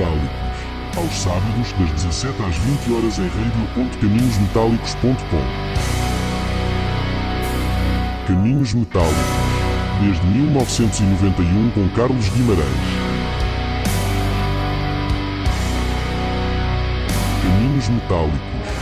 Metálicos. Aos sábados, das 17 às 20 horas em radio.caminhosmetálicos.com. Caminhos Metálicos. Desde 1991 com Carlos Guimarães. Caminhos Metálicos.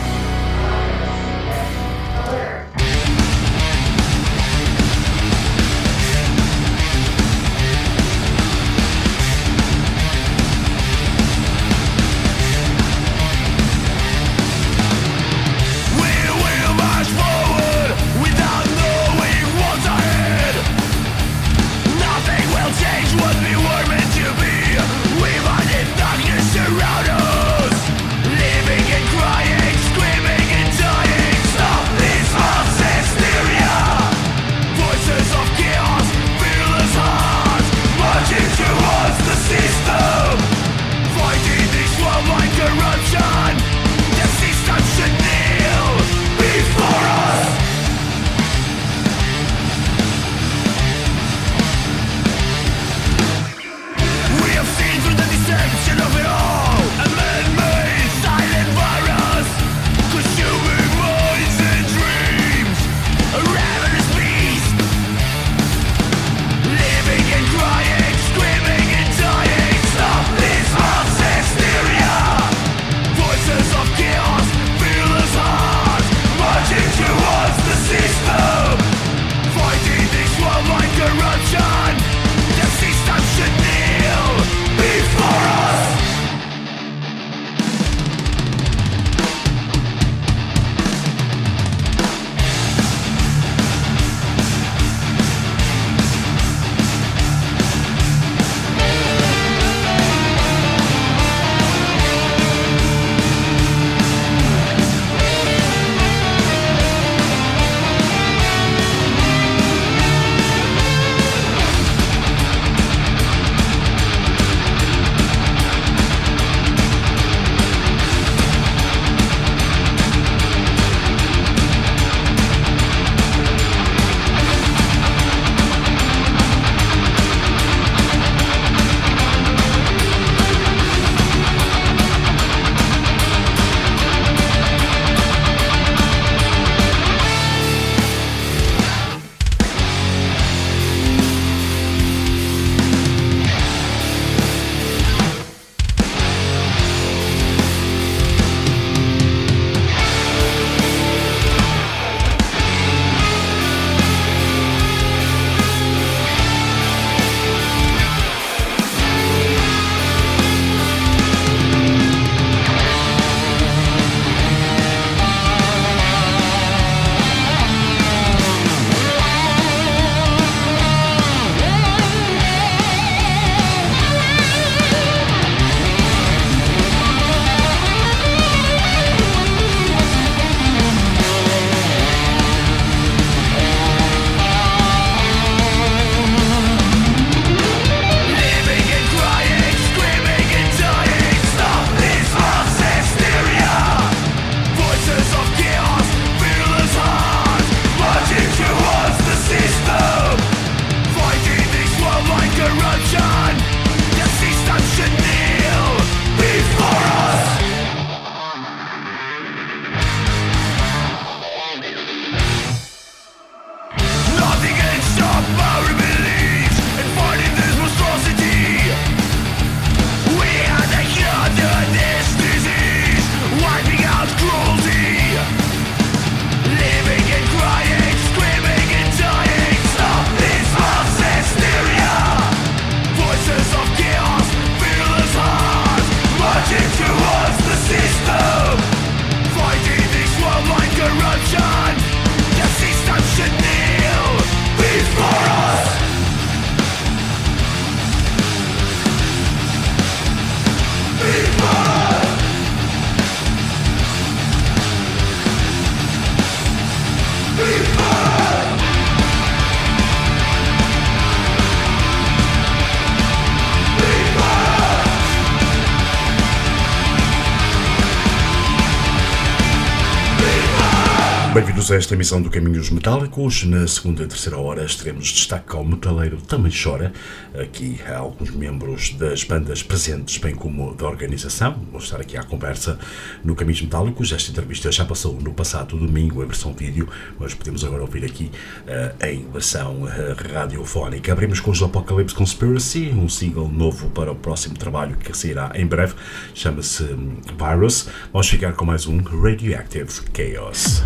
A esta emissão do Caminhos Metálicos. Na segunda e terceira hora teremos destaque ao metaleiro Também Chora. Aqui há alguns membros das bandas presentes, bem como da organização. Vou estar aqui à conversa no Caminhos Metálicos. Esta entrevista já passou no passado domingo, em versão vídeo, mas podemos agora ouvir aqui uh, em versão uh, radiofónica. Abrimos com os Apocalypse Conspiracy, um single novo para o próximo trabalho que sairá em breve. Chama-se hum, Virus. Vamos ficar com mais um Radioactive Chaos.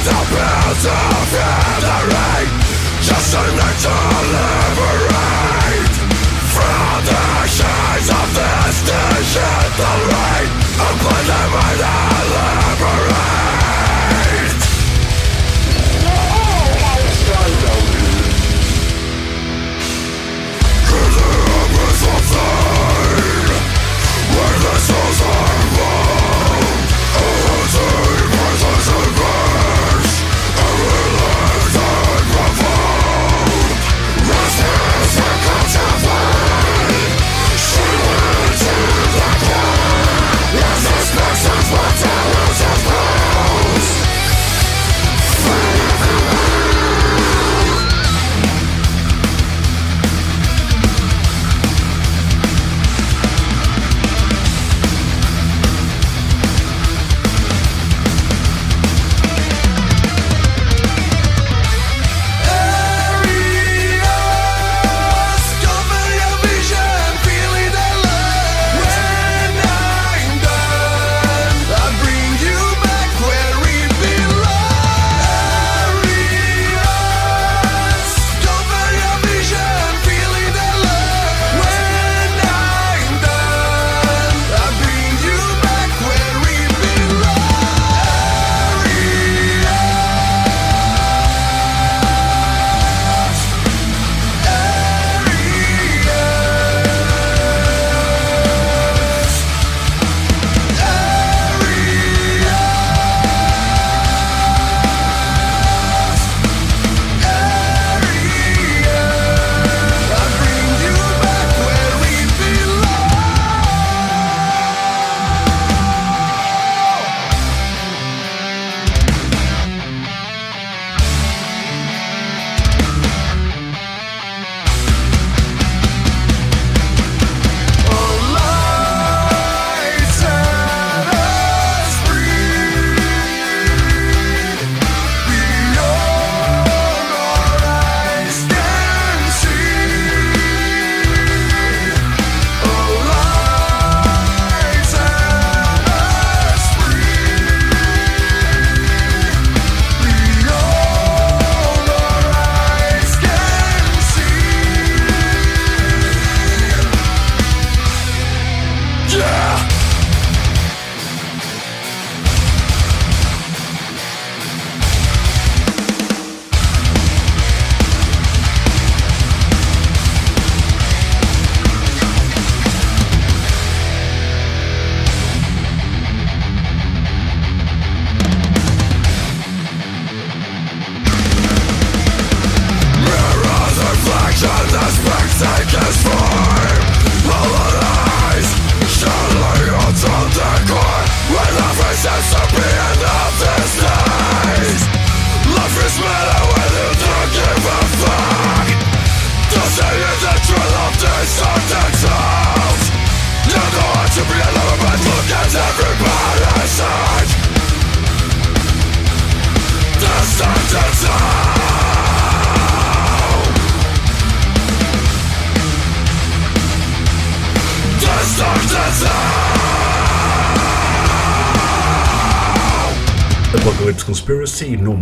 With the of Just a night to liberate From the of this nation The right of blood and liberate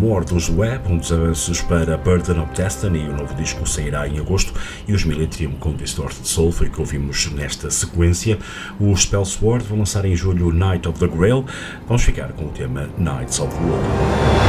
More dos Web, um dos avanços para Burden of Destiny, o novo disco sairá em agosto, e os Millennium com Distorted Soul foi o que ouvimos nesta sequência. Os Spellsword vão lançar em julho Night of the Grail, vamos ficar com o tema Knights of the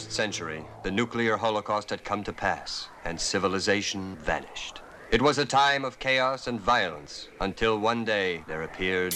21st century, the nuclear holocaust had come to pass, and civilization vanished. It was a time of chaos and violence until one day there appeared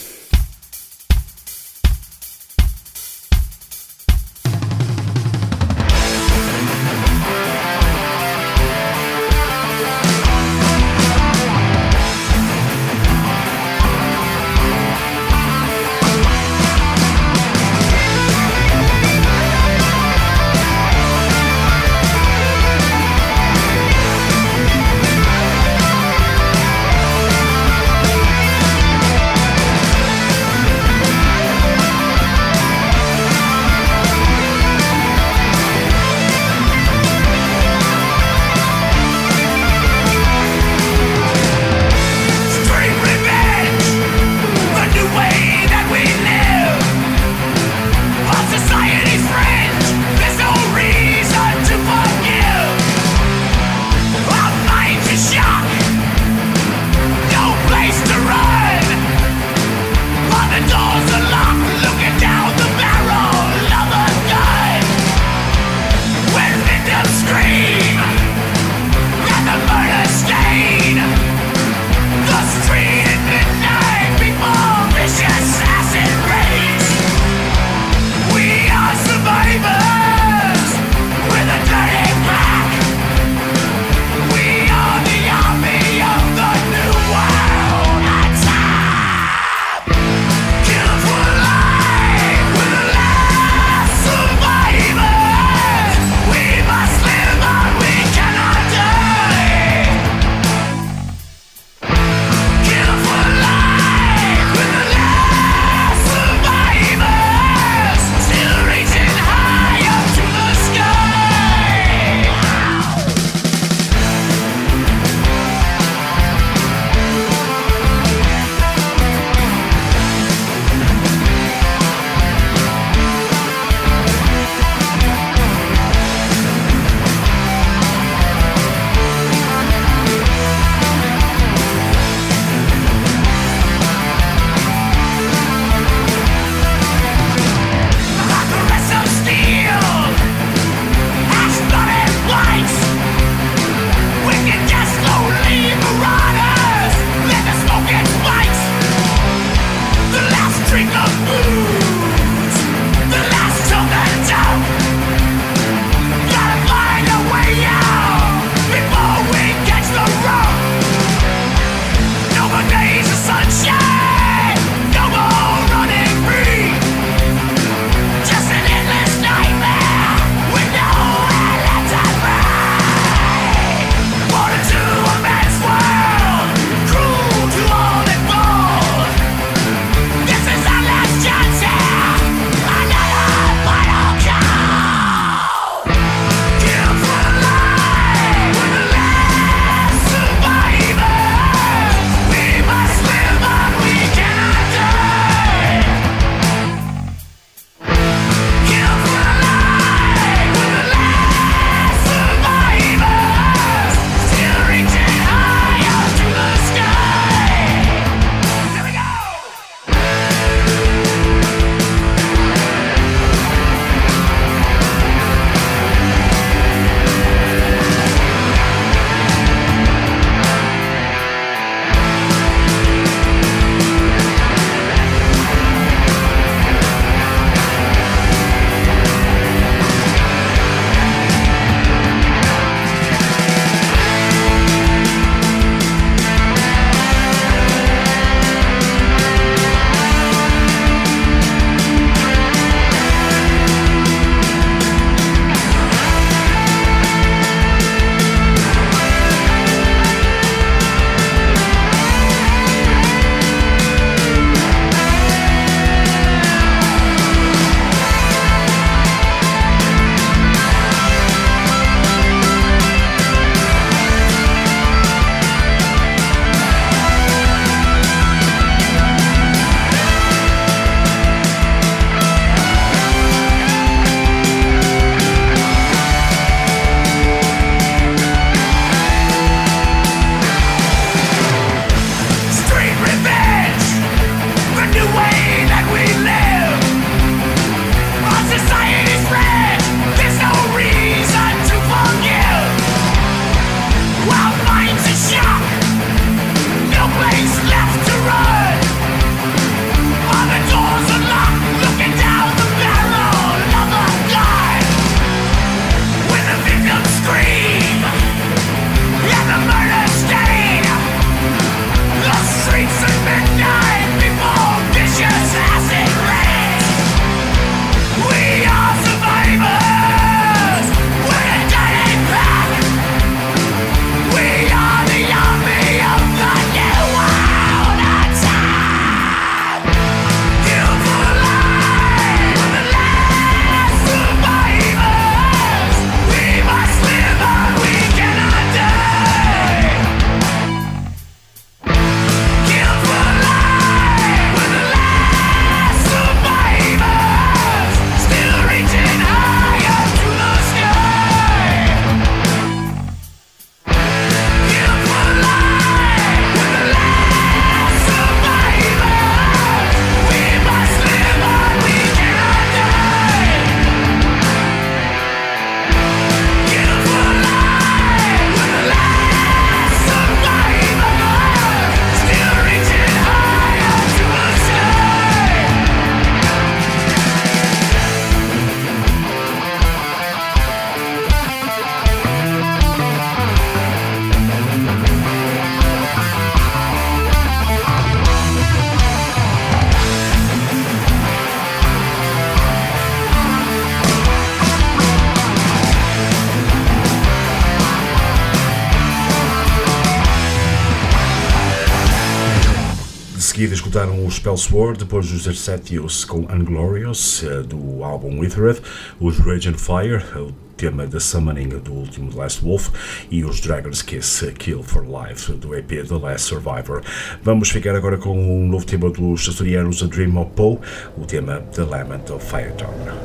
escutaram o Spell Sword, depois os Arcetius com Unglorious, eh, do álbum Withered, os Rage and Fire, o tema da Summoning do último The Last Wolf e os Dragon's Kiss Kill for Life do EP The Last Survivor. Vamos ficar agora com um novo tema dos açorianos A Dream of Poe, o tema The Lament of Firetown.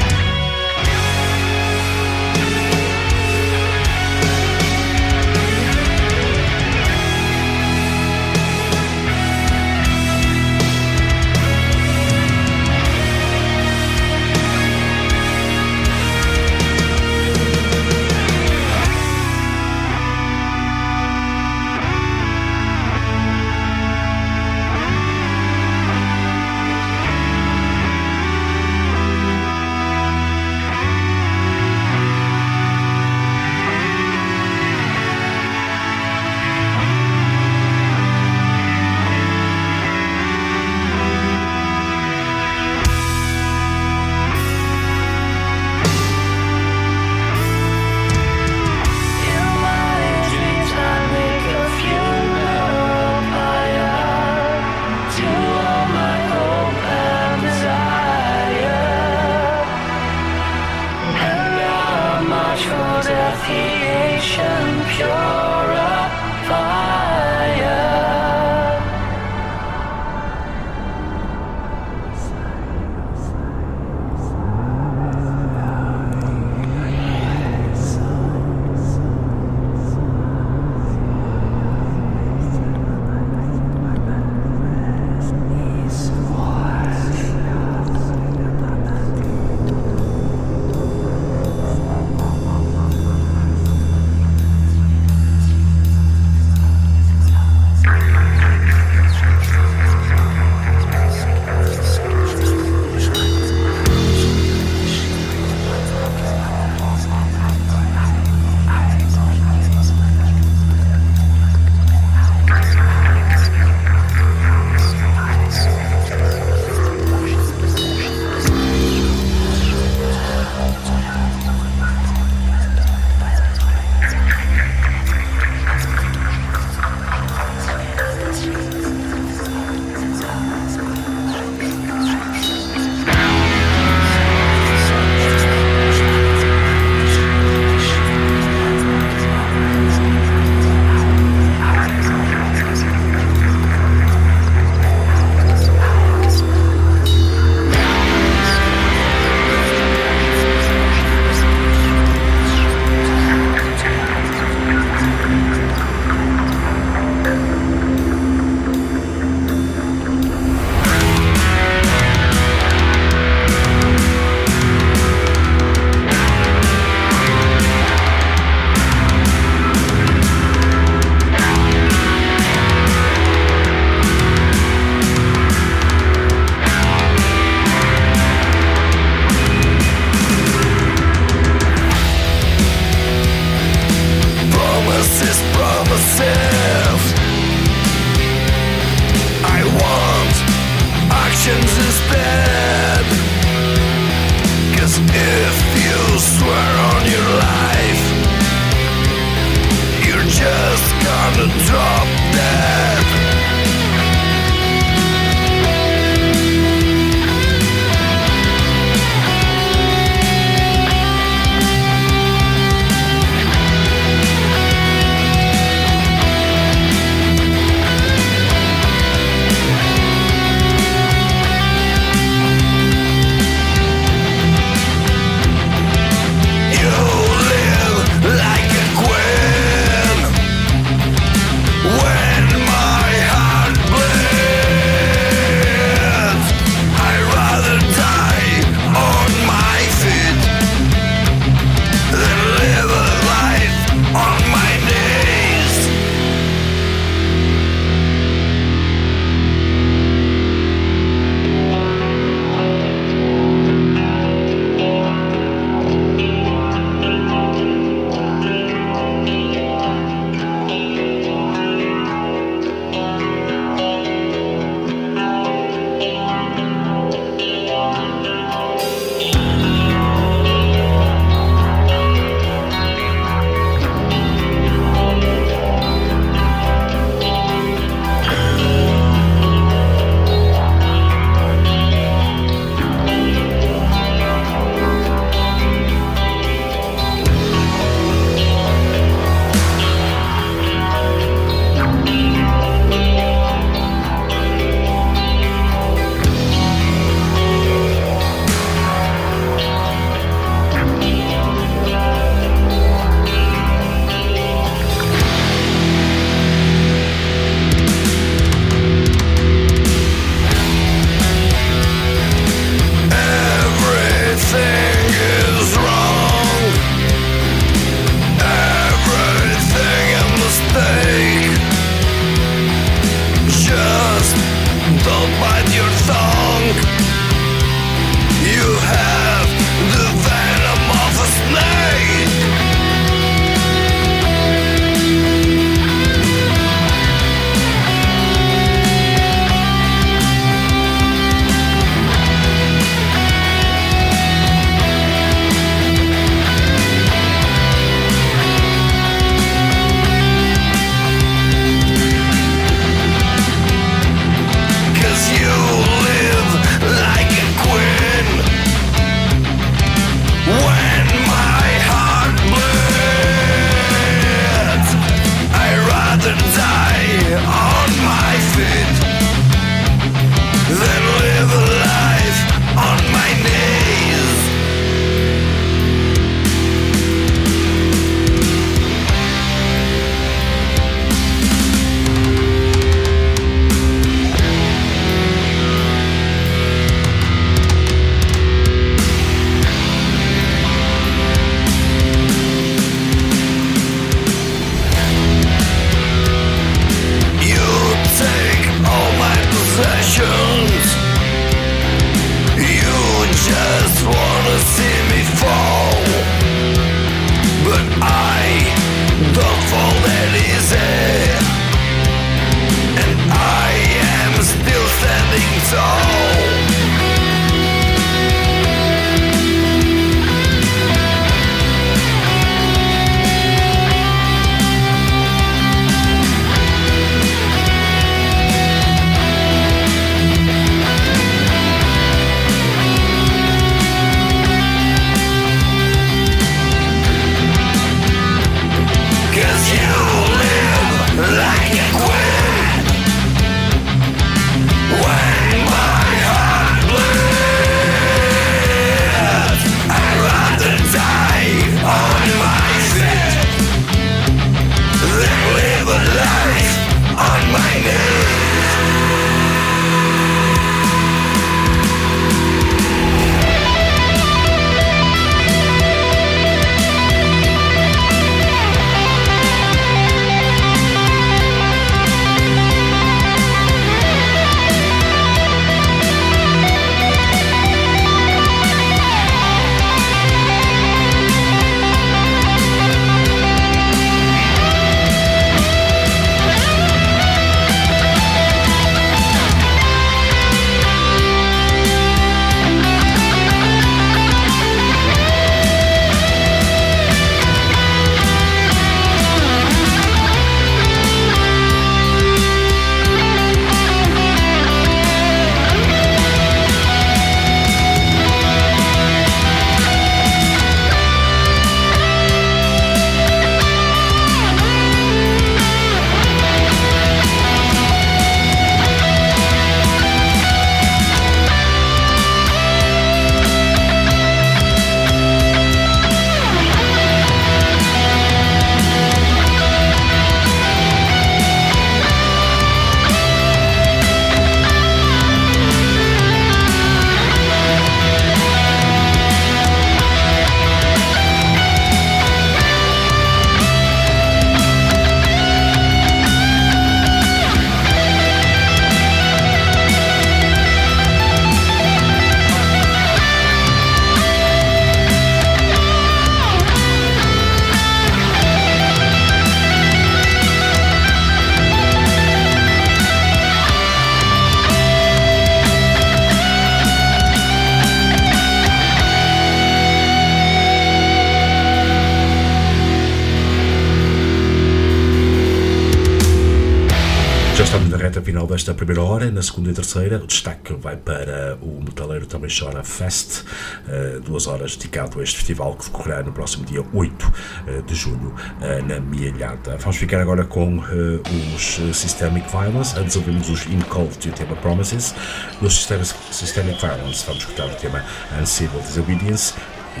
E terceira. O destaque vai para o Metaleiro Também Chora Fest, eh, duas horas dedicado a este festival que decorrerá no próximo dia 8 eh, de julho eh, na Mielhada. Vamos ficar agora com os Systemic Violence. Antes ouvimos os In Cold e o tema Promises. Nos Systemic Violence vamos escutar o tema Uncivil Disobedience e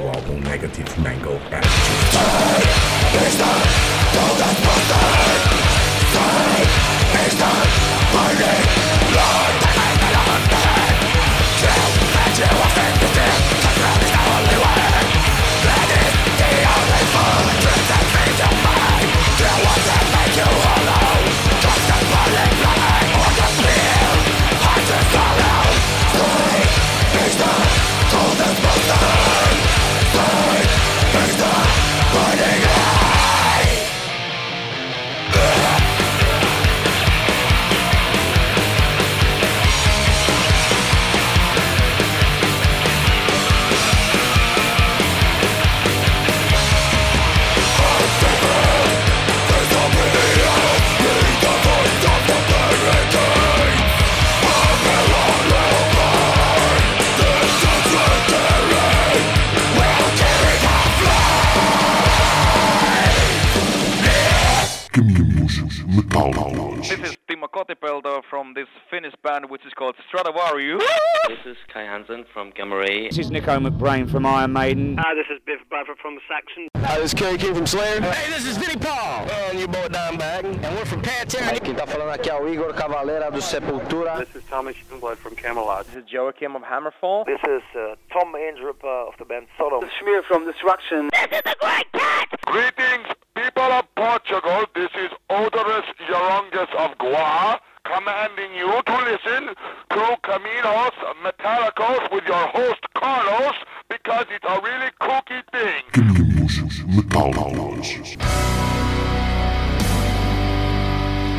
o álbum Negative Mango Attitude. Burning blood, the Stradivari. This is called Throtewarrio This is Kai Hansen from Gamma Ray. This is Nico McBrain from Iron Maiden. Hi, this is Biff Bradford from Saxon. Hi, this is Kerry King from Slayer. Hey, this is Vinnie Paul. And you boy Dimebag. And we're from Pantera. Quem tá falando aqui é o Igor Cavaleira do Sepultura. This is Thomas Blood from Camelot. This is Joachim of Hammerfall. This is uh, Tom Andrup uh, of the band Sodom. This is Schmier from Destruction. This is the Great Cat. Greetings, people of Portugal. This is Odorous Yorongus of Goa commanding you to listen to Caminos Metallicos with your host Carlos because it's a really kooky thing. Caminhos Metálicos.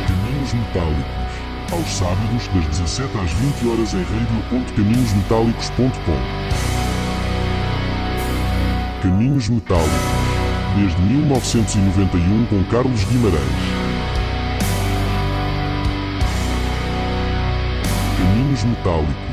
Caminhos Metálicos. Aos sábados, das 17 às 20 horas em radio.caminhosmetálicos.com. Caminhos Metálicos. Desde 1991 com Carlos Guimarães. Metálicos.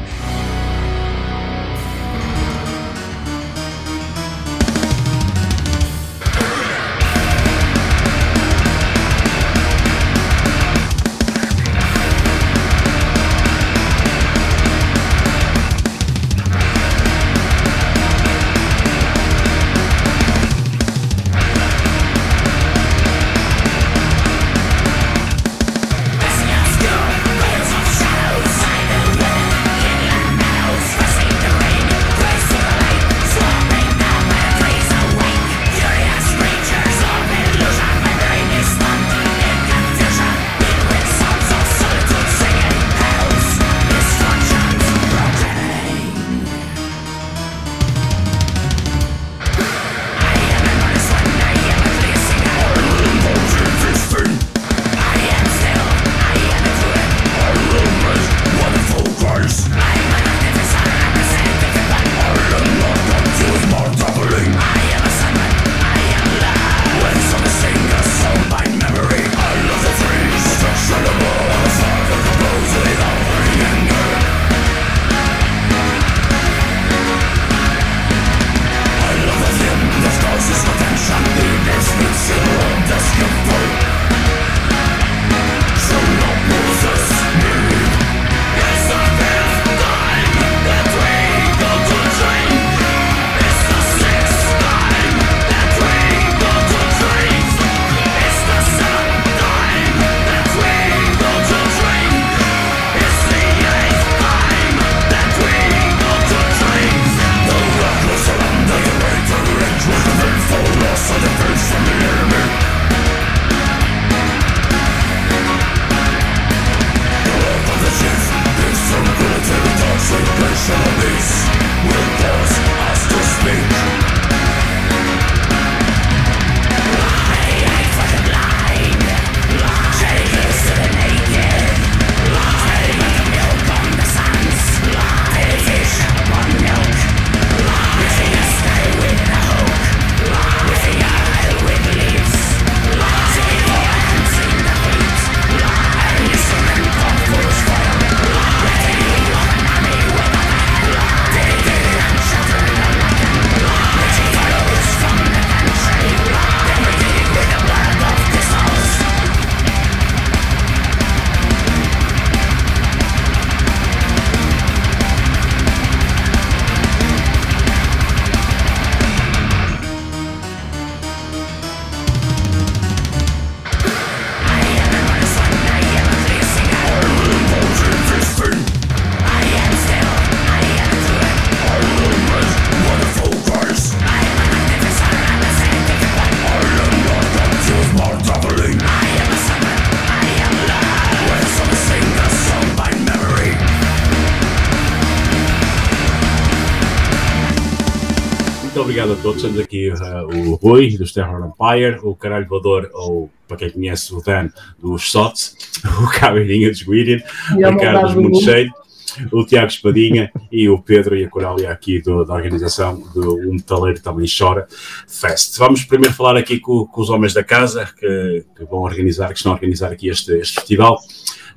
Todos. Temos aqui uh, o Rui, dos Terror Empire, o Caralho Voador, ou para quem conhece o Dan, dos Sots, o Caveirinha dos Guirian, o Ricardo dos Mundo Cheio, o Tiago Espadinha e o Pedro e a Corália aqui do, da organização do Um Metaleiro Também Chora Fest. Vamos primeiro falar aqui com, com os homens da casa que, que, vão organizar, que estão a organizar aqui este, este festival.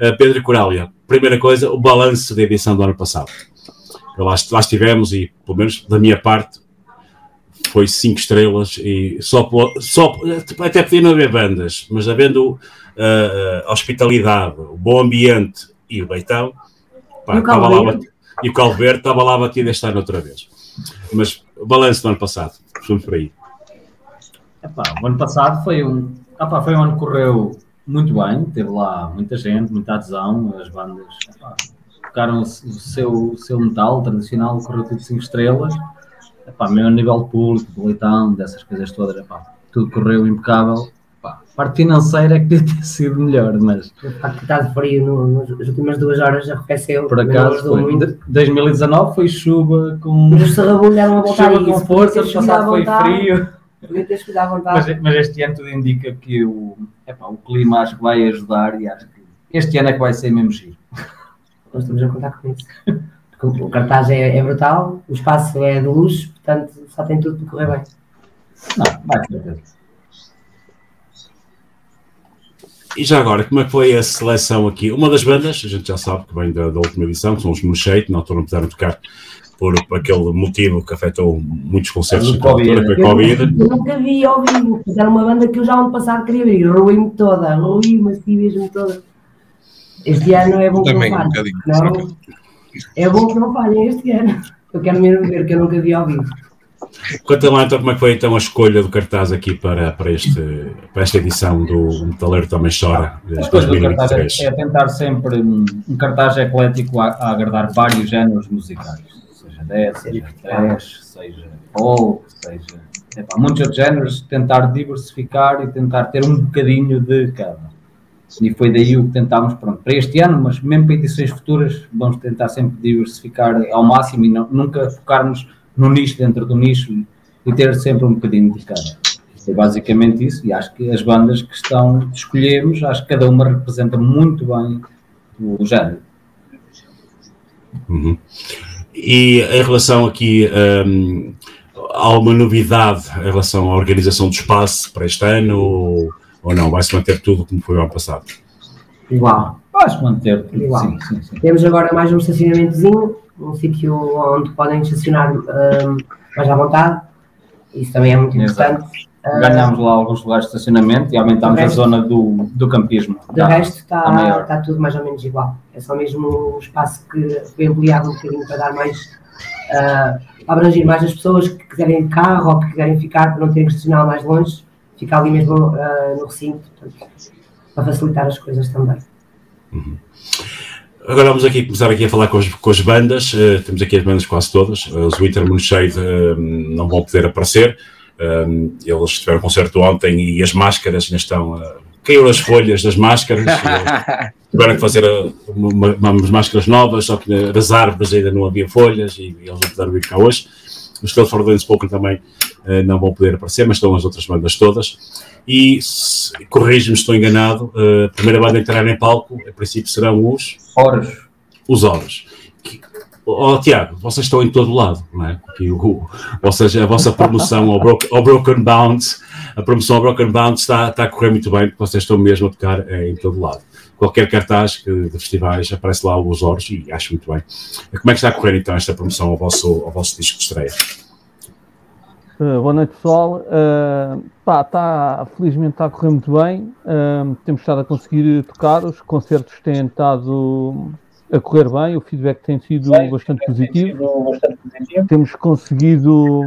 Uh, Pedro e Corália, primeira coisa, o balanço da edição do ano passado. Lá, lá estivemos e, pelo menos da minha parte, foi cinco estrelas e só, só até podia não haver bandas, mas havendo uh, hospitalidade, o bom ambiente e o beitão, pá, e, o estava lá, e o Calverde estava lá batido este ano outra vez. Mas o balanço do ano passado, vamos por aí. Epá, o ano passado foi um, epá, foi um ano que correu muito bem, teve lá muita gente, muita adesão, as bandas epá, tocaram o seu, o seu metal tradicional, correu tudo cinco estrelas epá, mesmo a nível público, do leitão, dessas coisas todas, epá, tudo correu impecável. Epá, a parte financeira é que deve ter sido melhor, mas. O facto de estar frio no, nas últimas duas horas arrefeceu. Por acaso, foi. Muito. 2019 foi chuva com. Mas os a voltar Chuva com força, o passado foi frio. Mas, mas, este ano tudo indica que o, epá, o clima acho que vai ajudar e acho que este ano é que vai ser mesmo giro. Nós estamos a contar com isso. o cartaz é, é, brutal, o espaço é de luxo, portanto só tem tudo para correr bem. Não, vai ser E já agora, como é que foi a seleção aqui? Uma das bandas, a gente já sabe que vem da, da última edição, que são os Moonshade, na altura não puderam tocar por, aquele motivo que afetou muitos concertos na altura, foi Covid. Eu, nunca vi ao vivo, era uma banda que eu já ano passado queria ver, ruí-me toda, ruí-me assim mesmo toda. Este ano é bom Também, eu um não, é bom que não falhem este ano. Eu quero mesmo ver, que eu nunca vi ao vivo. Conta lá então como é que foi então a escolha do cartaz aqui para, para, este, para esta edição do Metaleiro Também Chora de 2023. É, é tentar sempre um, cartaz eclético a, a, agradar vários géneros musicais, seja death, seja trash, seja folk, seja epá, muitos outros géneros, tentar diversificar e tentar ter um bocadinho de cada. E foi daí o que tentámos pronto, para este ano, mas mesmo para edições futuras, vamos tentar sempre diversificar ao máximo e não, nunca focarmos no nicho dentro do nicho e, e ter sempre um bocadinho de cada. É basicamente isso, e acho que as bandas que estão escolhemos, acho que cada uma representa muito bem o género. Uhum. E em relação aqui um, há uma novidade em relação à organização do espaço para este ano? Ou ou não? Vai-se manter tudo como foi o ano passado? Igual. Vai-se manter tudo, Igual. Sim, sim, sim. Temos agora mais um estacionamentozinho, um sítio onde podem estacionar um, mais à vontade. Isso também é muito importante. Ganhámos lá alguns lugares de estacionamento e aumentámos resto, a zona do, do campismo. De resto está, está tudo mais ou menos igual. É só mesmo o espaço que foi ampliado um bocadinho para dar mais. Uh, abranger mais as pessoas que quiserem de carro ou que quiserem ficar para não terem que estacionar mais longe fica ali mesmo uh, no recinto, portanto, para facilitar as coisas também. Uhum. Agora vamos aqui começar aqui a falar com as, com as bandas. Uh, temos aqui as bandas quase todas. Uh, os Winter Moonshade uh, não vão poder aparecer. eles tiveram concerto ontem e as máscaras ainda estão. Uh, caiu as folhas das máscaras. tiveram que fazer uma, umas máscaras novas, só que nas árvores ainda não havia folhas e, e eles não puderam vir cá hoje. Os Telford Spoken também uh, não vão poder aparecer, mas estão as outras bandas todas. E, corrijo-me se estou enganado, uh, a primeira banda a entrar em palco, a princípio serão os... Horas. Os Horas. Oh, Tiago, vocês estão em todo lado, não é? o, ou seja, a vossa promoção ao, Broken, ao Broken Bounce, a promoção ao Broken Bounce está, está a correr muito bem, porque vocês estão mesmo a tocar é, em todo lado qualquer cartaz de festivais aparece lá os Oros e acho muito bem. Como é que está a correr então esta promoção ao vosso, ao vosso disco de estreia? Uh, boa noite pessoal. Uh, pá, tá, felizmente está a correr muito bem. Uh, temos estado a conseguir tocar, os concertos têm estado a correr bem, o feedback tem sido bastante positivo. bastante positivo. Temos conseguido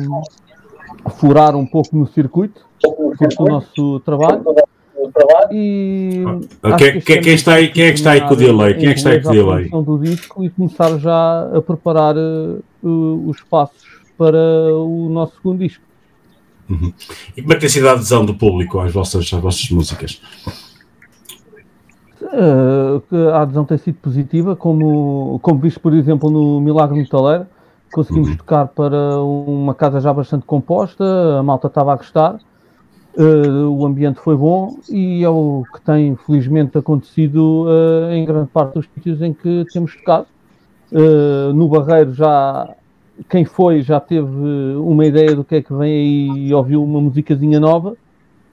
furar um pouco no circuito, com o nosso trabalho trabalho. E okay. quem, quem, está aí, quem é que está aí com o delay? Quem é que está aí com o delay? do disco e começar já a preparar uh, os passos para o nosso segundo disco. Uhum. E como é que tem sido a adesão do público às vossas, às vossas músicas? Uh, a adesão tem sido positiva, como, como visto, por exemplo, no Milagre Metaleiro, conseguimos tocar para uma casa já bastante composta, a malta estava a gostar, uh, o ambiente foi bom e é o que tem felizmente acontecido uh, em grande parte dos sítios em que temos tocado. No Barreiro já quem foi já teve uma ideia do que é que vem aí e ouviu uma musicazinha nova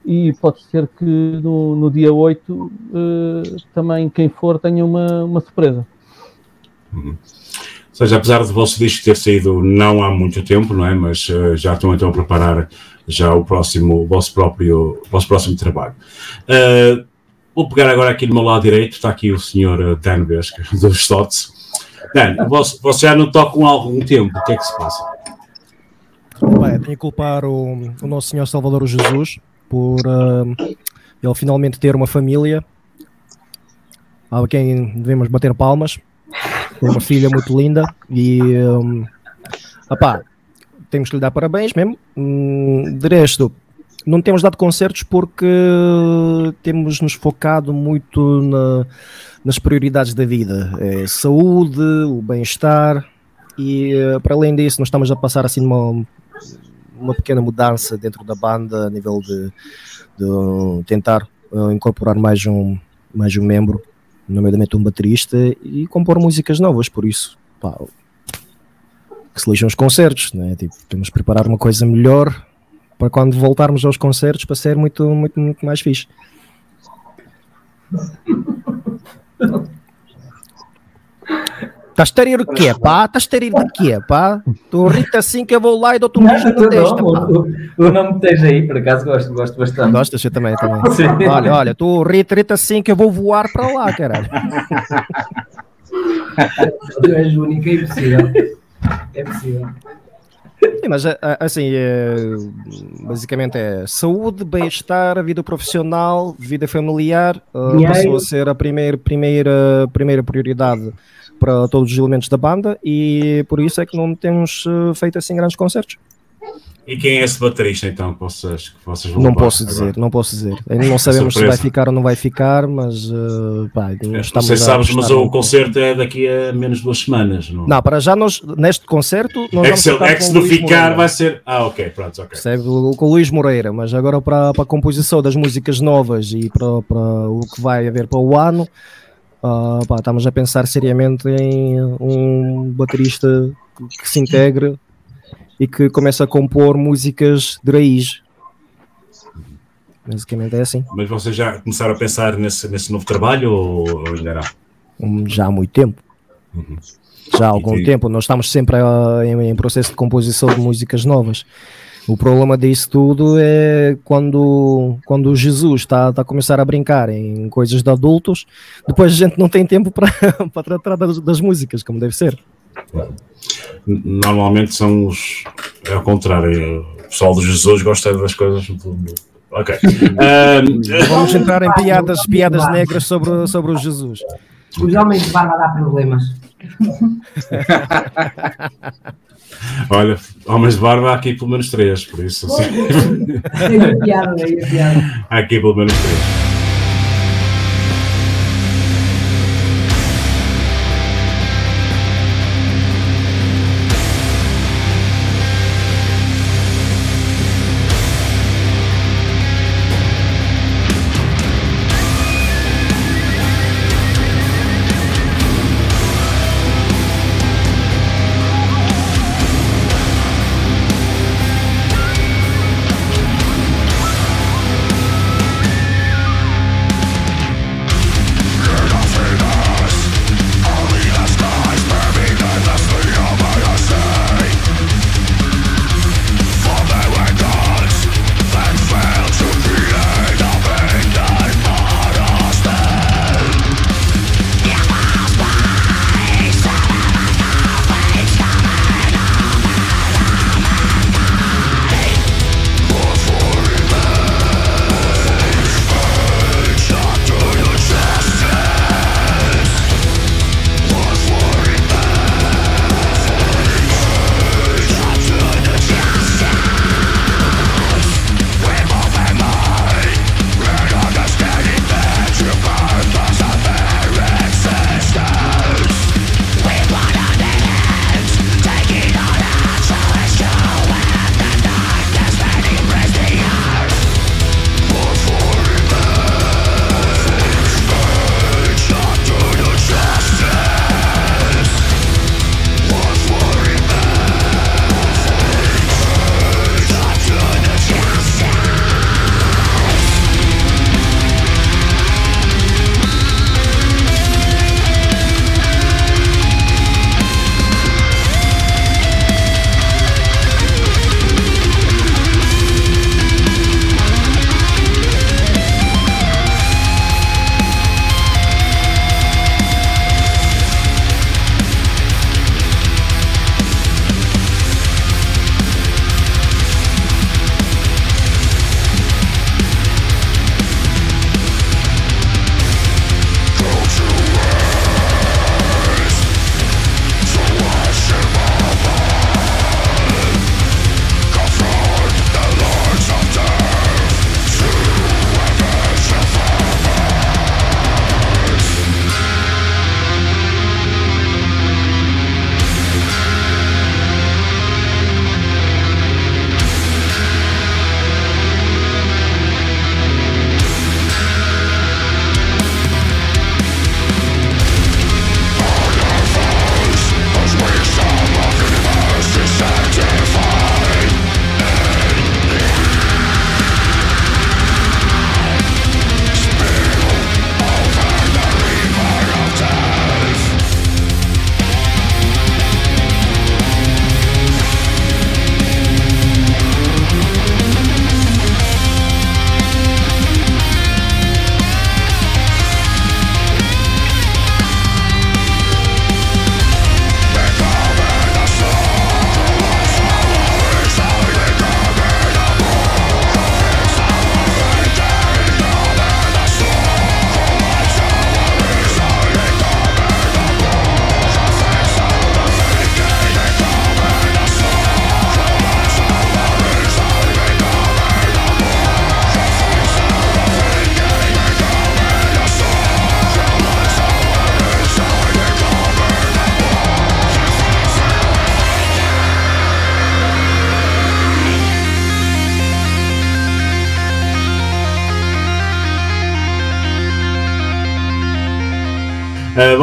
e pode ser que no, no dia 8 também quem for tenha uma, uma surpresa. Uhum. Ou seja, apesar do vosso disco ter saído não há muito tempo, não é? Mas uh, já estão então a preparar já o próximo, o vosso próprio, o vosso próximo trabalho. Uh, vou pegar agora aqui no meu lado direito, está aqui o senhor Dan Vesca, dos Stots. Dan, você, já não toca há algum tempo, o que é que se passa? Bem, tenho que culpar o, o nosso Senhor Salvador Jesus por uh, ele finalmente ter uma família a quem devemos bater palmas tem uma filha muito linda e um, opá, temos que lhe dar parabéns mesmo. Hum, de resto, não temos dado concertos porque temos nos focado muito na, nas prioridades da vida, é saúde, o bem-estar e para além disso nós estamos a passar assim uma, uma pequena mudança dentro da banda a nível de, de tentar uh, incorporar mais um, mais um membro nomeadamente um baterista, e compor músicas novas, por isso, pá, que se lixam os concertos, né? tipo, temos que preparar uma coisa melhor para quando voltarmos aos concertos para ser muito, muito, muito mais fixe. Estás a rir o quê, pá? Estás a rir de quê, pá? Tu rita assim que eu vou lá e dou-te um beijo na testa, pá. O, o nome tens aí, por acaso gosto, gosto bastante. Gostas? Eu também, também. Sim. Olha, olha, tu rita, rita assim que eu vou voar para lá, caralho. tu és única, é impossível. É possível. Sim, mas assim, é, basicamente é saúde, bem-estar, vida profissional, vida familiar, passou a ser a primeira, primeira, primeira prioridade para todos os elementos da banda e por isso é que não temos feito assim grandes concertos. E quem é esse baterista então que vocês, que vocês vão Não posso dizer, agora? não posso dizer. Ainda não sabemos se vai ficar ou não vai ficar, mas uh, pá, estamos não sei se sabes, mas o concerto é daqui a menos de duas semanas. Não, não para já nós, neste concerto, nós é que, se, é que se não ficar Moreira. vai ser. Ah, ok, pronto, ok. Percebe? Com o Luís Moreira, mas agora para, para a composição das músicas novas e para, para o que vai haver para o ano, uh, pá, estamos a pensar seriamente em um baterista que se integre e que começa a compor músicas de raiz. Basicamente é assim. Mas vocês já começaram a pensar nesse, nesse novo trabalho ou, ainda não? Já há muito tempo. Uhum. Já há algum e, tempo. Nós estamos sempre a, em, em, processo de composição de músicas novas. O problema disso tudo é quando, quando Jesus está, está a começar a brincar em coisas de adultos, depois a gente não tem tempo para, para tratar das, das músicas, como deve ser. Normalmente são os. É ao contrário. O pessoal de Jesus gosta das coisas. Ok. Um, Vamos entrar em piadas, piadas negras sobre, sobre o Jesus. Os homens de barba dá problemas. Olha, homens de barba há aqui pelo menos três, por isso. Assim. Tem piada, piada. Há aqui pelo menos três.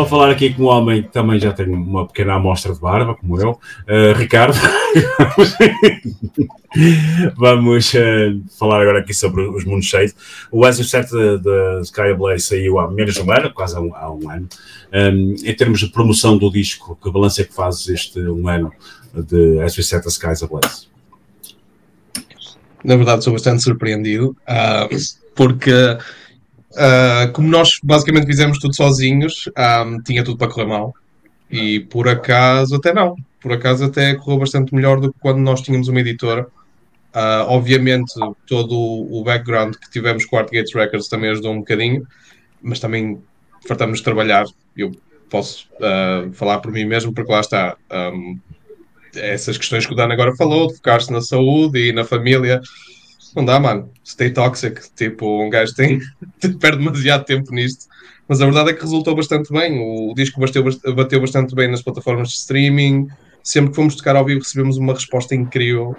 Falar aqui com um homem que também já tem uma pequena amostra de barba, como eu, uh, Ricardo. Vamos uh, falar agora aqui sobre os cheios. O Wesley 7 da Sky Blaze saiu há menos de um ano, quase há um, há um ano. Um, em termos de promoção do disco, que balanço é que fazes este um ano de Wesley 7 da Sky Blaze? Na verdade, sou bastante surpreendido, porque Uh, como nós basicamente fizemos tudo sozinhos, um, tinha tudo para correr mal. E por acaso até não. Por acaso até correu bastante melhor do que quando nós tínhamos uma editora. Uh, obviamente, todo o background que tivemos com a Art Gates Records também ajudou um bocadinho, mas também fartamos de trabalhar. Eu posso uh, falar por mim mesmo, porque lá está. Um, essas questões que o Dan agora falou, de focar-se na saúde e na família, não dá, mano. Stay toxic. Tipo, um gajo tem, perde demasiado tempo nisto. Mas a verdade é que resultou bastante bem. O, disco bateu, bateu bastante bem nas plataformas de streaming. Sempre que fomos tocar ao vivo recebemos uma resposta incrível.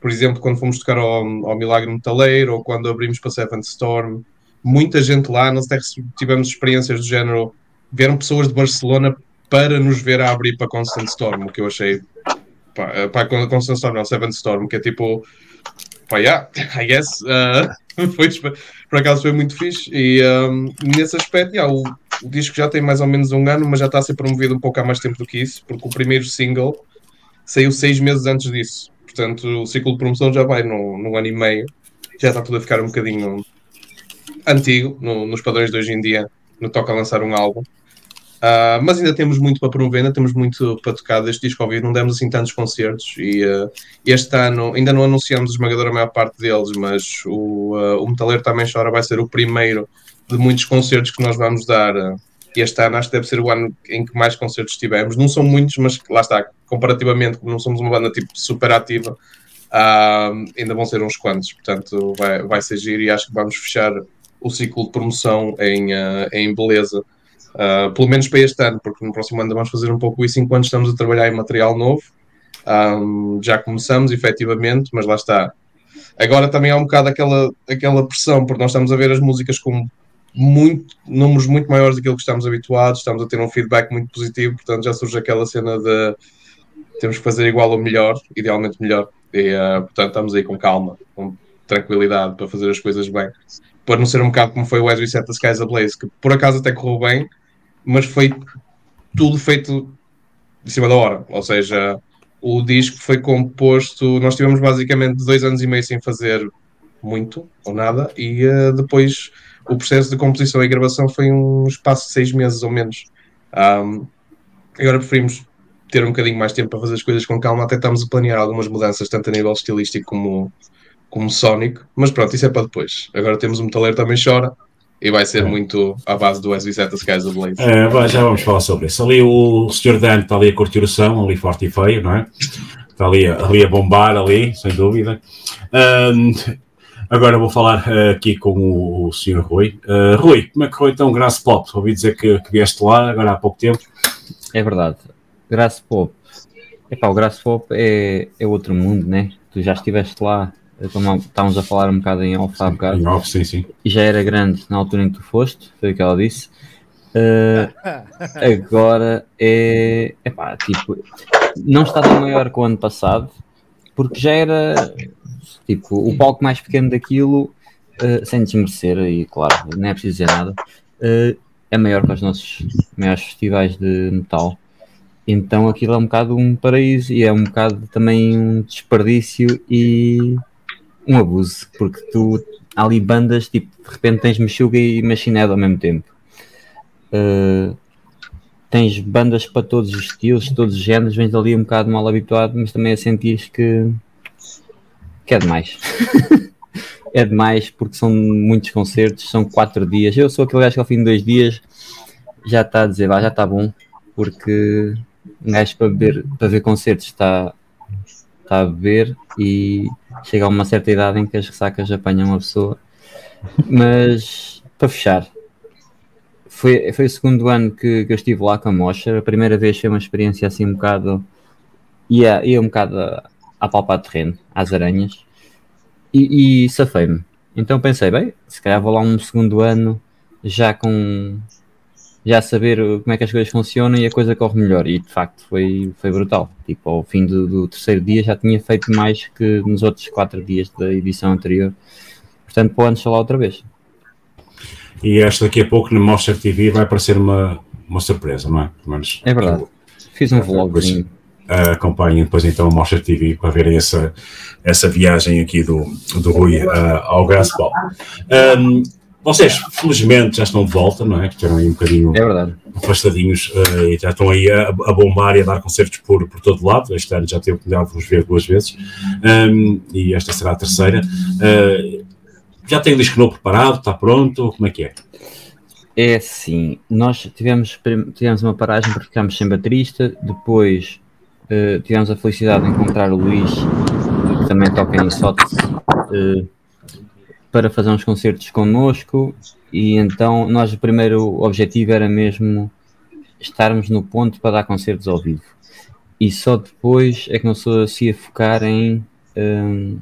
Por exemplo, quando fomos tocar ao, ao Milagre Metaleiro ou quando abrimos para Seventh Storm, muita gente lá, nós até tivemos experiências do género, vieram pessoas de Barcelona para nos ver a abrir para Constant Storm, o que eu achei para, para Constant Storm, não, Seventh Storm, que é tipo pá, yeah, I guess. Uh, foi, por acaso foi muito fixe. E um, nesse aspecto, yeah, o, o, disco já tem mais ou menos um ano, mas já está a ser promovido um pouco há mais tempo do que isso, porque o primeiro single saiu seis meses antes disso. Portanto, o ciclo de promoção já vai no ano e meio. Já está tudo a ficar um bocadinho antigo no, nos padrões de hoje em dia, no toca a lançar um álbum. Uh, mas ainda temos muito para promover, ainda temos muito para tocar. Deste disco ao vivo, não demos assim tantos concertos e uh, este ano ainda não anunciamos a esmagadora maior parte deles, mas o, uh, o Metaleiro Também Chora vai ser o primeiro de muitos concertos que nós vamos dar este ano, acho que deve ser o ano em que mais concertos tivemos, não são muitos, mas lá está, comparativamente, como não somos uma banda tipo super ativa, ainda vão ser uns quantos, portanto vai, vai ser giro e acho que vamos fechar o ciclo de promoção em, em beleza Uh, pelo menos para este ano, porque no próximo ano vamos fazer um pouco isso enquanto estamos a trabalhar em material novo. Um, já começamos, efetivamente, mas lá está. Agora também há um bocado aquela, aquela pressão, porque nós estamos a ver as músicas com muito, números muito maiores daquilo que estamos habituados, estamos a ter um feedback muito positivo, portanto já surge aquela cena de temos que fazer igual ou melhor, idealmente melhor, e uh, portanto estamos aí com calma, com tranquilidade para fazer as coisas bem, para não ser um bocado como foi o As We Set the Skies Ablaze, que por acaso até correu bem, mas foi tudo feito de cima da hora. Ou seja, o disco foi composto. Nós tivemos basicamente dois anos e meio sem fazer muito ou nada, e uh, depois o processo de composição e gravação foi um espaço de seis meses ou menos. Um, agora preferimos ter um bocadinho mais tempo para fazer as coisas com calma, até estamos a planear algumas mudanças, tanto a nível estilístico como, como sónico, mas pronto, isso é para depois. Agora temos o Metaleiro também chora, e vai ser muito à base do SB7 das Skies of Blaze. É, já vamos falar sobre isso. Ali o Sr. Dan está ali a curtir o som, ali forte e feio, não é? Está ali, ali a bombar, ali, sem dúvida. Um, agora vou falar uh, aqui com o, o Sr. Rui. Uh, Rui, como é que foi então o Grass Pop? Ouvi dizer que, que vieste lá agora há pouco tempo. É verdade. Grass Pop. Epá, o Grass Pop é, é outro mundo, né? Tu já estiveste lá estávamos a falar um bocado em off há bocado. Em off, sim, sim. E já era grande na altura em que tu foste, foi o que ela disse. Uh, agora é. Epá, tipo, não estava maior que o ano passado, porque já era tipo o palco mais pequeno daquilo, uh, sem desmerecer, e claro, não é preciso dizer nada, uh, é maior que os nossos maiores festivais de metal. Então aquilo é um bocado um paraíso e é um bocado também um desperdício e um abuso, porque tu há ali bandas, tipo, de repente tens Meshuga e Machine ao mesmo tempo. Uh, tens bandas para todos os estilos, todos os géneros, vens ali um bocado mal habituado, mas também a sentir que, que é demais. é demais porque são muitos concertos, são quatro dias. Eu sou aquele gajo que ao fim de dois dias já está a dizer, já está bom, porque um gajo para ver, para ver concertos está, está a beber e chega a uma certa idade em que as ressacas apanham a pessoa. Mas para fechar, foi, foi o segundo ano que, que eu estive lá com a Mosher. A primeira vez foi uma experiência assim um bocado. ia, ia um bocado a, a palpar terreno, às aranhas, e, e safei-me. Então pensei, bem, se calhar vou lá um segundo ano já com já saber como é que as coisas funcionam e a coisa corre melhor. E de facto foi, foi brutal. Tipo, ao fim do, do terceiro dia já tinha feito mais que nos outros quatro dias da edição anterior. Portanto, para o ano lá outra vez. E esta daqui a pouco na Monster TV vai aparecer uma, uma surpresa, não é? Mas, é verdade. Fiz um vlogzinho. Uh, acompanhem depois então a Monster TV para verem essa, essa viagem aqui do, do Rui uh, ao Gasball. Um, vocês, felizmente, já estão de volta, não é? Que estiveram aí um bocadinho é afastadinhos uh, e já estão aí a, a, bombar e a dar concertos por, por todo lado. Este ano já teve a oportunidade de vos ver duas vezes um, e esta será a terceira. Uh, já tem o disco novo preparado? Está pronto? Como é que é? É assim, nós tivemos, tivemos uma paragem porque ficámos sem baterista, depois uh, tivemos a felicidade de encontrar o Luís, que também toca em SOT, uh, para fazer uns concertos connosco e então nós o primeiro objetivo era mesmo estarmos no ponto para dar concertos ao vivo. E só depois é que não sou se ia focar em, um,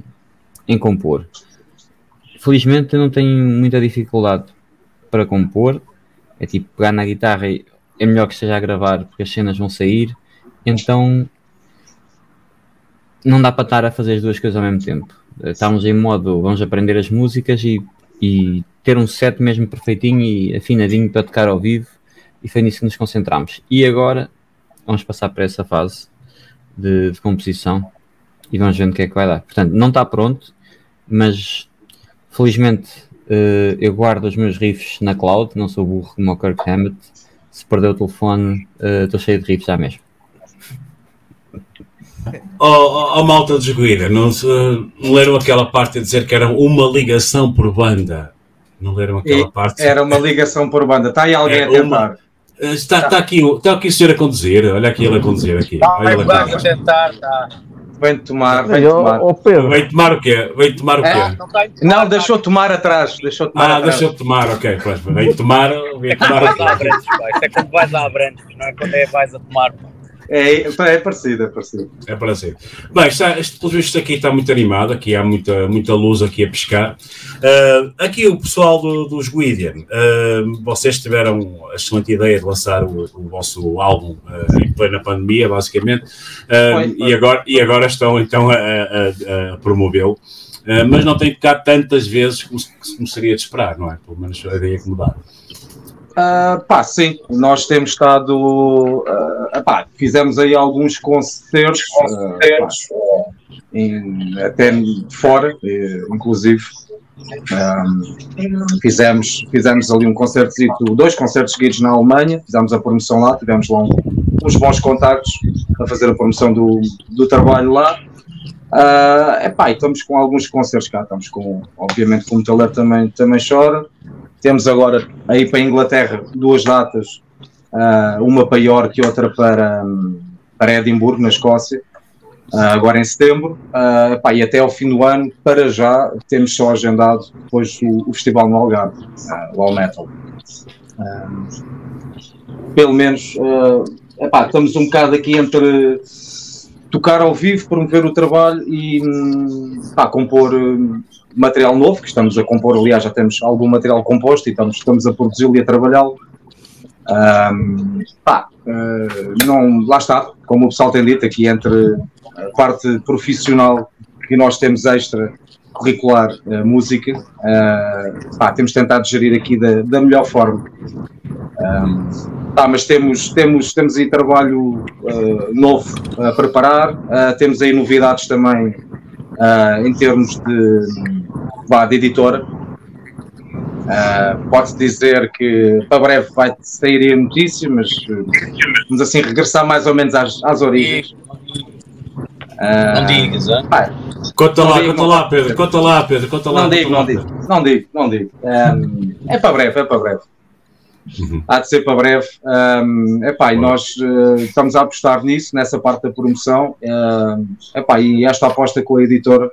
em compor. Felizmente eu não tenho muita dificuldade para compor, é tipo pegar na guitarra e é melhor que esteja a gravar porque as cenas vão sair, então não dá para estar a fazer as duas coisas ao mesmo tempo estávamos em modo, vamos aprender as músicas e, e ter um set mesmo perfeitinho e afinadinho para tocar ao vivo e foi nisso que nos concentramos. E agora vamos passar para essa fase de, de composição e vamos ver o que é que vai dar. Portanto, não está pronto, mas felizmente uh, eu guardo os meus riffs na cloud, não sou burro como o Kirk Hammett. Se perder o telefone, uh, estou cheio de riffs já mesmo. Oh, oh, malta de Jogueira, não, não leram aquela parte a dizer que era uma ligação por banda? Não leram aquela e parte? Era uma ligação por banda. Está aí alguém é, a tentar. Uma... Está, está, aqui, está aqui o senhor a conduzir. Olha aqui ele a conduzir. Aqui. Olha ele a tentar, está. Vem tomar, vem tomar. Oh, Pedro. Vem tomar o quê? Vem tomar o quê? É, não, não, deixou tomar atrás. Deixou tomar ah, atrás. deixou tomar, ok. Pois, vem tomar. Vem tomar. Isto é quando vais a Abrantes, não é quando é vais a tomar. É, é parecido, é parecido. É parecido. Bem, está, este, pelo visto aqui está muito animado, aqui há muita, muita luz aqui a pescar. Uh, aqui o pessoal do, dos Guidian, uh, vocês tiveram a excelente ideia de lançar o, o vosso álbum uh, em plena pandemia, basicamente. E, agora, e agora estão então a, a, a promovê-lo. mas não tem tocado tantas vezes como, como seria de esperar, não é? Pelo menos a ideia que mudaram. Uh, pá, sim, nós temos estado. Uh, pá, fizemos aí alguns concertos, uh, pá, em, até fora, inclusive. Um, fizemos, fizemos ali um concerto, dois concertos seguidos na Alemanha, fizemos a promoção lá, tivemos lá um, uns bons contactos a fazer a promoção do, do trabalho lá. Uh, epá, estamos com alguns concertos cá, estamos com, obviamente, com o Metaler também, também chora. Temos agora aí para a Inglaterra duas datas, uh, uma para York e outra para, para Edimburgo, na Escócia, uh, agora em setembro. Uh, pá, e até ao fim do ano, para já, temos só agendado depois o, o Festival no Algarve, o All Metal. pelo menos, epá, estamos um bocado aqui entre tocar ao vivo, promover o trabalho e hum, pá, compor hum, material novo, que estamos a compor, aliás, já temos algum material composto e estamos, estamos a produzi-lo e a trabalhá-lo. Um, pá, uh, não, lá está, como o pessoal tem dito, aqui entre a parte profissional que nós temos extra curricular uh, música, uh, pá, temos tentado gerir aqui da, da melhor forma. Um, pá, mas temos, temos, temos aí trabalho novo a preparar, temos aí novidades também em termos de vá, de editora. Uh, Pode-se dizer que para breve vai sair a notícia, mas vamos assim regressar mais ou menos às, às origens. Uh, não digas, é? Conta lá, conta lá, Pedro, conta lá, Pedro, conta lá. Não digo, não digo, não digo, não digo. Um, é para breve, é para breve. Uhum. Há de ser para breve. Um, epá, e nós uh, estamos a apostar nisso, nessa parte da promoção. Uh, epá, e esta aposta com a editora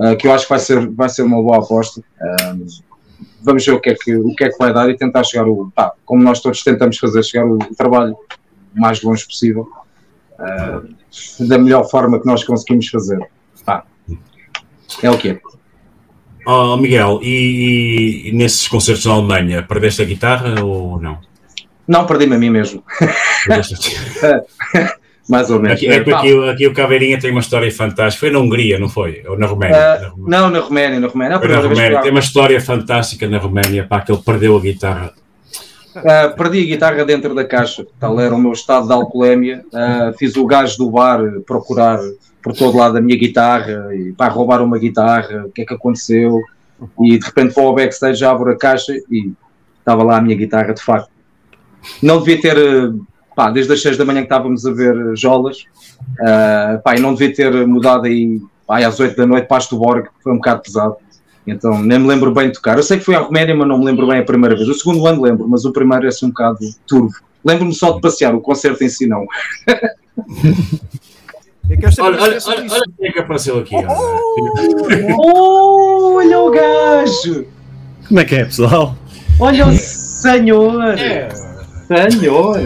uh, que eu acho que vai ser, vai ser uma boa aposta. Uh, vamos ver o que, é que, o que é que vai dar e tentar chegar o. Tá, como nós todos tentamos fazer, chegar o, o trabalho o mais longe possível, uh, da melhor forma que nós conseguimos fazer. Tá. É o que é. Oh, Miguel, e, e, nesses concertos na Alemanha, perdeste a guitarra ou não? Não, perdi-me a mim mesmo. Mais ou menos. Aqui, é porque aqui, aqui o Caveirinha tem uma história fantástica. Foi na Hungria, não foi? Ou na Roménia? Uh, na Roménia. Não, na Roménia, na Roménia. Na Roménia. Tem uma história fantástica na Roménia, para que ele perdeu a guitarra. Uh, perdi a guitarra dentro da caixa, tal era o meu estado de alcoolemia. Uh, fiz o gajo do bar procurar por todo lado a minha guitarra e para roubar uma guitarra, o que é que aconteceu? E de repente vou ao backstage, abro a caixa e estava lá a minha guitarra de facto. Não devia ter, pá, desde as 6 da manhã que estávamos a ver Jolas, uh, pá, e não devia ter mudado aí pá, às 8 da noite para a Stuborg, que foi um bocado pesado. Então nem me lembro bem de tocar. Eu sei que fui à Roménia, mas não me lembro bem a primeira vez. O segundo ano lembro, mas o primeiro é assim um bocado turvo. Lembro-me só de passear, o concerto em si não. Olha, olha, olha, olha quem é que apareceu aqui. Oh, olha o gajo! Como é que é, pessoal? Olha o senhor! É. Senhor!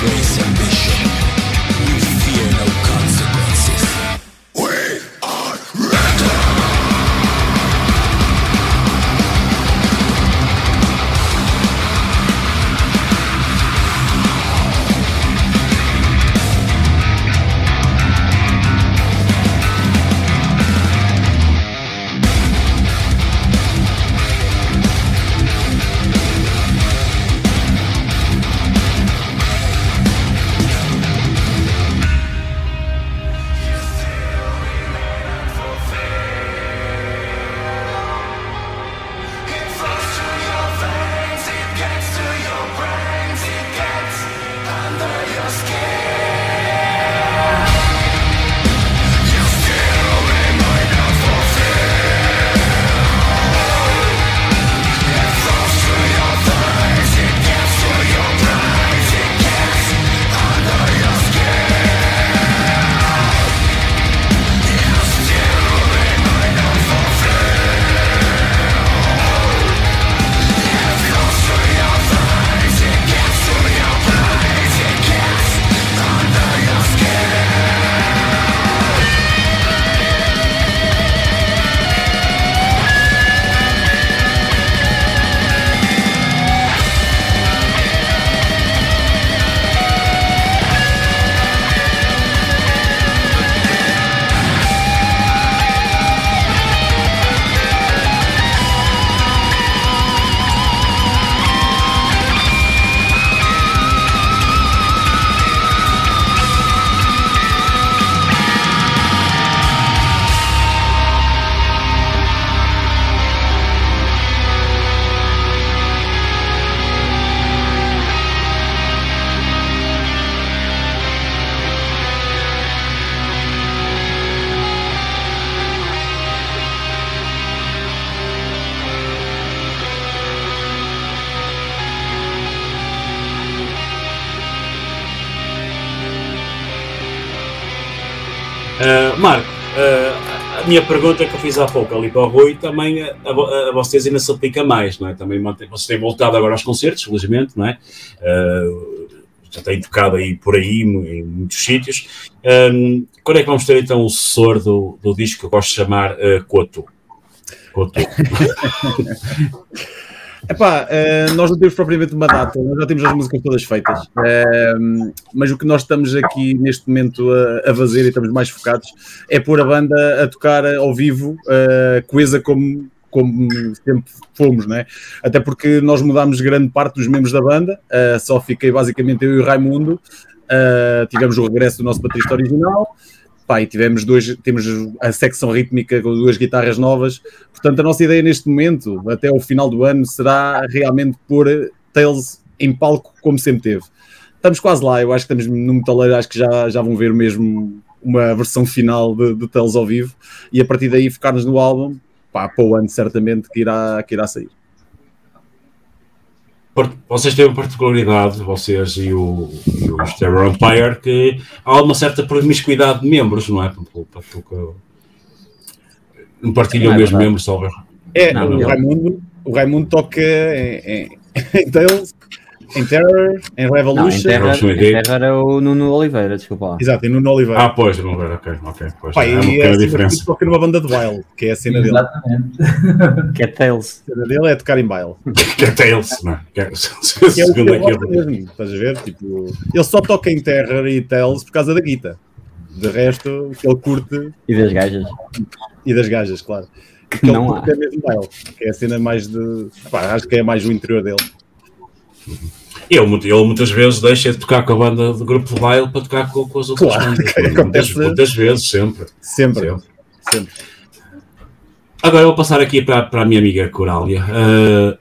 grace and vision. Minha pergunta que eu fiz há pouco ali para o Rui também a, a, a vocês ainda se aplica mais, não é? Também vocês têm voltado agora aos concertos, felizmente, não é? Uh, já têm tocado aí por aí em muitos sítios. Um, quando é que vamos ter então o sucessor do, do disco que eu gosto de chamar uh, Coto? Coto. Epá, uh, nós não temos propriamente uma data, nós já temos as músicas todas feitas, uh, mas o que nós estamos aqui neste momento a, fazer e estamos mais focados é pôr a banda a tocar ao vivo, uh, coesa como, como sempre fomos, né? Até porque nós mudámos grande parte dos membros da banda, só fiquei basicamente eu e o Raimundo, tivemos o regresso do nosso baterista original, pá, e tivemos dois, temos a secção rítmica com duas guitarras novas, portanto a nossa ideia neste momento, até o final do ano, será realmente pôr Tails em palco como sempre teve. Estamos quase lá, eu acho que estamos no metaleiro, acho que já, já vão ver mesmo uma versão final de, de Tails ao vivo, e a partir daí focar-nos no álbum, pá, para o ano certamente que irá, que irá sair. Vocês têm uma particularidade, vocês e o, e o Terror Empire, que há uma certa promiscuidade de membros, não é? Não partilham não é mesmo membros, talvez. É, não, o, Raimundo, o Raimundo toca em, em, em Tales, em Terror, em Revolution. Não, em, Terror, em Terror é o Nuno Oliveira, desculpa lá. Exato, em Nuno Oliveira. Ah, pois, Nuno Oliveira, ok, ok. Pois, Pai, é uma pequena é, diferença. toca numa banda de baile, que é a cena dele. Exatamente. que é Tails. A cena dele é tocar em baile. que é Tails, não é? Que é, que é o que ele gosta mesmo, estás a ver? Tipo, ele só toca em Terror e Tails por causa da guita. De resto, que ele curte... E das gajas. E das gajas, claro. Que ele não curte há. é mesmo baile, que é a cena mais de... Pá, acho que é mais o interior dele. Ele, ele muitas vezes deixa de tocar com a banda do grupo de baile para tocar com, com as outras claro, bandas. Muitas, muitas, vezes, sempre. Sempre. Sempre. sempre. Agora eu vou passar aqui para, para a minha amiga Corália. Uh,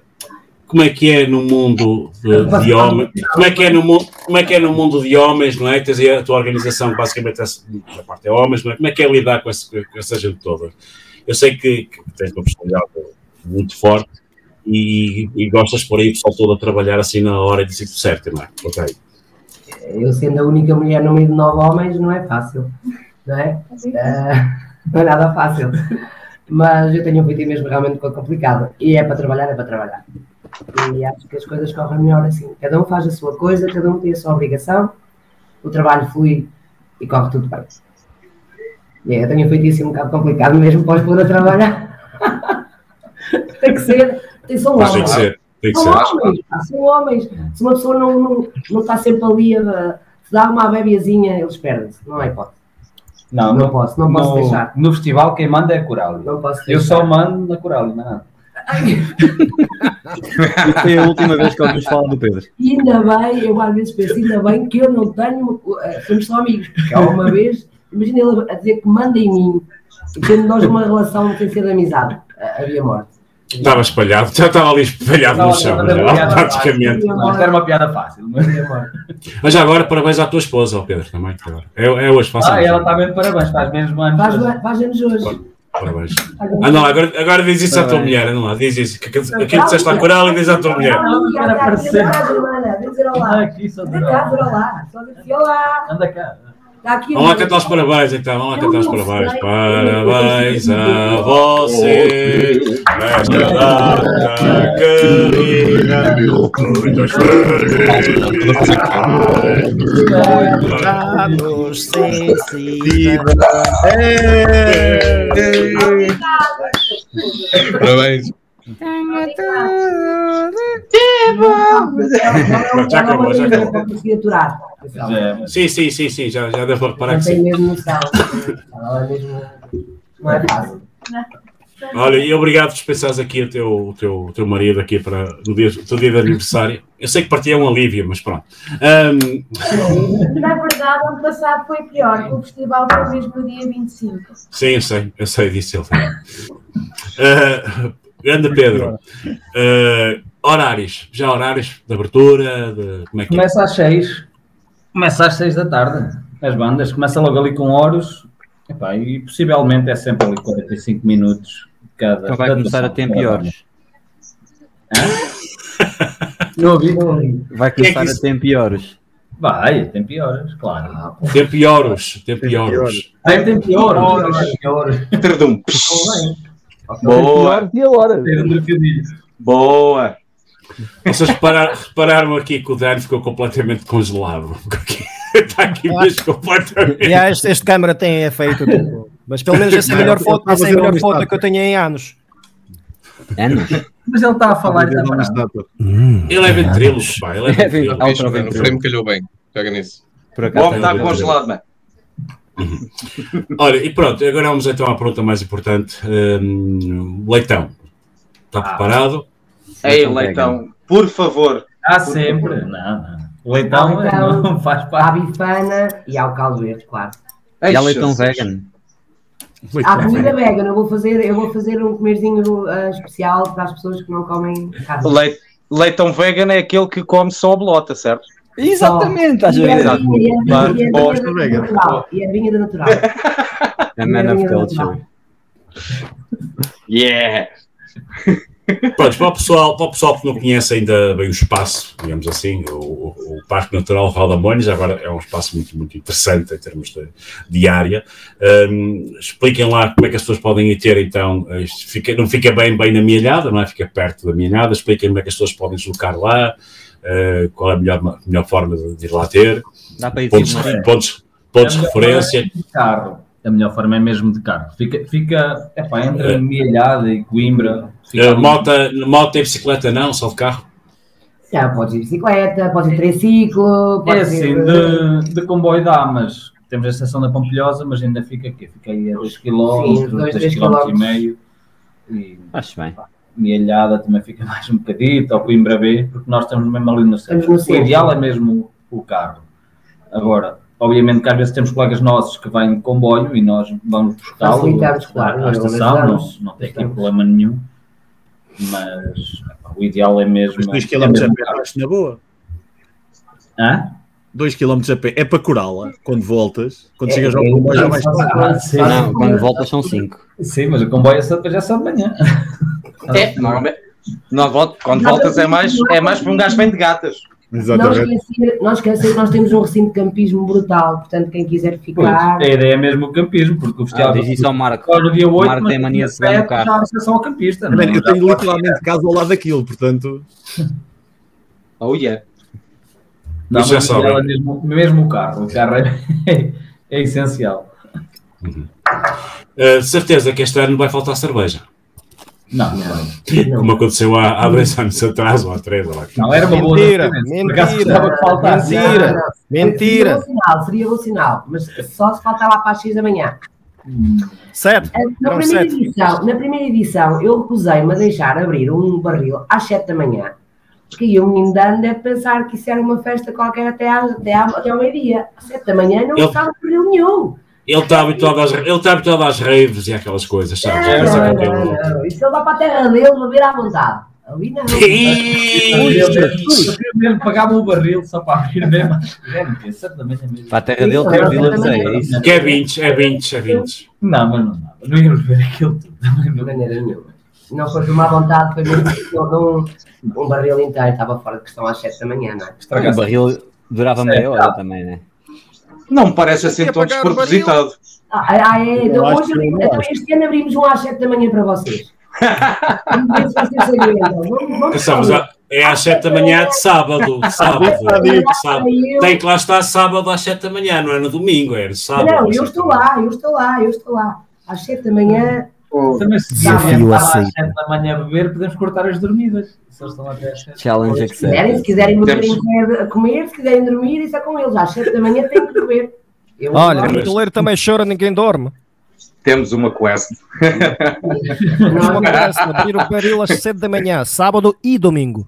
como é que é no mundo de, de homens? Como é que é no mundo? Como é que é no mundo de homens, não é? Tens a tua organização basicamente a parte é homens, não é? Como é que é lidar com, esse, com essa gente toda? Eu sei que, que tens uma personalidade muito forte e, e gostas por aí o pessoal todo a trabalhar assim na hora de sítio certo, não é? Ok. Eu sendo a única mulher no meio de nove homens não é fácil, não é? Uh, não é nada fácil. Mas eu tenho um feito mesmo realmente complicado. E é para trabalhar, é para trabalhar. E acho que as coisas correm melhor assim. Cada um faz a sua coisa, cada um tem a sua obrigação, o trabalho flui e corre tudo bem. E eu tenho feito isso um bocado complicado mesmo para os pôr a trabalhar. tem que ser tem, são homens. Tem que ser. Tem que são ser. homens, pá, são homens. Se uma pessoa não, não, não está sempre ali a se dá uma bebezinha, eles perdem-se. Não é hipótese. Não, não, não posso, não posso no, deixar. No festival quem manda é a Coral. Não posso deixar. Eu só mando na Coral, não é nada. foi a última vez que ouvimos falar do Pedro. E ainda bem, eu às vezes penso, ainda bem que eu não tenho, uh, somos só amigos, porque alguma vez, imagina ele a dizer que manda em mim, tendo nós uma relação sem ser de amizade, uh, havia morte. Estava espalhado, já estava ali espalhado no chão, já, praticamente. Isto era uma piada fácil, mas, mas já agora, parabéns à tua esposa, Pedro, também. É, é hoje, faça Ah, ela está bem, parabéns, faz mesmo anos. Faz, faz anos hoje. Parabéns. Ah, não, agora, agora diz isso à tua mulher, não lá, diz isso. Aquilo que disseste à coral e diz à tua mulher. Não, não, aparecer. Vem dizer olá. Só dizer olá. Anda cá. Aqui vamos lá cantar os parabéns, então. Vamos lá cantar os parabéns. Parabéns a você, nesta data querida. Muitas felicidades. Parabéns. Tenha tudo Já acabou, já acabou. Sim, sim, sim, sim, já, já deu para reparar que sim. mesmo. Não é fácil. Olha, e obrigado por dispensares aqui o teu, o teu, o teu marido aqui para no dia, o teu dia de aniversário. Eu sei que para ti é um alívio, mas pronto. Um... Na verdade, ano passado foi pior, o festival foi mesmo no dia 25. Sim, eu sei, eu sei disso. Ele uh, grande Pedro. Uh, horários, já horários de abertura? De, como é que Começa é? às 6. Começa às 6 da tarde. As bandas. Começa logo ali com Horus. Epá, e possivelmente é sempre ali 45 minutos cada. Então vai começar a tempo e horas. Não ouvi, não ouvi. Vai começar é a tempo e horas. Vai, tem piores, claro. Tem pioros, tem pioros. Tem, tem piores. Tem piores. Terdum. Boa. E agora? Boa. Vocês repararam, repararam aqui que o Dan ficou completamente congelado. Está aqui mesmo completamente. Este, este câmara tem efeito. tipo, Mas pelo menos essa é a melhor foto, essa é a melhor foto que eu tenho em anos. Anos? Mas ele está a falar e está parado. Ele é ventríloco, pá. Ele é. Bicho, mano, o frame calhou bem. Pega nisso. O homem está congelado, mano. Olha, e pronto, agora vamos então à pergunta mais importante. Hum, leitão, está preparado? Ei, Leitão, por favor. Há Por sempre. favor. Não, não. Leitão Leitão, não faz parte. bifana e há o caldo verde, claro. E há Ei, leitão vegan. Há comida vegan, eu vou fazer, eu vou fazer um comerzinho ah, especial para as pessoas que não comem carne. Leit- Leitão vegan é aquele que come só bolota, certo? Exatamente, a E é ver? a vinha- e é a Claro, vinha da bosta da natural. E é a vinha da natural. A man of culture. Yeah! Pronto, para o, pessoal, para o pessoal que não conhece ainda bem o espaço, digamos assim, o, o- Parque Natural Rodamones agora é um espaço muito, muito interessante em termos de, de área. Hum, expliquem lá como é que as pessoas podem ir ter, então, fica, não fica bem, bem na Mielhada, não é? Fica perto da Mielhada. Expliquem como é que as pessoas podem deslocar lá, eh, qual é a melhor, melhor forma de, ir lá ter, Dá para ir pontos, pontos, pontos de A melhor referência. forma é de carro. A melhor forma é mesmo de carro. Fica, fica epá, entre É. Mielhada e Coimbra. Fica Eh, ali- moto, moto e bicicleta não, só de carro. Já, podes ir de bicicleta, podes ir de triciclo, É podes assim, ir... de, de comboio dá, mas temos a estação da Pampilhosa, mas ainda fica aqui, fica aí a 2 Sim, km, dois, 2 três km e meio. E Acho bem. Mielhada também fica mais um bocadito, ou Coimbra B, porque nós estamos mesmo ali no centro. O ideal é mesmo o carro. Agora, obviamente que às vezes temos colegas nossos que vêm de comboio e nós vamos buscá-lo claro, à estação, não, não tem aqui problema nenhum. Mas o ideal é mesmo. 2 é km a mesmo pé, acho na boa. Hã? 2 km a pé é para curá-la quando voltas. Quando É, chegas ao é, comboio já é, vais ah, sim. Não, quando voltas são 5. Sim, mas o comboio é só, depois é só de manhã. É, normalmente. Não, volto- quando voltas é mais, é mais para um gajo bem de gatas. Não esquecer, não esquecer que nós temos um recinto de campismo brutal, portanto quem quiser Pois, ficar... a ideia é mesmo o campismo, porque o festival Ah, diz isso ao Marco. Só no dia 8, Marco mas tem mania de se dar no 7 carro. já há recepção ao campista. Man, não- eu já tenho literalmente casa ao lado daquilo, portanto. Oh yeah. Não, já ela mesmo, mesmo o carro, o carro é, é essencial. Uh, certeza que este ano vai faltar cerveja. Não, não. Como aconteceu há, há dois anos atrás, ou há três, ou lá. Não, era uma boa Mentira, acaso mentira, que faltasse. mentira, Seria mentira. bom sinal, seria bom sinal, mas só se faltar lá para as 6 da manhã. Sete. Na Eram primeira, sete. edição, na primeira edição, eu recusei-me a deixar abrir um barril às 7 da manhã. Porque aí o menino Dan deve pensar que isso era uma festa qualquer até, às- até, à- até ao meio-dia. Às 7 da manhã não Eu- estava barril nenhum. Ele está habituado, às, ele está habituado às raves e aquelas coisas, sabes? Não, não, não, não. Isso ele vai para a terra dele beber à vontade. Ali não. Eu queria mesmo pagava o barril só para abrir mesmo. É. Para a terra dele tem Vila de Zeia, é isso? Que é 20, é 20, é 20. Não, mas não dava. Não íamos ver aquilo tudo. De maneira nenhuma. Não foi má vontade, foi mesmo num, um barril inteiro, estava fora de questão às 7 da manhã, não é? O barril durava meia hora também, né? Não me parece assim tão despropositado. Ah, ah, é, então, hoje, então, este ano abrimos um às 7 da manhã para vocês. Vamos ver se vocês aguentam. Vamos, é às 7 da manhã de sábado. de sábado, de sábado. Tem que lá estar sábado às 7 da manhã, não é no domingo, é no sábado. Não, eu estou lá, eu estou lá, eu estou lá. Às 7 da manhã. Também se estar aceito. às 7 da manhã a beber, podemos cortar as dormidas. Se eles estão até às 7. Challenge Se quiserem, se quiserem beber a comer, se quiserem dormir, isso é com eles. Às 7 da manhã têm que beber. Eu Olha, o toleiro também chora, ninguém dorme. Temos uma quest. Temos uma quest, abrir o barril às 7 da manhã, sábado e domingo.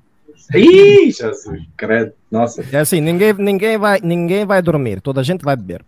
Ih, Jesus, credo. Nossa. É assim, ninguém, ninguém, vai, ninguém vai dormir, toda a gente vai beber.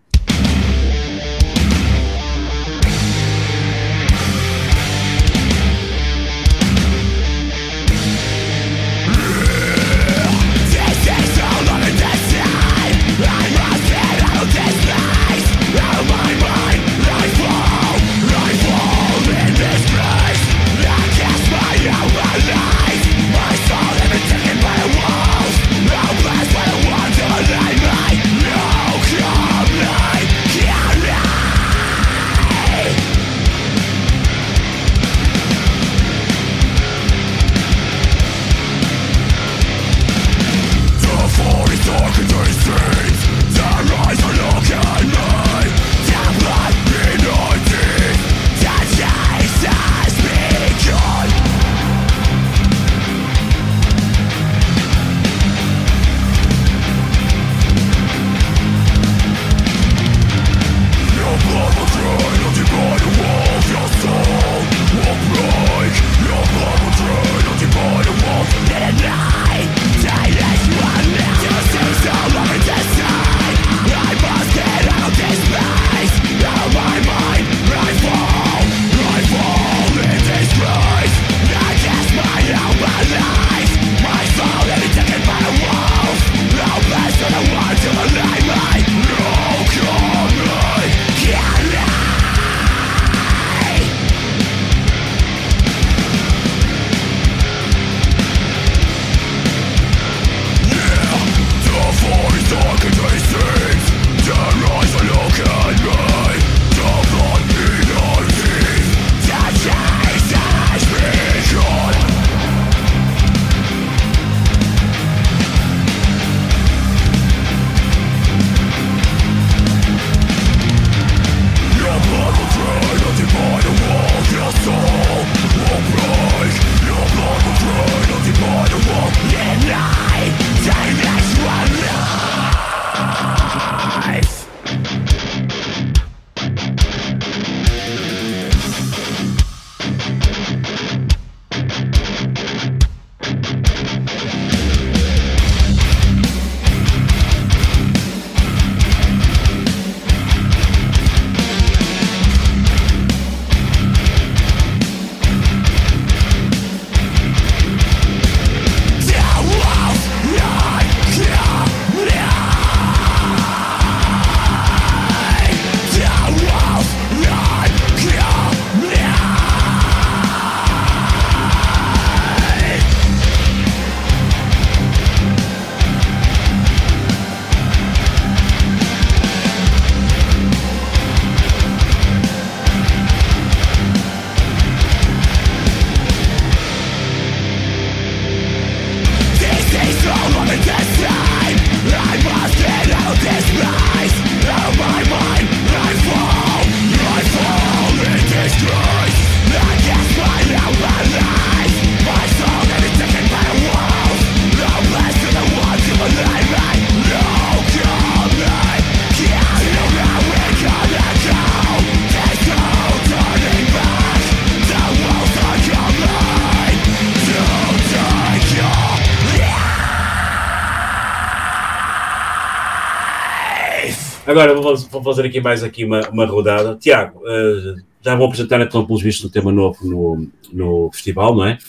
Agora vou, fazer aqui mais aqui uma, uma rodada. Tiago, eh, já vou apresentar então, pelos vistos, um tema novo no, no festival, não é?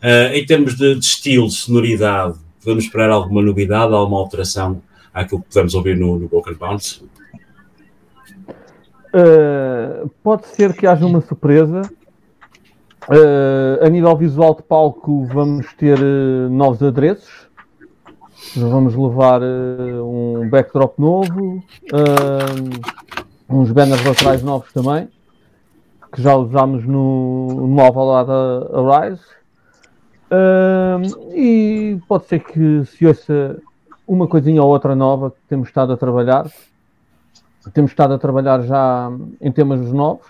Eh, em termos de, de estilo, sonoridade, podemos esperar alguma novidade, alguma alteração àquilo que podemos ouvir no, no Broken Bounce? Uh, pode ser que haja uma surpresa. Uh, a nível visual de palco, vamos ter uh, novos adereços. Vamos levar um backdrop novo, uns banners laterais novos também, que já usámos no, no Alvalade Arise. e pode ser que se ouça uma coisinha ou outra nova que temos estado a trabalhar. Temos estado a trabalhar já em temas novos,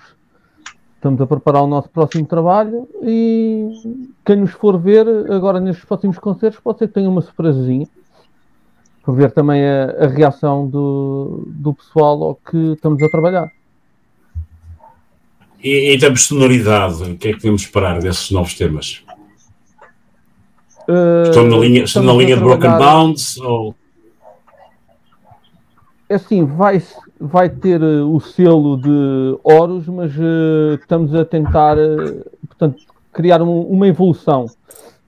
estamos a preparar o nosso próximo trabalho e quem nos for ver agora nestes próximos concertos pode ser que tenha uma surpresazinha para ver também a, a reação do, do pessoal ao que estamos a trabalhar. E em termos de sonoridade, o que é que devemos esperar desses novos temas? Uh, estão na linha, estão na linha de Broken Bounds? Ou... É assim, vai, vai ter uh, o selo de Horus, mas uh, estamos a tentar uh, portanto, criar um, uma evolução.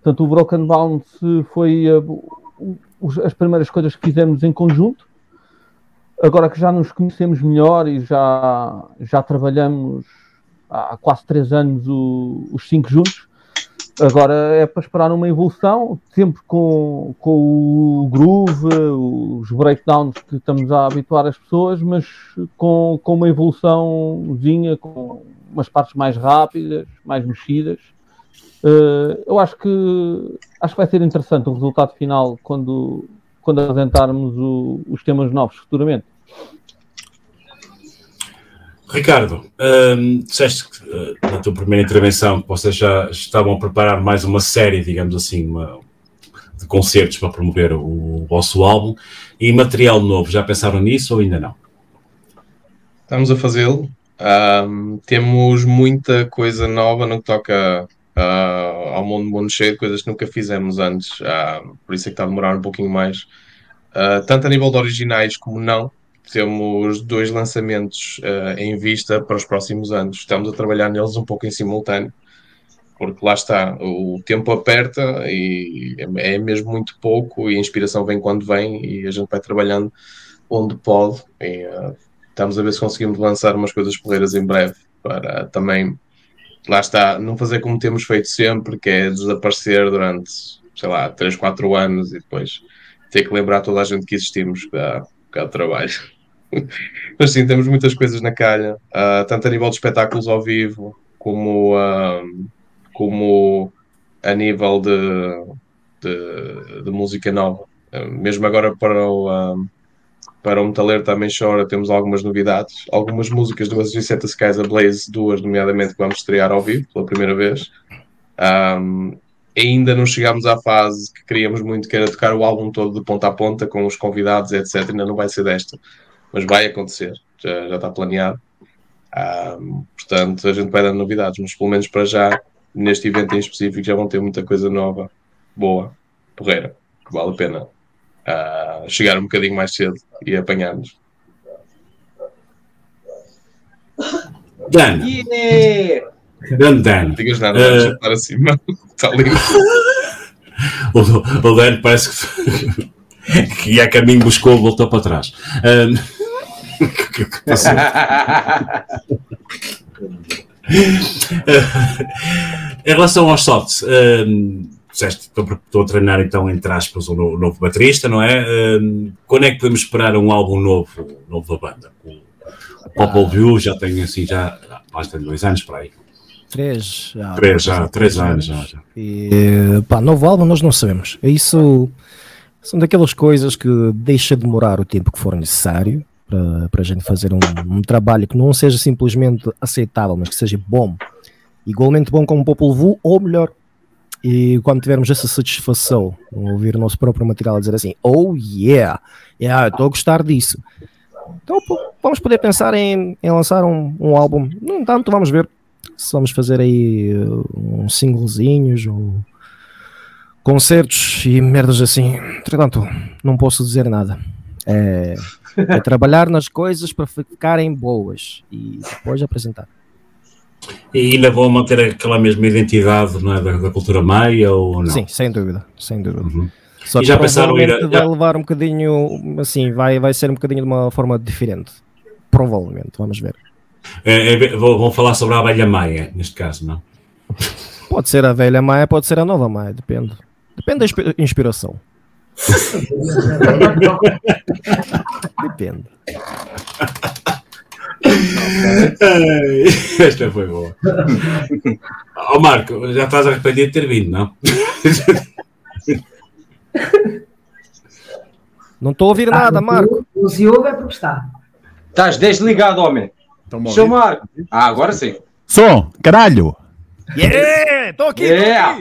Portanto, o Broken Bounce foi as primeiras coisas que fizemos em conjunto. Agora que já nos conhecemos melhor e já, já trabalhamos há quase três anos o, os cinco juntos, Agora é para esperar uma evolução, sempre com, com o groove, os breakdowns que estamos a habituar as pessoas, mas com, com uma evoluçãozinha, com umas partes mais rápidas, mais mexidas. Uh, eu acho que acho que vai ser interessante o resultado final quando, quando apresentarmos o, os temas novos futuramente. Ricardo, hum, disseste que, uh, na tua primeira intervenção que vocês já estavam a preparar mais uma série, digamos assim, uma, de concertos para promover o, o vosso álbum e material novo. Já pensaram nisso ou ainda não? Estamos a fazê-lo. Um, temos muita coisa nova no que toca uh, ao mundo mundo cheio, coisas que nunca fizemos antes. Uh, por isso é que está a demorar um pouquinho mais. Uh, tanto a nível de originais como não temos dois lançamentos uh, em vista para os próximos anos. Estamos a trabalhar neles um pouco em simultâneo, porque lá está, o tempo aperta e é mesmo muito pouco e a inspiração vem quando vem e a gente vai trabalhando onde pode. E, uh, estamos a ver se conseguimos lançar umas coisas porreiras em breve para também, lá está, não fazer como temos feito sempre, que é desaparecer durante, sei lá, 3, 4 anos e depois ter que lembrar toda a gente que existimos. Dá um bocado de trabalho. Mas sim, temos muitas coisas na calha, uh, tanto a nível de espetáculos ao vivo, como, uh, como a nível de, de, de música nova. Uh, mesmo agora para o, para o Metaleiro Também Chora, temos algumas novidades. Algumas músicas do As Set Skies Ablaze, duas, nomeadamente, que vamos estrear ao vivo pela primeira vez. Um, ainda não chegámos à fase que queríamos muito, que era tocar o álbum todo de ponta a ponta, com os convidados, etc. Ainda não vai ser desta mas vai acontecer, já, já está planeado. Um, portanto, a gente vai dando novidades, mas pelo menos para já, neste evento em específico, já vão ter muita coisa nova, boa, porreira, que vale a pena uh, chegar um bocadinho mais cedo e apanhar-nos. Dan. Yeah. Grande Dan. Não digas nada, uh... estar acima. Está lindo. o, o Dan parece que, que ia a caminho buscou, voltou para trás. Um que, que passou? em relação aos softs, um, estou, a treinar então, entre aspas, o novo, novo baterista, não é? Um, quando é que podemos esperar um álbum novo, novo da banda? O, o Popol View já tem assim, já de dois anos para aí. Três, já. Três, já, três anos já. já. E, pá, novo álbum nós não sabemos. Isso são daquelas coisas que deixa demorar o tempo que for necessário para, para a gente fazer um, um, trabalho que não seja simplesmente aceitável, mas que seja bom, igualmente bom como o Popol Vuh, ou melhor. E quando tivermos essa satisfação, ouvir o nosso próprio material, dizer assim, oh yeah, yeah estou a gostar disso. Então vamos poder pensar em, em lançar um, um álbum. No entanto, vamos ver se vamos fazer aí uh, uns singlezinhos ou concertos e merdas assim. Entretanto, não posso dizer nada. É, é trabalhar nas coisas para ficarem boas e depois apresentar. E ainda vão manter aquela mesma identidade não é, da, da cultura maia ou não? Sim, sem dúvida, sem dúvida. Uhum. Só E que já pensaram ir a- vai levar um bocadinho, assim, vai, vai ser um bocadinho de uma forma diferente. Provavelmente, vamos ver. É, é, vão falar sobre a abelha maia, neste caso, não? Pode ser a velha Maia, pode ser a nova Maia, depende. Depende da inspi- inspiração. Depende. Ai, Esta foi boa. Ó Marco, já estás arrependido de ter vindo, não? Não estou a ouvir nada, Marco. O se ouve é porque está. Estás desligado, homem. Seu Marco. Ah, agora sim. Som, caralho! Yeah! Estou aqui! Yeah!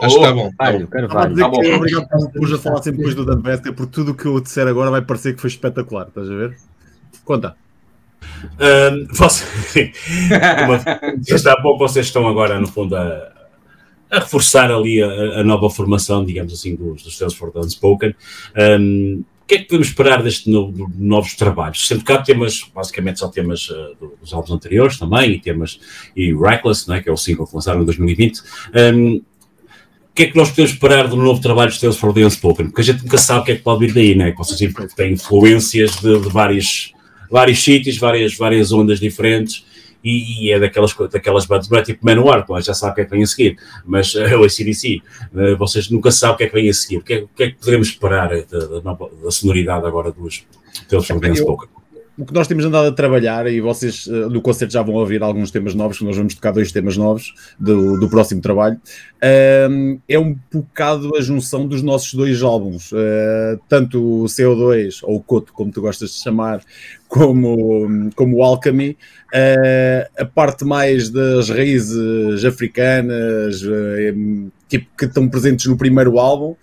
Acho que está bom. Carvalho, Carvalho. dizer Tá bom. é obrigado por a falar sempre depois do Dan Vesca, porque tudo o que eu disser agora vai parecer que foi espetacular, estás a ver? Conta. Ahm, você- está bom, vocês estão agora, no fundo, a, a reforçar ali a, a nova formação, digamos assim, dos, dos Tales for the Unspoken. Ahm, o que é que podemos esperar destes novo- novos trabalhos? Sendo que há temas, basicamente só temas ah, dos álbuns anteriores também, e temas, e Reckless, não é, que é o single que lançaram em 2020. Ahm, o que é que nós podemos esperar do novo trabalho dos Tales for the Unspoken? Porque a gente nunca sabe o que é que pode vir daí, né? Vocês sempre têm influências de, de vários, vários sítios, várias, várias ondas diferentes, e, e é daquelas, daquelas bandas, não é tipo Manowar, já sabe o que é que vem a seguir, mas eh, o ACDC, eh, vocês nunca sabem o que é que vem a seguir. O que é, o que, é que poderemos esperar eh, da, da da sonoridade agora dos the Eu- Unspoken? O que nós temos andado a trabalhar, e vocês eh, no concerto já vão ouvir alguns temas novos, que nós vamos tocar dois temas novos do, do próximo trabalho, é um bocado a junção dos nossos dois álbuns, eh, tanto o CO2, ou o Coto, como tu gostas de chamar, como, como o Alchemy, eh, a parte mais das raízes africanas, tipo, que estão presentes no primeiro álbum,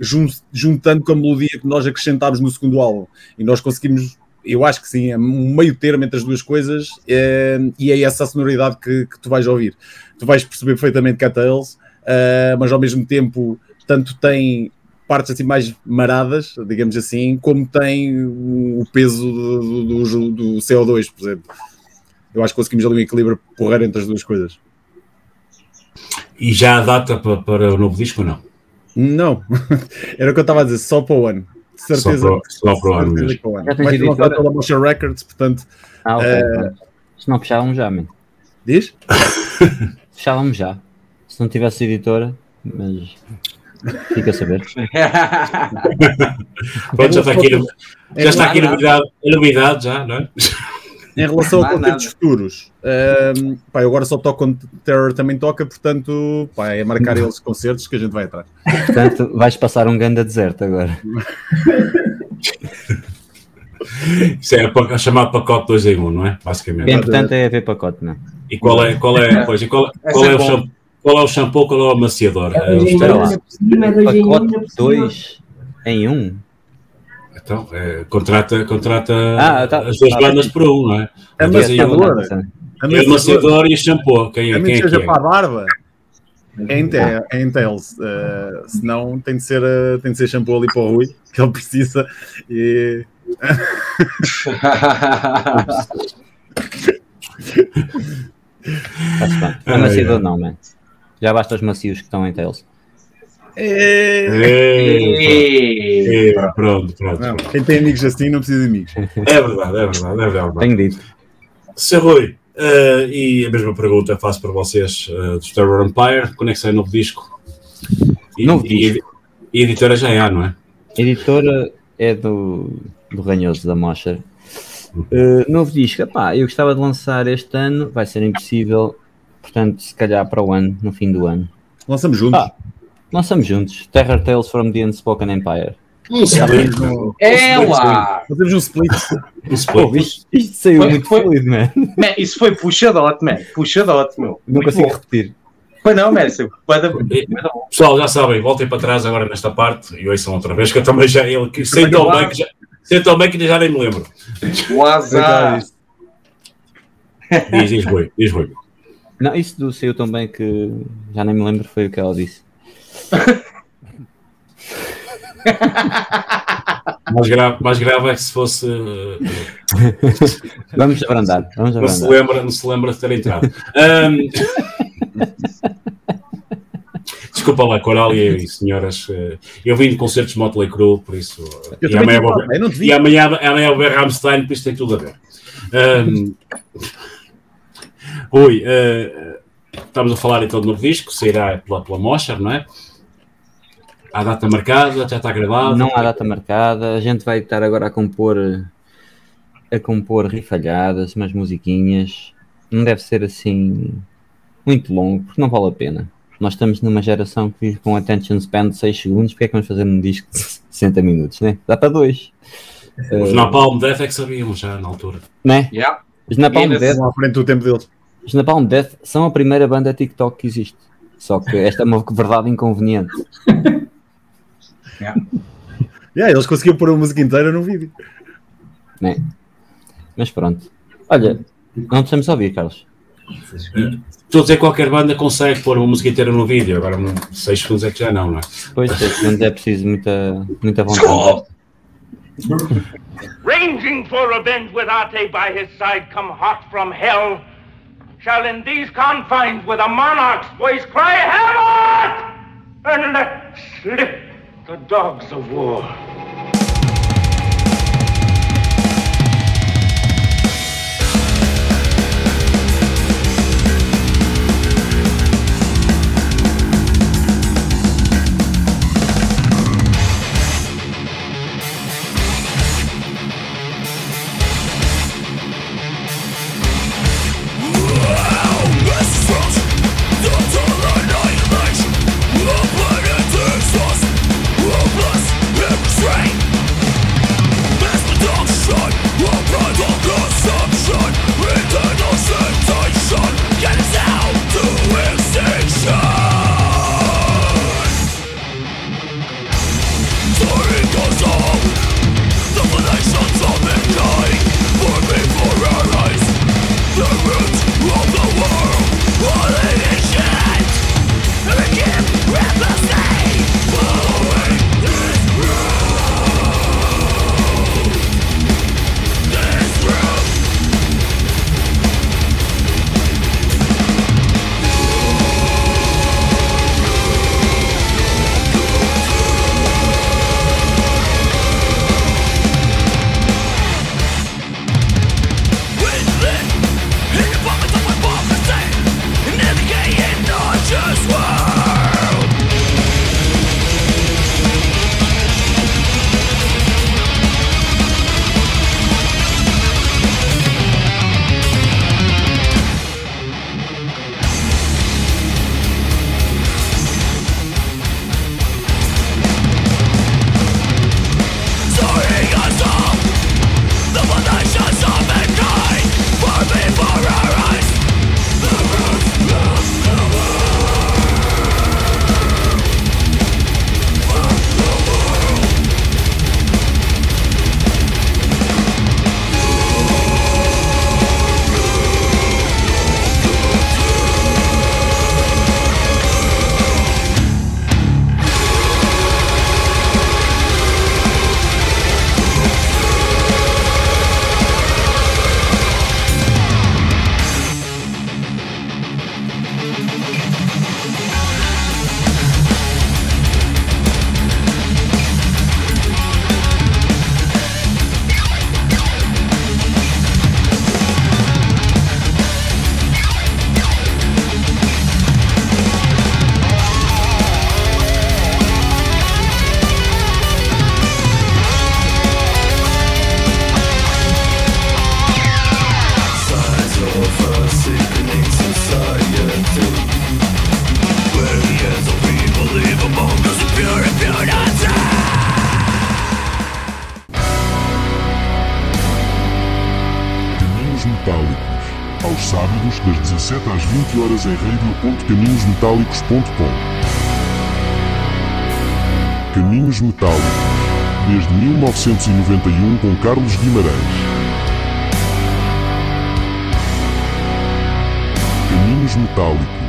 jun- juntando com a melodia que nós acrescentámos no segundo álbum. E nós conseguimos, eu acho que sim, é um meio termo entre as duas coisas, eh, e é essa a sonoridade que, que tu vais ouvir. Tu vais perceber perfeitamente que é Tales, eh, mas ao mesmo tempo, tanto tem partes assim mais maradas, digamos assim, como tem o, peso do, do- do- do CO2, por exemplo. Eu acho que conseguimos ali um equilíbrio porreiro entre as duas coisas. E já há data para, para o novo disco ou não? Não, era o que eu estava a dizer, só para o ano. De certeza, Só para- só para o ano mesmo. Vai pela Motion Records, portanto. Ah, ok. eh, pronto. Se não fechavam já, man. Diz? Fechávamos já. Se não tivesse editora, mas fica a saber. Pronto, já está aqui, É já está aqui a nada. novidade, a novidade já, não é? Em relação a nada. futuros, ehm, pá, eu agora só toco quando Terror também toca, portanto, pá, é marcar eles concertos que a gente vai atrás. Portanto, vais passar um ganda deserto agora. Isso é pa- chamado pacote 2 em 1, não é? Basicamente. O que é importante é haver pacote, não é? E qual é, qual é, pois, e qual, É qual é o sempre bom. shampoo, qual é o shampoo, qual é o amaciador? É dois Eh, um, é um, Pacote ainda por cima. 2 em 1. Um. Então, eh, contrata, contrata Ah, tá. as duas Ah, bandas por um, não é? É amaciador. É o amaciador e o shampoo. Quem A é, quem é que seja é? para a barba, é em, é em Tails. Eh, senão tem de, ser, eh, tem de ser shampoo ali para o Rui, que ele precisa. E... Amaciador é. não, man. Já basta os macios que estão em Tails. Ei, pronto, pronto, pronto. Não, quem tem amigos assim não precisa de amigos. É verdade, é verdade, é verdade. Tenho dito. Sr. Rui, eh, e a mesma pergunta faço para vocês uh, do Terror Empire, quando é que sai o novo disco? E, Novo e, e a editora já é, não é? A editora é do, do Ranhoso da Mocha. Uh, novo disco, epá, eu gostava de lançar este ano, vai ser impossível, portanto, se calhar para o ano, no fim do ano. Lançamos juntos. Ah, lançamos juntos. Terror Tales from the Unspoken Empire. Um split. É lá! Fazemos um split. Um split. Pô, isto, isto saiu Foi- muito foi- fluido, man. Man, isso foi puxadote, man. Puxadote, meu. Não Muito consigo bom. repetir. Foi não, vai dar- Pessoal, já sabem, voltem para trás agora nesta parte e ouçam outra vez, que eu também já. Ele, que sei tão bem que já. Sei tão bem que já nem me lembro. O azar. Diz, diz Rui, diz Rui. Não, isso do saiu tão bem que já nem me lembro, foi o que ela disse. mais, grave, mais grave é que se fosse. Vamos abrandar. Vamos não, se abrandar. lembra, não se lembra de ter entrado. Ahm, Desculpa lá, Corália e senhoras. eh, Eu vim de concertos de Motley Crue, por isso. eh, Eu e amanhã vou lá, eu não te ver, vi. e amanhã, amanhã vou ver Rammstein, por isso tem tudo a ver. Ahm, Oi, eh, estamos a falar então do novo disco, sairá pela, pela Mosher, não é? Há data marcada, já está gravado. Não há data marcada. A gente vai estar agora a compor a compor rifalhadas, umas musiquinhas. Não deve ser assim muito longo, porque não vale a pena. Nós estamos numa geração que vive com attention span de 6 segundos, porque é que vamos fazer um disco de 60 minutos, né? Dá para dois. Os Eh, Napalm Death é que sabíamos já na altura. né? Yeah. Os Napalm. Death, à frente do tempo deles. os Napalm Death são a primeira banda TikTok que existe. Só que esta é uma verdade inconveniente. Yeah, eles conseguiam pôr a música inteira no vídeo. né? Mas pronto. Olha, não a ouvir, Carlos. Estou a dizer que qualquer banda consegue pôr uma música inteira no vídeo, agora 6 segundos é que já não, não é? Pois, seis segundos é preciso muita, muita vontade. Ranging for revenge with Ate by his side, come hot from hell, shall in these confines with a monarch's voice cry Havoc! And let slip the dogs of war. radio.caminhosmetálicos.com. Caminhos Metálicos. Desde 1991 com Carlos Guimarães. Caminhos Metálicos.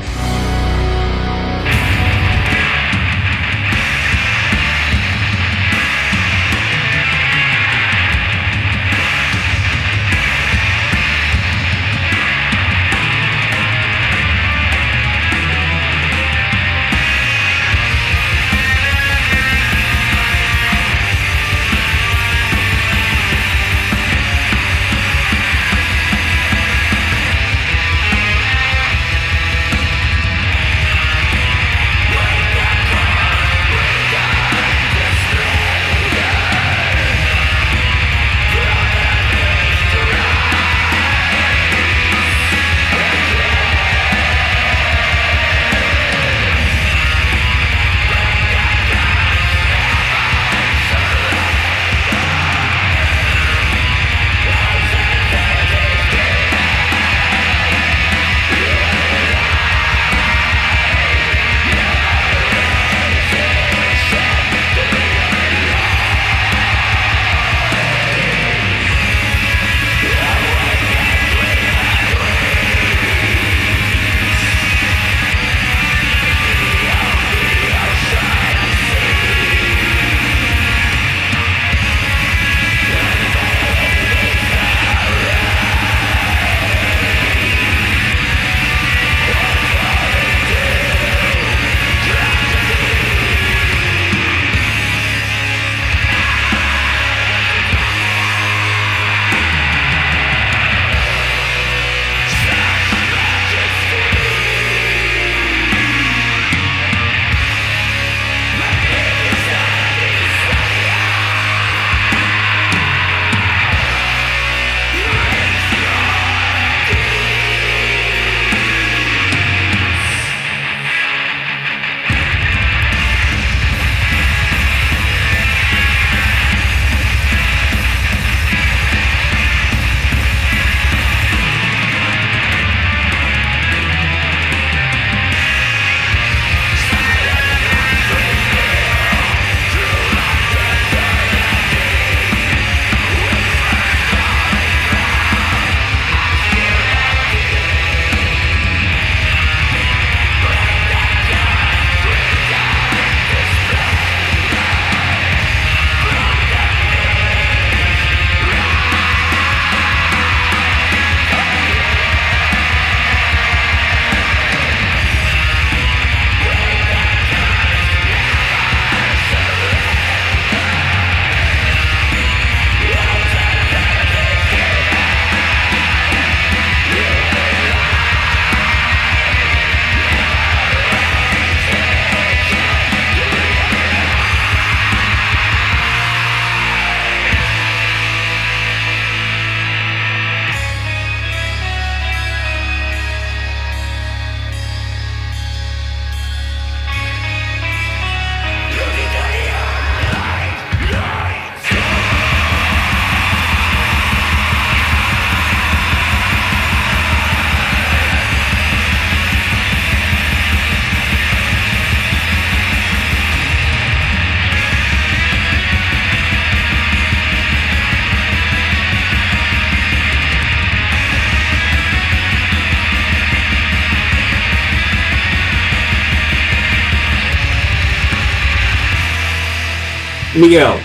Miguel,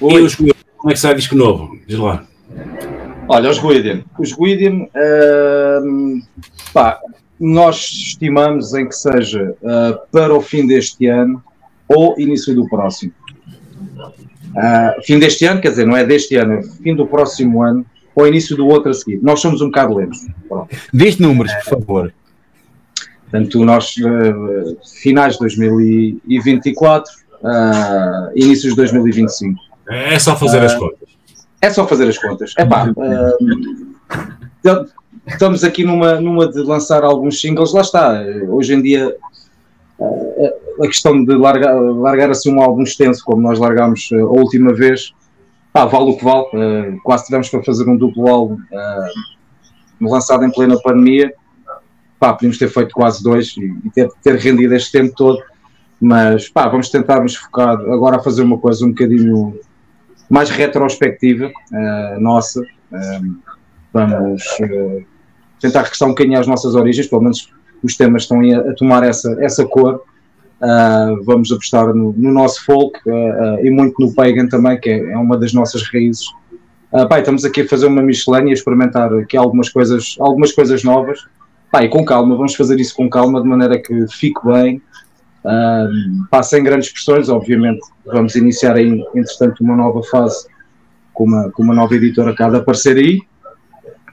e os Guidian? Como é que sai disco novo? Diz lá. Olha, os Guidian. Os Guidian, ahm, pá, nós estimamos em que seja ah, para o fim deste ano ou início do próximo. Ah, fim deste ano, quer dizer, não é deste ano, é fim do próximo ano ou início do outro a seguir. Nós somos um bocado lentos. Diz números, por favor. Portanto, nós, ah, finais de 2024, ah, inícios de 2025. É só fazer as Ah, contas. É só fazer as contas. Ah, estamos aqui numa, numa de lançar alguns singles, lá está. Hoje em dia a questão de largar, largar assim um álbum extenso, como nós largámos a última vez, pá, vale o que vale. Quase tivemos para fazer um duplo álbum lançado em plena pandemia. Pá, podíamos ter feito quase dois e, e ter, ter rendido este tempo todo. Mas pá, vamos tentar nos focar agora a fazer uma coisa um bocadinho mais retrospectiva eh, nossa. Eh, vamos eh, tentar regressar um bocadinho às nossas origens, pelo menos os temas estão a, tomar essa, essa cor. Ah, vamos apostar no, no nosso folk e muito no pagan também, que é, é uma das nossas raízes. Pá, estamos aqui a fazer uma miscelânea, experimentar aqui algumas coisas, algumas coisas novas. Pá, e com calma, vamos fazer isso com calma, de maneira que fique bem, um, pá, sem grandes pressões, obviamente. Vamos iniciar aí, entretanto, uma nova fase com uma, com uma nova editora cá de aparecer aí.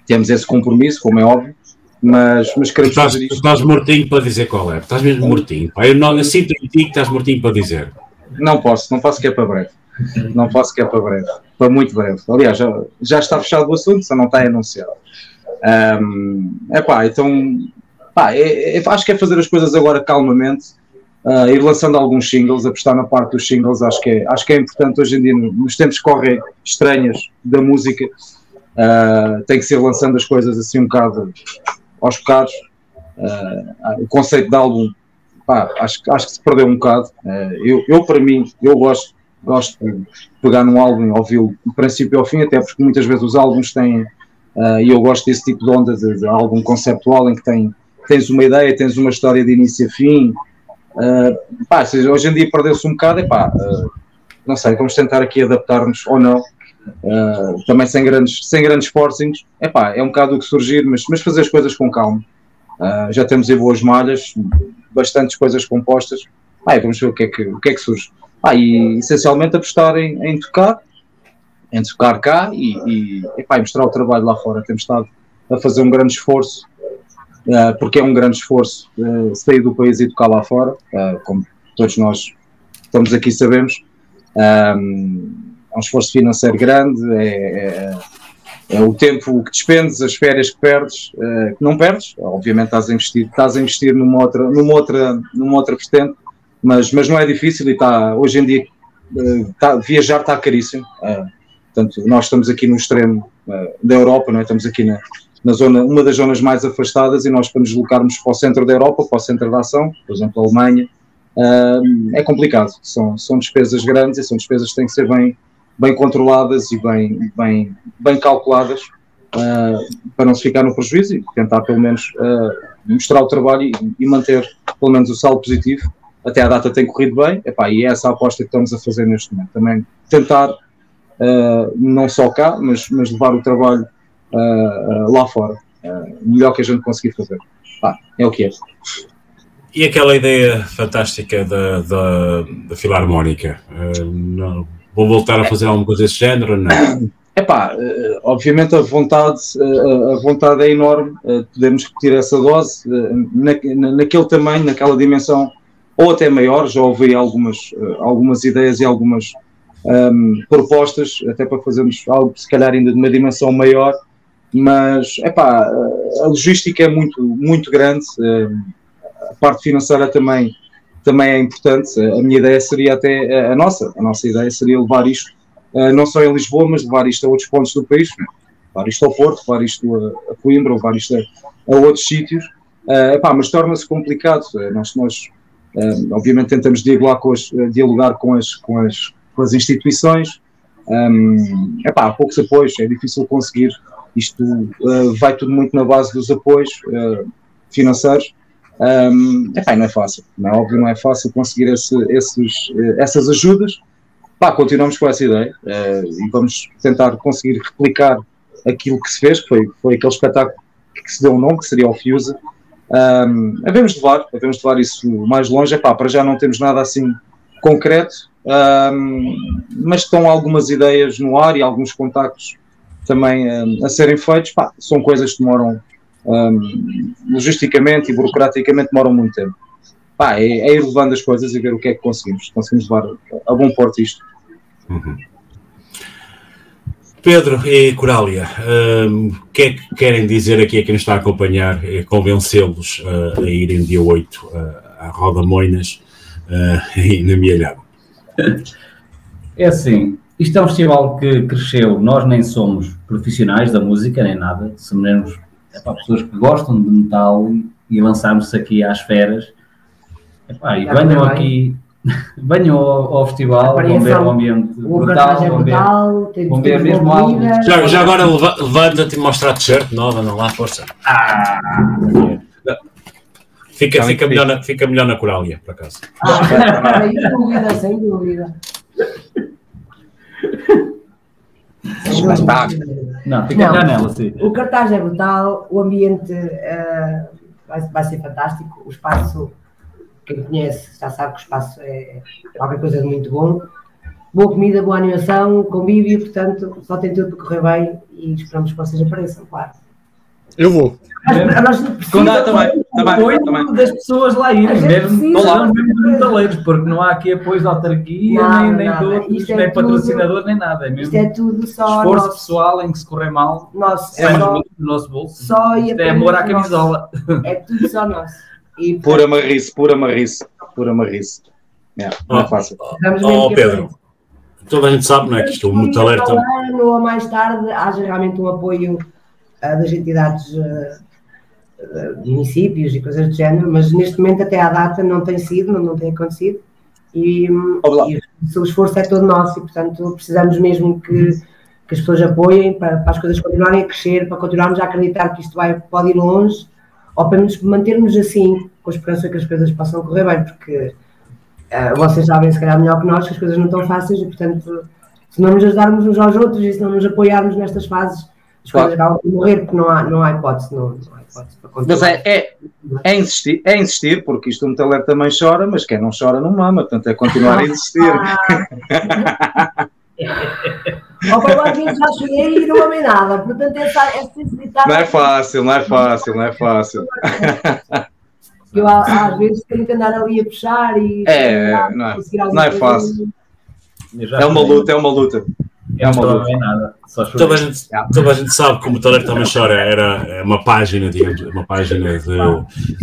Temos esse compromisso, como é óbvio, mas, mas Tu queremos estás, fazer isto. estás mortinho para dizer qual é. Estás mesmo mortinho. Eu, não, eu sinto em ti que estás mortinho para dizer. Não posso, não faço que é para breve. Não faço que é para breve, para muito breve. Aliás, já, já está fechado o assunto, só não está anunciado. Um, epá, então, pá, é- é- acho que é fazer as coisas agora calmamente, ah, ir lançando alguns singles, apostar na parte dos singles, acho que é, acho que é importante hoje em dia, nos tempos que correm estranhas da música, ah, tem que ser lançando as coisas assim um bocado aos bocados. Ah, o conceito de álbum pá, acho, acho que se perdeu um bocado. Eu, eu, para mim, eu gosto, gosto de pegar num álbum e ouvi-lo do princípio ao fim, até porque muitas vezes os álbuns têm, e eu gosto desse tipo de onda de, de álbum conceptual em que tem, tens uma ideia, tens uma história de início a fim. Eh, pá, hoje em dia perdeu-se um bocado, epá, eh, não sei, vamos tentar aqui adaptar-nos ou não. Eh, também sem grandes, sem grandes forcings, epá, é um bocado o que surgir, mas, mas fazer as coisas com calma. Uh, já temos aí boas malhas, bastantes coisas compostas. Ah, e vamos ver o que é que, o que, é que surge. Ah, e essencialmente apostar em, em tocar, em tocar cá e, e, epá, e mostrar o trabalho lá fora. Temos estado a fazer um grande esforço, uh, porque é um grande esforço uh, sair do país e tocar lá fora, uh, como todos nós estamos aqui sabemos. Um, é um esforço financeiro grande, é, é, é o tempo que despendes, as férias que perdes, eh, que não perdes, obviamente estás a investir, estás a investir numa outra, numa outra, numa outra vertente, mas, mas não é difícil e está, hoje em dia eh, está- viajar está caríssimo. eh, portanto, nós estamos aqui no extremo eh, da Europa, não é? estamos aqui na, na zona, uma das zonas mais afastadas e nós para nos deslocarmos para o centro da Europa, para o centro da ação, por exemplo, a Alemanha, eh, é complicado. São, são despesas grandes e são despesas que têm que ser bem, bem controladas e bem, bem, bem calculadas ah, para não se ficar no prejuízo e tentar pelo menos ah, mostrar o trabalho e, e manter pelo menos o saldo positivo. Até a data tem corrido bem, Epá, e é essa a aposta que estamos a fazer neste momento. Também tentar, não só cá, mas, mas levar o trabalho ah, lá fora. Ah, o melhor que a gente conseguir fazer. É o que é. E aquela ideia fantástica da, da, da Filarmónica? Eh, não- vou voltar a fazer alguma coisa desse género? Não. Epá, eh, obviamente a vontade, eh, a vontade é enorme, eh, podemos repetir essa dose eh, na- na- naquele tamanho, naquela dimensão, ou até maior, já ouvi algumas, eh, algumas ideias e algumas ahm, propostas, até para fazermos algo se calhar ainda de uma dimensão maior, mas epá, a logística é muito, muito grande, eh, a parte financeira também, também é importante, a minha ideia seria até, a nossa, a nossa ideia seria levar isto Uh, não só em Lisboa, mas levar isto a outros pontos do país, né? levar isto ao Porto, levar isto a, Coimbra, levar isto a, outros sítios, epá, mas torna-se complicado. Nós, nós obviamente, tentamos dialogar com as, dialogar com as, com as, com as instituições, um, epá, há poucos apoios, é difícil conseguir. Isto uh, vai tudo muito na base dos apoios uh, financeiros. Um, epá, e não é fácil, não é óbvio, não é fácil conseguir esse, esses, uh, essas ajudas. pá, continuamos com essa ideia eh, e vamos tentar conseguir replicar aquilo que se fez, que foi, foi aquele espetáculo que se deu um nome, que seria o Fuse. Um, havemos de levar, havemos levar isso mais longe. Epá, para já não temos nada assim concreto, um, mas estão algumas ideias no ar e alguns contactos também um, a serem feitos. Pá, são coisas que demoram um, logisticamente e burocraticamente demoram muito tempo. Pá, é, é ir levando as coisas e ver o que é que conseguimos. Conseguimos levar a bom porto isto. Pedro e Corália, hum, o que é que querem dizer aqui a quem nos está a acompanhar, convencê-los uh, a irem dia 8 uh, à Roda Moinas uh, e na Mielhada? É assim, isto é um festival que cresceu, nós nem somos profissionais da música, nem nada, somos é para pessoas que gostam de metal e, e lançámos aqui às feras. Epá, e Já venham aqui, venham ao, ao festival, vão ver o ambiente O brutal, cartaz é vão ver, brutal, vão ver mesmo algo. Já, já agora leva- levanta-te e mostra a t-shirt nova, não lá, força. Ah, Fica, Tá fica, melhor na, fica melhor na Corália, por acaso. Ah, sem dúvida, sem dúvida. Sem Mas dúvida. tá. Não, fica já nela, sim. O cartaz é brutal, o ambiente eh, vai, vai ser fantástico, o espaço, quem conhece já sabe que o espaço é qualquer coisa de muito bom. Boa comida, boa animação, convívio, portanto, só tem tudo para correr bem e esperamos que vocês apareçam, claro. Eu vou. Mas, nós não precisamos- também, apoio das pessoas lá irem, mesmo, precisa. são mesmo dos metaleiros, porque não há aqui apoio da autarquia, Nada, nem, nem de outros, é nem tudo- patrocinador, nem nada. É mesmo Isto é tudo só esforço nosso. pessoal em que se correr mal. Nosso, é é só- do nosso bolso. Só e Isto é amor à nosso. camisola. É tudo só nosso. E, Pura marrice, pura marrice, pura marrice. Yeah, não é fácil. Precisamos mesmo Oh, Pedro, toda a gente sabe, não é? Que isto, o um metaleiro também. ano ou mais tarde haja realmente um apoio ah, das entidades ah, ah, de municípios e coisas do género, mas neste momento até à data não tem sido, não, não tem acontecido. E, e o esforço é todo nosso e portanto precisamos mesmo que, que as pessoas apoiem para, para as coisas continuarem a crescer, para continuarmos a acreditar que isto vai, pode ir longe ou para nos mantermos assim, com a esperança que as coisas possam correr bem, porque ah, vocês sabem se calhar melhor que nós que as coisas não estão fáceis e portanto se não nos ajudarmos uns aos outros e se não nos apoiarmos nestas fases, as Claro. acabam por morrer porque não há, não há hipótese, não, não há hipótese para continuar. Mas é, é, é insistir, é insistir, porque isto o metaleiro também chora, mas quem não chora não mama, portanto é continuar a insistir. Ao às vezes já cheguei e não amei nada, portanto essa, essa sensibilidade Não é fácil, não é fácil, não é fácil. que eu às vezes tenho que andar ali a puxar e É, não é, não é fácil. É uma luta, é uma luta. É uma Não luta. é nada. Só. Toda a, gente, toda a gente sabe que o Metaleiro também chora. Era uma página, digamos, uma página de,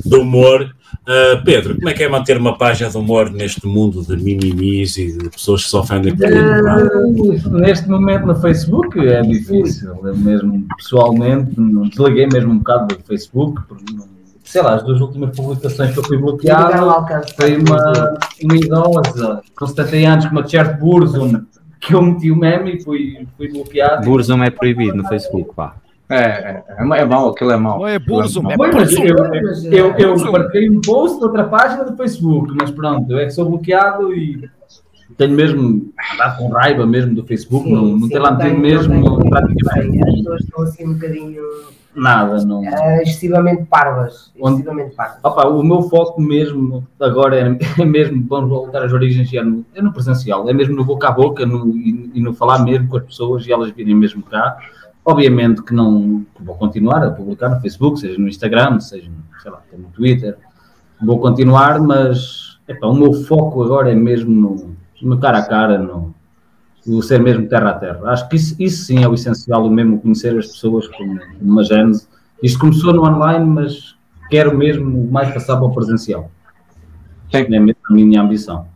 de humor. Uh, Pedro, como é que é manter uma página de humor neste mundo de mimimis e de pessoas que se ofendem por tudo? Eh, Neste momento no Facebook é difícil, eu mesmo pessoalmente não- desliguei mesmo um bocado do Facebook, porque não- sei lá, as duas últimas publicações que eu fui bloqueado foi uma, uma idosa com 70 anos com uma t-shirt Burzum que eu meti o meme e fui, fui bloqueado. Burzum é proibido no Facebook, pá. É, é, é, é mau, aquilo é mau. Não é Burzum, é Foi, mas eu, Burzum. eu, eu marquei um post de outra página do Facebook, mas pronto, eu é que sou bloqueado e tenho mesmo andado com raiva mesmo do Facebook, não, não tem lá metido tem- mesmo praticamente As pessoas estão assim um bocadinho nada. Não. eh, excessivamente parvas. Excessivamente parvas. Opa, o meu foco mesmo agora é, é mesmo, vamos voltar às origens, é no, é no presencial, é mesmo no boca a boca no, e, e no falar mesmo com as pessoas e elas virem mesmo cá. Obviamente que não que vou continuar a publicar no Facebook, seja no Instagram, seja no, lá, no Twitter. Vou continuar, mas epá, o meu foco agora é mesmo no, no cara a cara, no, no ser mesmo terra a terra. Acho que isso, isso sim é o essencial, o mesmo conhecer as pessoas como uma gênese. Isto começou no online, mas quero mesmo mais passar para o presencial. É mesmo a minha ambição.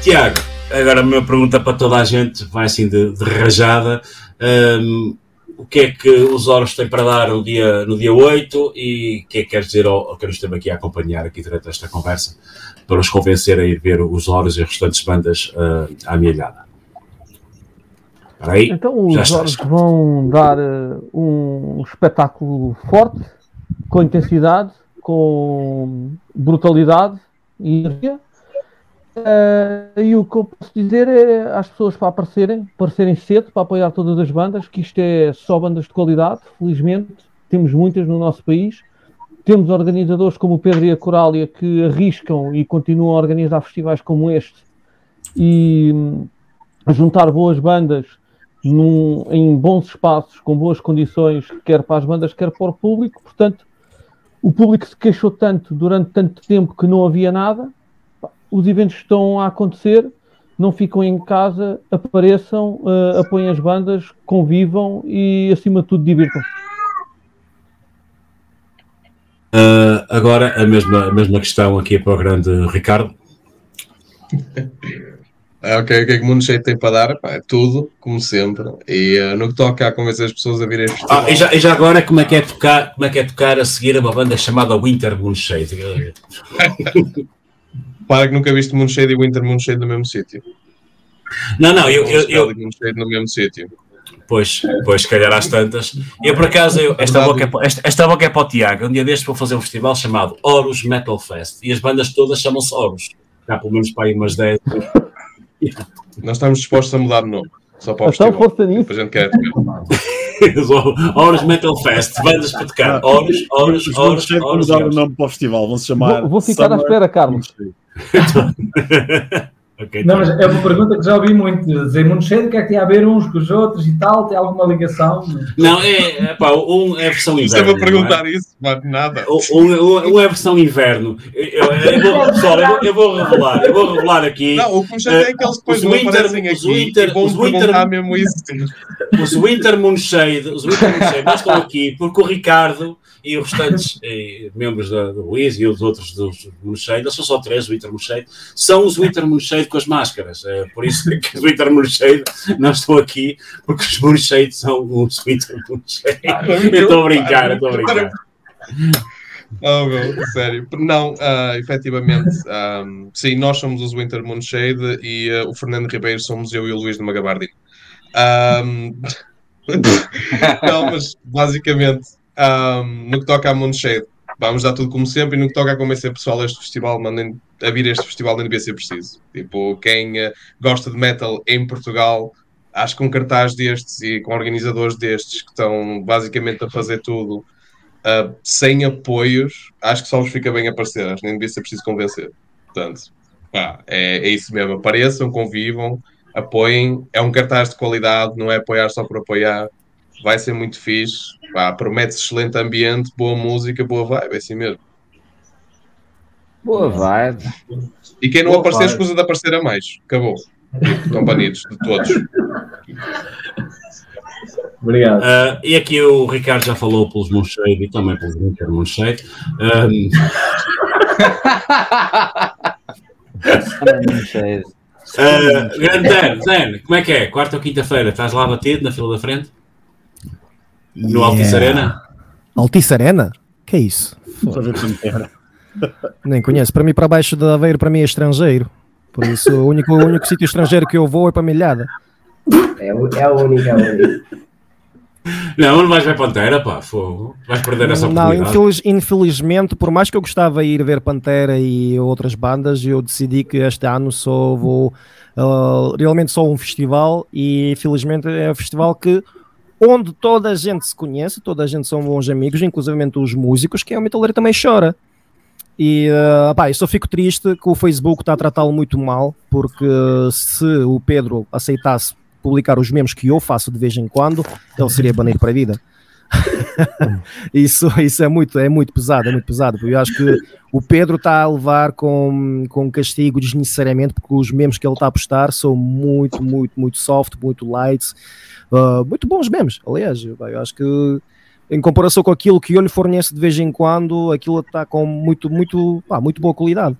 Tiago, agora a minha pergunta para toda a gente, vai assim de, de rajada. Um, o que é que os Oros têm para dar no dia, no dia 8 e o que é que queres dizer ao, ao que nos esteve aqui a acompanhar aqui durante esta conversa para os convencer a ir ver os Oros e as restantes bandas uh, à amealhada? Aí, Então os. Oros vão dar eh, um espetáculo forte, com intensidade, com brutalidade e energia. Eh, e o que eu posso dizer é às pessoas para aparecerem, aparecerem cedo, para apoiar todas as bandas, que isto é só bandas de qualidade, felizmente, temos muitas no nosso país. Temos organizadores como o Pedro e a Corália que arriscam e continuam a organizar festivais como este e juntar boas bandas num- em bons espaços, com boas condições, quer para as bandas, quer para o público. Portanto, o público se queixou tanto durante tanto tempo que não havia nada. Os eventos estão a acontecer, não ficam em casa, apareçam, eh, apoiem as bandas, convivam e, acima de tudo, divirtam. Uh, agora a mesma, a mesma questão aqui para o grande Ricardo. Ah, ok, o que é que o Mundo Cheio tem para dar? Pá, é tudo, como sempre. E ah, no que toca a convencer as pessoas a virem. Ah, e, já, e já agora como é, que é tocar, como é que é tocar a seguir uma banda chamada Winter Moonshade? Para que nunca viste Moonshade e Winter Moonshade no mesmo sítio. Não, não, eu- eu- eu- Moonshade no mesmo sítio. Pois, pois, se calhar às tantas. Eu, por acaso, eu- esta, boca é, para- esta, esta boca é para o Tiago. Um dia destes vou fazer um festival chamado Horus Metal Fest. E as bandas todas chamam-se Horus. Há pelo menos para aí umas 10. Nós estamos dispostos a mudar de nome. Só para o Então, força nisso. A gente quer tocar. Horus Metal Fest. Bandas para tocar. Horus, Horus, Os Horus, Moonshade vão Horus. mudar o nome para o festival, vão se chamar. Vou, vou ficar à Summer espera, Carlos. Ok, Não, mas é uma pergunta que já ouvi muito. Dizer muito cheio, o que é que tem a ver uns com os outros e tal? Tem alguma ligação? Não, é, é, pá, um é a versão inverno. Estava a é? perguntar isso, mas nada. Um, um- um é a versão inverno. Eu, eu- eu vou, pessoal, eu vou, eu vou revelar, eu vou revelar aqui. Não, o que me chateia é que eles depois os não Winter- aparecem os aqui Winter- e vão os Winter- mesmo isso. Os Winter Moonshade, os Winter Moonshade não estão aqui porque o Ricardo e os restantes eh, membros da, do Luís e os outros dos Moonshade, são só três, o Winter Moonshade, são os Winter Moonshade com as máscaras. É por isso que os Winter Moonshade não estão aqui, porque os Moonshade são os Winter Moonshade. Estou a brincar, estou a brincar. Oh, meu, sério. Não, ah, efetivamente, ah, sim, nós somos os Winter Moonshade e ah, o Fernando Ribeiro somos eu e o Luís de Magabardino. Ah, não, mas basicamente, ah, no que toca a Moonshade, vamos dar tudo como sempre e no que toca a convencer pessoal a este festival, mandem a vir este festival devia ser preciso. Tipo, quem ah, gosta de metal em Portugal, acho que um cartaz destes e com organizadores destes que estão basicamente a fazer tudo Uh, sem apoios, acho que só vos fica bem aparecer, acho que nem devia ser preciso convencer. Portanto, pá, é, é isso mesmo. Apareçam, convivam, apoiem. É um cartaz de qualidade, não é apoiar só por apoiar. Vai ser muito fixe. Pá, promete excelente ambiente, boa música, boa vibe, é assim mesmo. Boa vibe. E quem não Boa aparecer, vibe. escusa de aparecer a mais. Acabou. Estão banidos de todos. Obrigado. Ah, e aqui o Ricardo já falou pelos Moonshade e também pelos Winter Moonshade. Um, Ah, grande Dan, Dan, como é que é? Quarta ou quinta-feira? Estás lá batido na fila da frente? No Altice Arena? Altice Arena? Que é isso? Nem conheço. Para mim, para baixo de Aveiro, para mim é estrangeiro. Por isso, o único, o único sítio estrangeiro que eu vou é para Milhada. É, o- é a única, é a única. Não, não vais ver Pantera, pá, fogo. Vais perder essa Não, oportunidade. infeliz- infelizmente, por mais que eu gostava de ir ver Pantera e outras bandas, eu decidi que este ano só vou ah, realmente só um festival e infelizmente é um festival que onde toda a gente se conhece, toda a gente são bons amigos, inclusive os músicos, que é o Metaleiro também chora. E ah, pá, eu só fico triste que o Facebook está a tratá-lo muito mal, porque se o Pedro aceitasse publicar os memes que eu faço de vez em quando, ele seria banido para a vida. isso, isso é muito, é muito pesado, é muito pesado. Eu acho que o Pedro está a levar com, com castigo desnecessariamente, porque os memes que ele está a postar são muito, muito, muito soft, muito light, uh, muito bons memes. Aliás, eu, eu acho que em comparação com aquilo que eu lhe forneço de vez em quando, aquilo está com muito, muito, pá, muito boa qualidade.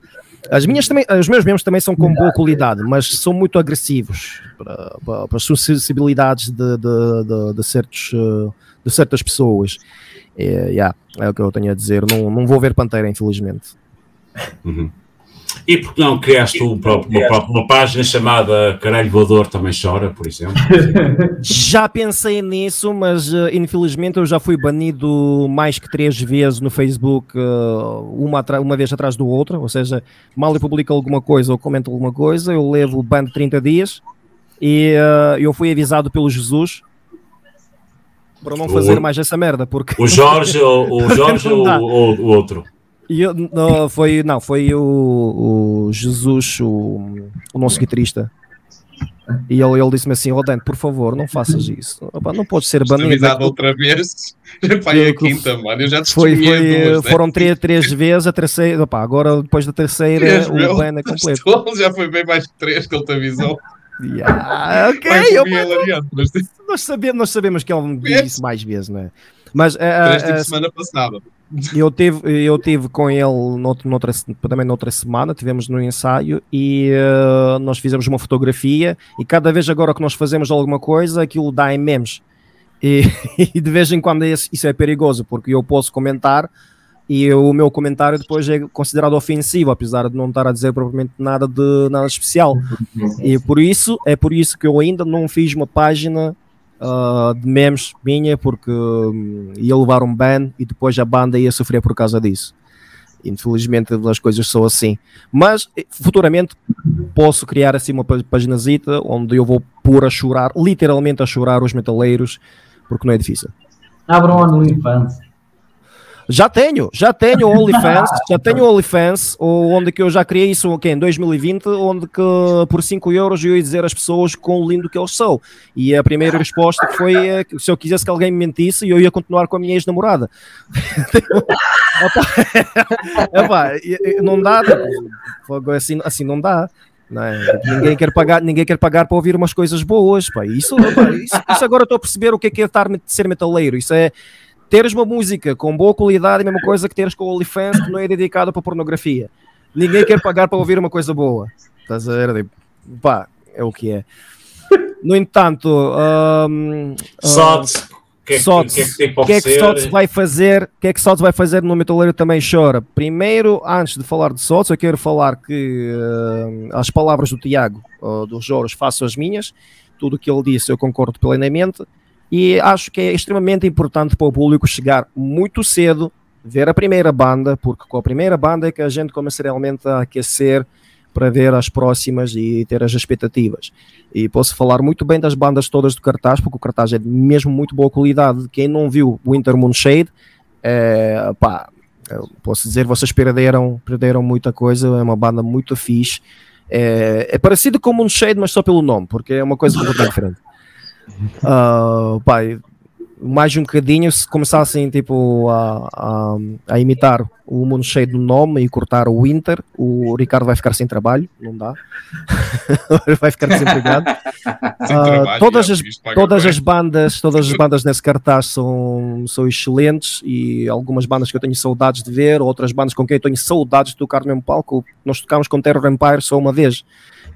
As minhas também, os meus membros também são com boa qualidade, mas são muito agressivos para, para, para as suscetibilidades de, de, de, de certos, eh, de certas pessoas. É, yeah, é o que eu tenho a dizer. Não, não vou ver Pantera, infelizmente. Uhum. E por que não criaste um próprio- uma, própria- uma página chamada Caralho Voador Também Chora, por exemplo? Já pensei nisso, mas eh, infelizmente eu já fui banido mais que três vezes no Facebook, eh, uma, uma vez atrás do outra. Ou seja, mal eu publico alguma coisa ou comento alguma coisa, eu levo o ban de 30 dias e eh, eu fui avisado pelo Jesus para não O- fazer mais essa merda. Porque O Jorge, ou, o Jorge ou o outro? E eu- não, foi, não, foi o, o Jesus, o, o nosso guitarrista. E ele, ele disse-me assim: Rodante, por favor, não faças isso. Opa, não podes ser banido. Avisado outra vez. Pá, é a quinta, mano. Eu já te Foi, foi, duas, né? foram três, três vezes, a terceira, opa, agora depois da terceira Três, o meu. ban é completo. Já foi bem mais que três que ele te avisou. Ah, ok, eu- nós, sabemos, nós sabemos que ele me disse mais vezes, não é? Mas Três tipo eh, semana passada. eu tive, eu tive com ele nout- noutra, também noutra semana, tivemos no ensaio e eh, nós fizemos uma fotografia e cada vez agora que nós fazemos alguma coisa, aquilo dá em memes. E, e de vez em quando isso, isso é perigoso, porque eu posso comentar e o meu comentário depois é considerado ofensivo, apesar de não estar a dizer propriamente nada de nada especial. E por isso, é por isso que eu ainda não fiz uma página ah, de memes minha, porque hum, ia levar um ban e depois a banda ia sofrer por causa disso. Infelizmente as coisas são assim. Mas eh, futuramente posso criar assim uma paginazita onde eu vou pôr a chorar, literalmente a chorar os metaleiros, porque não é difícil. Abram um OnlyFans. Já tenho, já tenho o OnlyFans, já tenho o OnlyFans, onde que eu já criei isso okay, em 2020, onde que por 5 euros eu ia dizer às pessoas quão lindo que eles são. E a primeira resposta foi que se eu quisesse que alguém me mentisse, eu ia continuar com a minha ex-namorada. Não dá, tipo, assim, assim não dá. não é? Tipo, Ninguém quer pagar, ninguém quer pagar para ouvir umas coisas boas. Pá. Isso, isso, isso agora estou a perceber o que é que é estar, ser metaleiro. Isso é teres uma música com boa qualidade, a mesma coisa que teres com o OnlyFans que não é dedicada para pornografia. Ninguém quer pagar para ouvir uma coisa boa. Estás a ver? Tipo, pá, é o que é. No entanto, hum, Sots, o que é que- que é que que é que? Sots vai fazer? O que é que Sots vai fazer no Metaleiro também chora? Primeiro, antes de falar de Sots, eu quero falar que hum, as palavras do Tiago, uh, dos Joros, faço as minhas. Tudo o que ele disse eu concordo plenamente. E acho que é extremamente importante para o público chegar muito cedo, ver a primeira banda, porque com a primeira banda é que a gente começa realmente a aquecer para ver as próximas e ter as expectativas. E posso falar muito bem das bandas todas do cartaz, porque o cartaz é de mesmo muito boa qualidade. Quem não viu Winter Moonshade, é, pá, posso dizer, vocês perderam, perderam muita coisa, é uma banda muito fixe. É, é parecido com Moonshade, mas só pelo nome, porque é uma coisa completamente diferente. Ah, pá, e mais um bocadinho, se começassem tipo, a, a, a imitar o Moonshade no nome e cortar o Winter, o Ricardo vai ficar sem trabalho, não dá. vai ficar desempregado. Sem Ah, trabalho, todas já, as, todas bem. as bandas, todas as bandas nesse cartaz são, são excelentes e algumas bandas que eu tenho saudades de ver, outras bandas com quem eu tenho saudades de tocar no mesmo palco. Nós tocámos com Terror Empire só uma vez,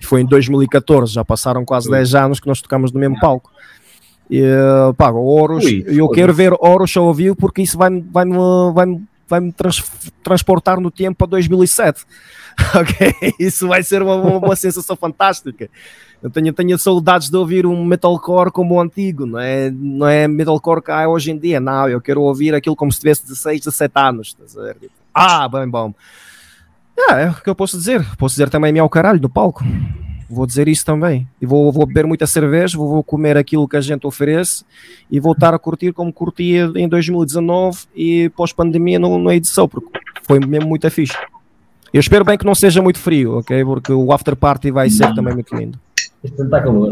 e foi em 2014, já passaram quase 10 anos que nós tocámos no mesmo palco. E, pá, Horus, Ui, eu quero ver Horus ao vivo porque isso vai-me vai -me, vai -me, vai -me trans- transportar no tempo para 2007. ok? Isso vai ser uma, uma, uma sensação fantástica. Eu tenho, tenho saudades de ouvir um metalcore como o antigo, não é, não é metalcore que há hoje em dia, não. Eu quero ouvir aquilo como se tivesse 16, 17 anos. ver? Ah, bem bom. Ah, é o que eu posso dizer. Posso dizer também meu caralho no palco. Vou dizer isso também. E vou, vou beber muita cerveja, vou, vou comer aquilo que a gente oferece e vou estar a curtir como curtia em 2019 e pós-pandemia no, na edição, porque foi mesmo muito fixe. Eu espero bem que não seja muito frio, ok? Porque o after party vai ser também muito lindo. Este ano está calor.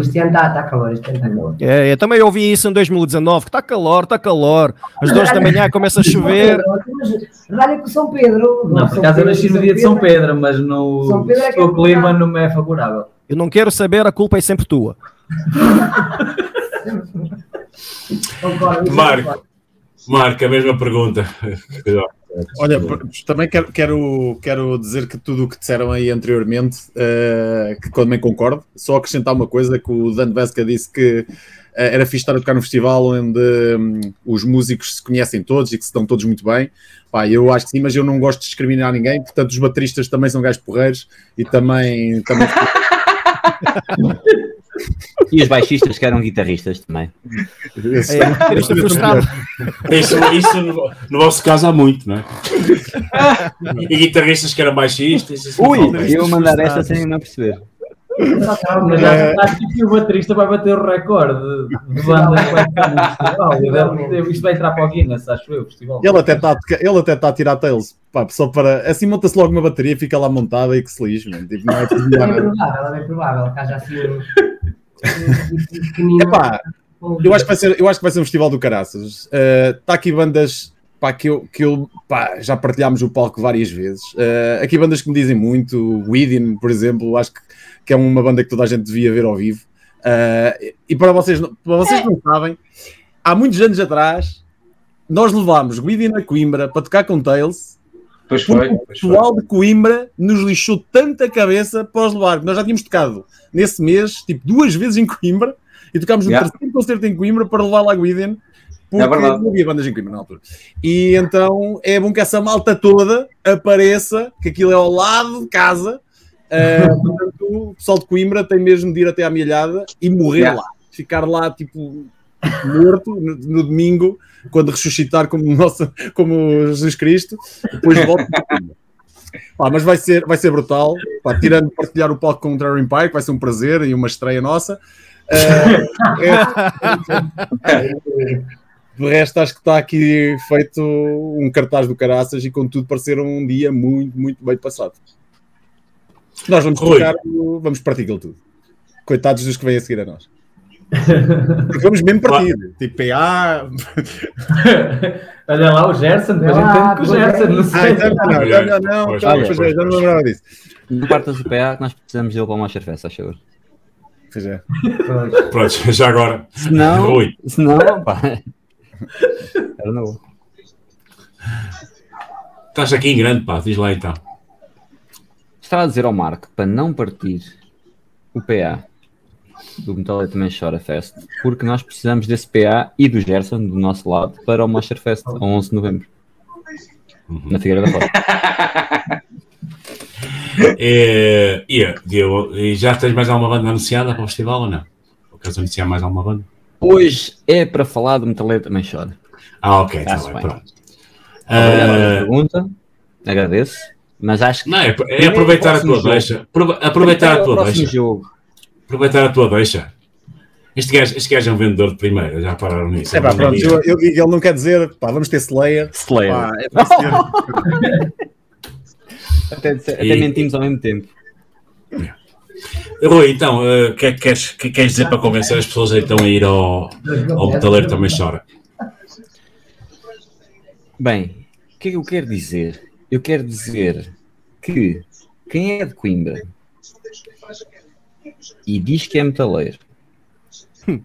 Este ano está tá calor, este ano está calor. É, eu também ouvi isso em 2019, que está calor, está calor. Às duas da manhã começa a chover. Rádio com São Pedro. Não, por São acaso eu nasci no dia de São Pedro, mas no é é o clima não me é favorável. Eu não quero saber, a culpa é sempre tua. Isso Marco. Marco, a mesma pergunta. Olha, também quero, quero, quero dizer que tudo o que disseram aí anteriormente, eh, que também concordo, só acrescentar uma coisa que o Dan Vesca disse que eh, era fixe estar a tocar num festival onde hum, os músicos se conhecem todos e que se dão todos muito bem. Pá, eu acho que sim, mas eu não gosto de discriminar ninguém, portanto os bateristas também são gajos porreiros e também... também... E os baixistas que eram guitarristas também. Esse- É, esse- esse- Isso, isso no, no vosso caso há muito, não é? E guitarristas que eram baixistas. isso Ui, eu mandar esta sem não perceber. Mas já acho que o baterista vai bater o recorde de banda que vai entrar no festival. Isto vai entrar para o Guinness, acho eu, o festival. Ele até está ele até tá a tirar tails, pá, só para. Assim monta-se logo uma bateria, fica lá montada e que se lixe, mano. Tipo, não é É provável, é bem provável que haja assim pequeninos- Epá, eu acho que vai ser, eu acho que vai ser um festival do caraças. Está aqui bandas pá, que eu, que eu pá, já partilhámos o palco várias vezes. Uh, aqui bandas que me dizem muito, o Within, por exemplo, acho que, que é uma banda que toda a gente devia ver ao vivo. Uh, e para vocês, não- para vocês não sabem, há muitos anos atrás nós levámos Within a Coimbra para tocar com Tails. Pois foi, o pessoal de Coimbra nos lixou tanta cabeça para os levar. Nós já tínhamos tocado nesse mês, tipo, duas vezes em Coimbra e tocámos no Yeah. terceiro concerto em Coimbra para levar lá Within. Porque É não havia bandas em Coimbra na altura. E então é bom que essa malta toda apareça, que aquilo é ao lado de casa. Uh, portanto, o pessoal de Coimbra tem mesmo de ir até à milhada e morrer Yeah. lá. Ficar lá, tipo, morto no, no domingo, quando ressuscitar como, nossa, como Jesus Cristo, depois volta para Coimbra. Pá, mas vai ser, vai ser brutal. Pá, tirando partilhar o palco com o Empire, que vai ser um prazer e uma estreia nossa. Eh, é- de resto, acho que está aqui feito um cartaz do caraças e, contudo, parecer um dia muito, muito bem passado. Nós vamos Rui. tocar, o- vamos partir aquilo tudo. Coitados dos que vêm a seguir a nós. Porque vamos mesmo partir. Tipo, PA. Olha lá o Gerson, depois Ah, entende que o pois é. Gerson, não Ah, sei. então não, não, não, não, Pois, calma, pois, é, não me lembrava disso. Não partas do PA que nós precisamos dele para o Masterfest, acho eu. Pois é. Pronto, já agora. Se não, Rui. se não, pá. Era novo. Estás aqui em grande, pá, diz lá então. Estava a dizer ao Marco para não partir o PA do Metal também chora Fest, porque nós precisamos desse PA e do Gerson do nosso lado para o Monster Fest, a 11 de novembro, na Figueira da Foz. É, e, e já tens mais alguma banda anunciada para o festival ou não? Ou queres anunciar mais alguma banda? Hoje é para falar do Metaleiro também chora. Ah, ok, está bem, bem. pronto. Obrigado pela Ah, pergunta, agradeço, mas acho que não, é, é aproveitar a tua deixa. Aproveitar a o tua próximo deixa. jogo. Aproveitar a tua deixa. Este gajo, este gajo é um vendedor de primeira, já pararam nisso. É pá, pronto, eu, eu ele não quer dizer, pá, vamos ter Slayer. Slayer. Pá, é ser- Até, até E- mentimos ao mesmo tempo. Rui, então, o que é que queres, que queres dizer para convencer as pessoas então a ir ao, ao metaleiro também chora? Bem, o que é que eu quero dizer? Eu quero dizer que quem é de Coimbra e diz que é metaleiro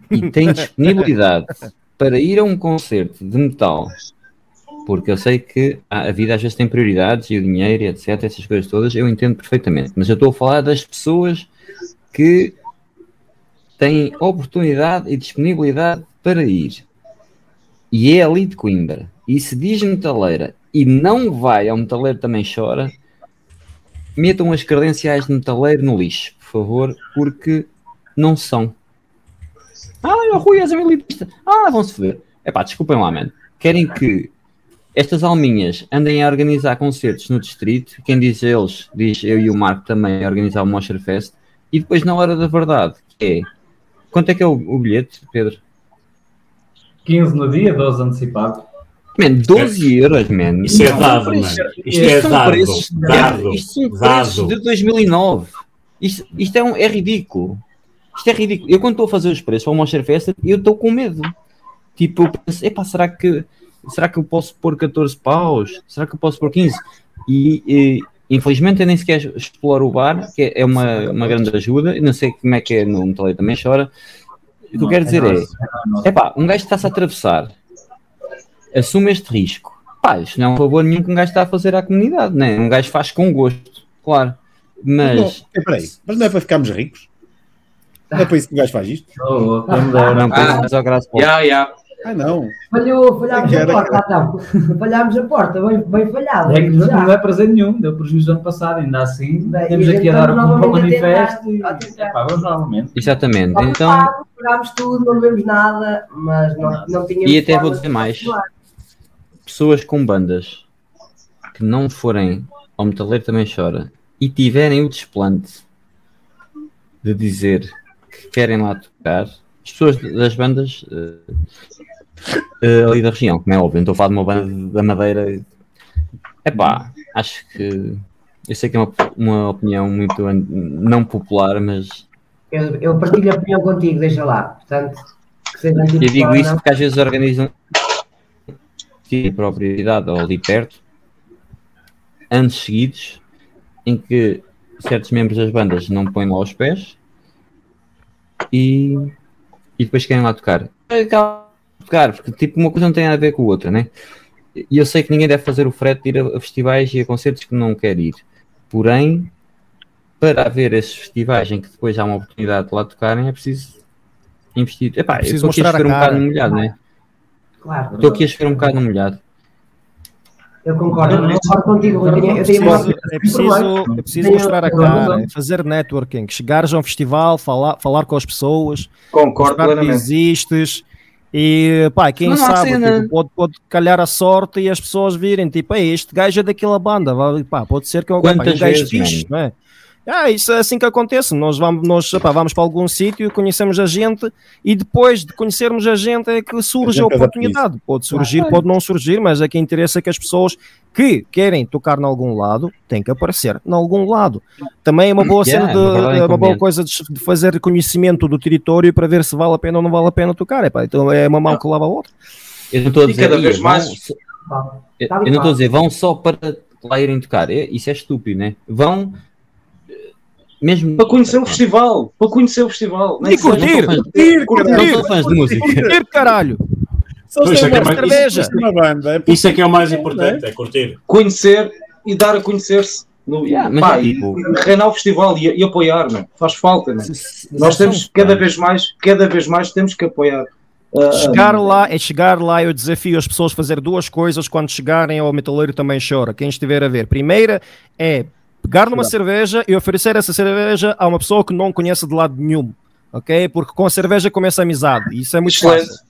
e tem disponibilidade para ir a um concerto de metal, porque eu sei que a vida às vezes tem prioridades e o dinheiro e etc, essas coisas todas, eu entendo perfeitamente, mas eu estou a falar das pessoas que têm oportunidade e disponibilidade para ir e é ali de Coimbra e se diz metaleira e não vai ao metaleiro também chora, metam as credenciais de metaleiro no lixo, por favor, porque não são. Ah, o Rui és elitista. Ah, vão-se foder. Epá, desculpem lá, mano. Querem que estas alminhas andem a organizar concertos no distrito, quem diz eles, diz eu e o Marco também a organizar o Mosher Fest, e depois na hora da verdade, que é, quanto é que é o, o bilhete, Pedro? 15 no dia, 12 antecipado. Man, 12 euros, man. Isso é dado, mano. Isto é são dado, preços de- dado, Isto são dado. preços de 2009. Isto, isto é, um, é ridículo. Isto é ridículo. Eu quando estou a fazer os preços para o Monster Fest, eu estou com medo. Tipo, eu penso, epá, será que, será que eu posso pôr 14 paus? Será que eu posso pôr 15? E, e, infelizmente eu nem sequer exploro o bar, que é uma, uma grande ajuda. Eu não sei como é que é no Metalheiro também chora. O que eu Não, quero é dizer nosso, é, epá, um gajo está-se a atravessar, assume este risco Pá, isto não é um favor nenhum que um gajo está a fazer à comunidade, né? Um gajo faz com gosto, claro. Mas. Não, é, peraí, mas não é para ficarmos ricos? Não é para isso que o gajo faz isto? Oh, quem me dera. Não, Ah, mas ao graças já, já. Ah, não. Falhou, falhámos a porta, então. Falhámos a porta, bem, bem falhado. É que não, não é prazer nenhum, deu prejuízo ano passado, ainda assim. Bem, temos aqui a dar um manifesto e vamos novamente. Exatamente. Estava Então, pagámos tudo, não vemos nada, mas não, não tínhamos. E até vou dizer mais. pessoas com bandas que não forem ao Metaleiro também chora e tiverem o desplante de dizer que querem lá tocar, as pessoas das bandas eh, eh, ali da região, como é óbvio, não estou a falar de uma banda da Madeira. Epá, acho que eu sei que é uma, uma opinião muito não popular, mas Eu, eu partilho a opinião contigo, deixa lá. Portanto, eu digo isso não. porque às vezes organizam a própria cidade ou ali perto anos seguidos em que certos membros das bandas não põem lá os pés e, e depois querem lá tocar. É tocar, porque tipo uma coisa não tem nada a ver com a outra, né? E eu sei que ninguém deve fazer o frete de ir a, a festivais e a concertos que não quer ir. Porém, para haver esses festivais em que depois há uma oportunidade de lá tocarem, é preciso investir. Epá, É eu preciso estou aqui a mostrar a chover um cara. bocado no molhado, né? Claro. Estou aqui a chover um bocado no molhado. Eu concordo, eu concordo contigo, Rui. Eu tenho- eu tenho uma- preciso, é preciso, é preciso mostrar a cara, é fazer networking, chegares a um festival, falar, falar com as pessoas, Concordo mostrar que existes e pá, quem Não sabe, tipo, pode, pode calhar a sorte e as pessoas virem, tipo, "Ei, este gajo é daquela banda, pá, pode ser que é um, um Quantas gajo fixe, não é? Ah, isso é assim que acontece. Nós vamos, nós, pá, vamos para algum sítio, conhecemos a gente e depois de conhecermos a gente é que surge a, adapta oportunidade. Pode surgir, Claro. pode não surgir, mas é que interessa que as pessoas que querem tocar em algum lado têm que aparecer em algum lado. Também é uma boa Yeah, cena de, é uma é boa coisa de, fazer reconhecimento do território para ver se vale a pena ou não vale a pena tocar. Epá, então é uma mão que lava a outra. Eu não estou a E dizer, cada vez "Ia, vão mais- só- Tá. eu, e eu não estou a dizer, vão só para lá irem tocar. É- Isso é estúpido, né? Vão mesmo Para conhecer o festival. Para conhecer o festival. E curtir! Curtir, Curtir! Não são fãs de música. Curtir, caralho! Só se é que é uma mais- cerveja. isso- uma banda. Isso é que é o mais importante, é curtir. Conhecer e dar a conhecer-se. No, Yeah, pá, é tipo- e reinar o festival e, e apoiar, não? faz falta. Não? Nós se temos são cada vez mais, cada vez mais temos que apoiar. Ah, Chegar lá, é chegar lá, eu desafio as pessoas a fazer duas coisas quando chegarem ao Metaleiro também chora. Quem estiver a ver. Primeira é pegar numa cerveja e oferecer essa cerveja a uma pessoa que não conhece de lado nenhum. Ok? Porque com a cerveja começa a amizade. Isso é muito Excelente. fácil.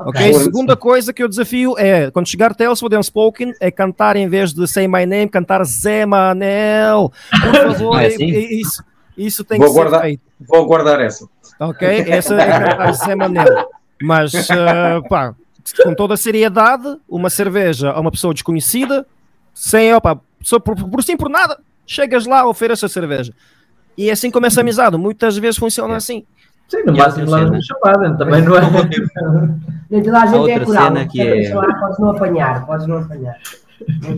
Ok? Segunda coisa que eu desafio é quando chegar Tales for the Unspoken é cantar em vez de Say My Name, cantar Zé Manel. Por favor, Não é assim? isso, isso tem Vou que ser guardar. feito. Vou guardar essa. Ok? Essa é cantar Zé Manel. Mas, ah, pá, com toda a seriedade, uma cerveja a uma pessoa desconhecida, sem, opa, só por, por sim por nada, chegas lá, oferece a cerveja. E assim começa a amizade. Muitas vezes funciona assim. Sim, no máximo lá no chamada, também não é. Nem toda a gente é outra coral. cena que é- lá, Podes não apanhar, podes não apanhar.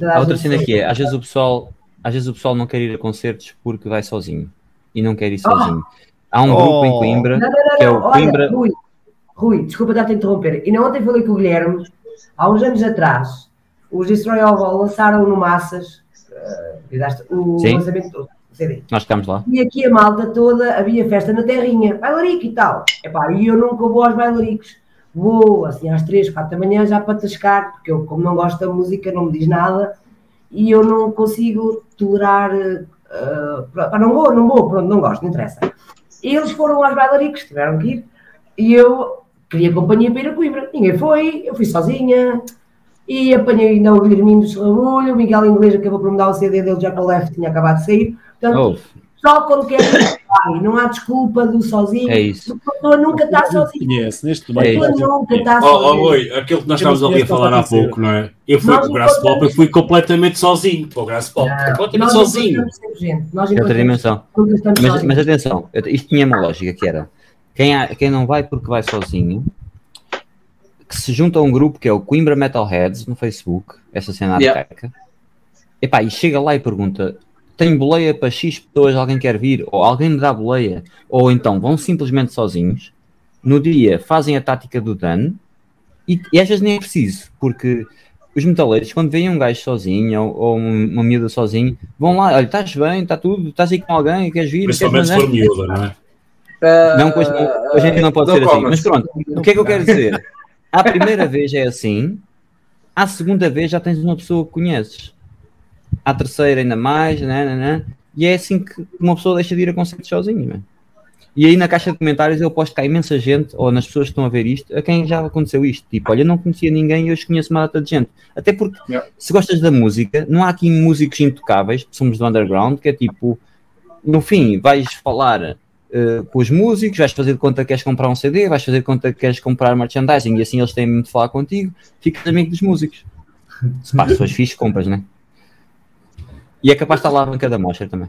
A Há outra cena é- que é, às vezes o pessoal, às vezes o pessoal não quer ir a concertos porque vai sozinho e não quer ir Ah! sozinho. Há um grupo em Oh. Coimbra Não, não, não, que é não. o Olha, Coimbra. Rui, Rui, desculpa estar-te a interromper. E não ontem falei com o Guilherme, há uns anos atrás, os Destroy All lançaram no Massas fizeste o Sim. lançamento todo, CD. Nós ficámos lá. E aqui a malta toda, havia festa na terrinha, bailarico e tal. Epá, e eu nunca vou aos bailaricos. Vou assim às 3, 4 da manhã já para tascar, porque eu, como não gosto da música, não me diz nada e eu não consigo tolerar. pá, não vou, não vou, pronto, não gosto, não interessa. E eles foram aos bailaricos, tiveram que ir, e eu queria companhia para ir a Coimbra. Ninguém foi, eu fui sozinha. E apanhei ainda o Guilhermino do Serrabulho, o Miguel Inglês acabou por me dar o CD dele já para o left, tinha acabado de sair. Portanto, Oh, só quando quer vai, não há desculpa do sozinho. É isso. A pessoa nunca está sozinha. Conhece, neste A É pessoa isso. nunca está Oh, oh, sozinha. Rui, aquilo que nós estávamos ali a falar há pouco, não é? Eu fui para o Grass Pop, eu fui completamente sozinho para o Grass Pop, completamente Nós sozinho. Nós É outra dimensão. Mas, mas atenção, isto tinha uma lógica que era quem, há- quem não vai porque vai sozinho, que se junta a um grupo que é o Coimbra Metalheads no Facebook, essa cena Yeah. arcaica, epá, e chega lá e pergunta: tem boleia para X pessoas, alguém quer vir? Ou alguém me dá boleia? Ou então vão simplesmente sozinhos, no dia fazem a tática do Dan, e, e às vezes nem é preciso, porque os metaleiros, quando veem um gajo sozinho ou, ou um- uma miúda sozinho, vão lá, olha, estás bem, está tudo, estás aí com alguém, queres vir? Principalmente se queres for mandar?" miúda, não é? Não, pois, não, hoje em dia não pode ser assim. Mas pronto, o que é que eu quero dizer? À primeira vez é assim, à segunda vez já tens uma pessoa que conheces. À terceira ainda mais, né, né, né, e é assim que uma pessoa deixa de ir a concertos sozinho. né? E aí na caixa de comentários eu posto cá imensa gente, ou nas pessoas que estão a ver isto, a quem já aconteceu isto. Tipo, olha, eu não conhecia ninguém e hoje conheço uma data de gente. Até porque, se gostas da música, não há aqui músicos intocáveis, somos do underground, que é tipo, no fim, vais falar eh, com os músicos, vais fazer de conta que queres comprar um CD, vais fazer de conta que queres comprar merchandising e assim eles têm muito de falar contigo, ficas amigo dos músicos. Se pá, se fixe, compras, né? E é capaz de estar lá a banca da mostra também.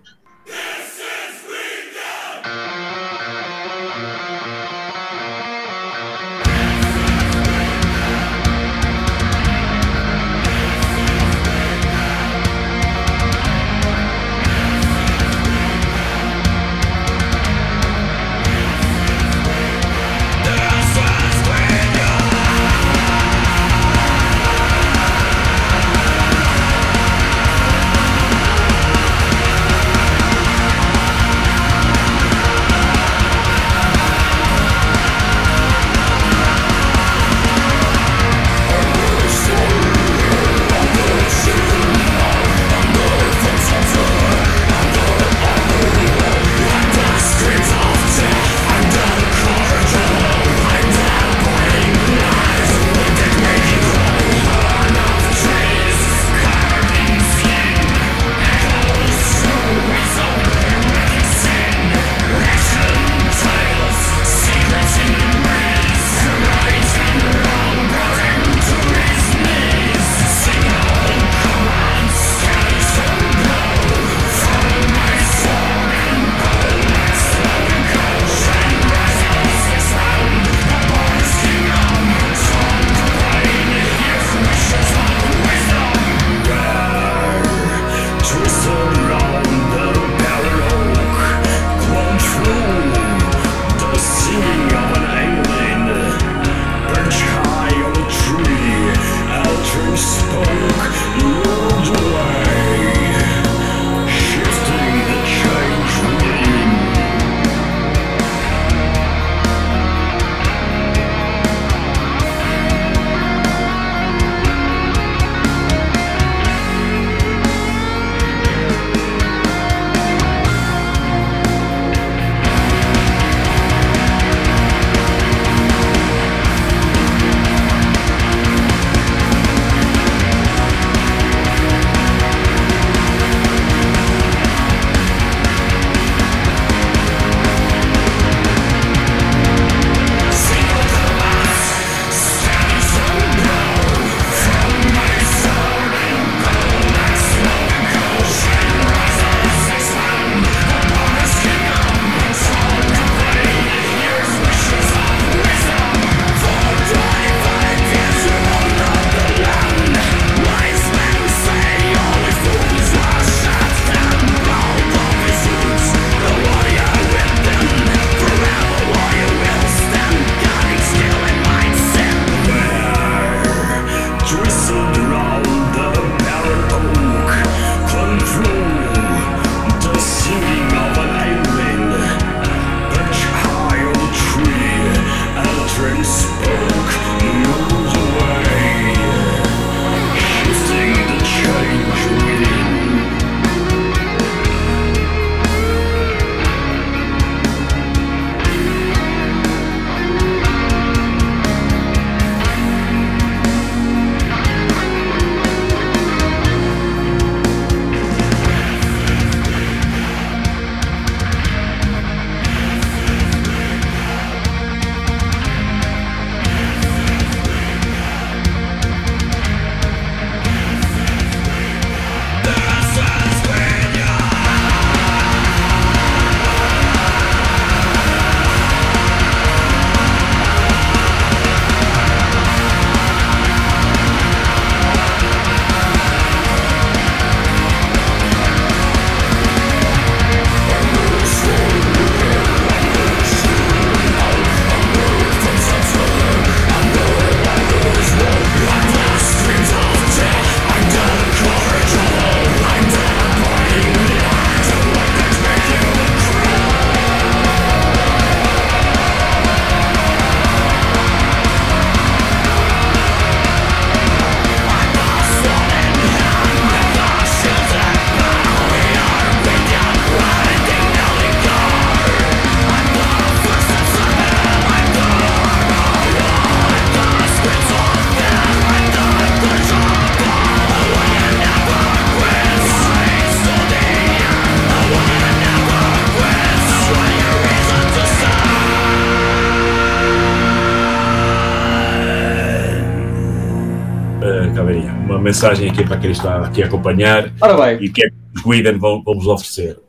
Mensagem aqui para quem está aqui a acompanhar e o que é que os Guiden vão, vos oferecer.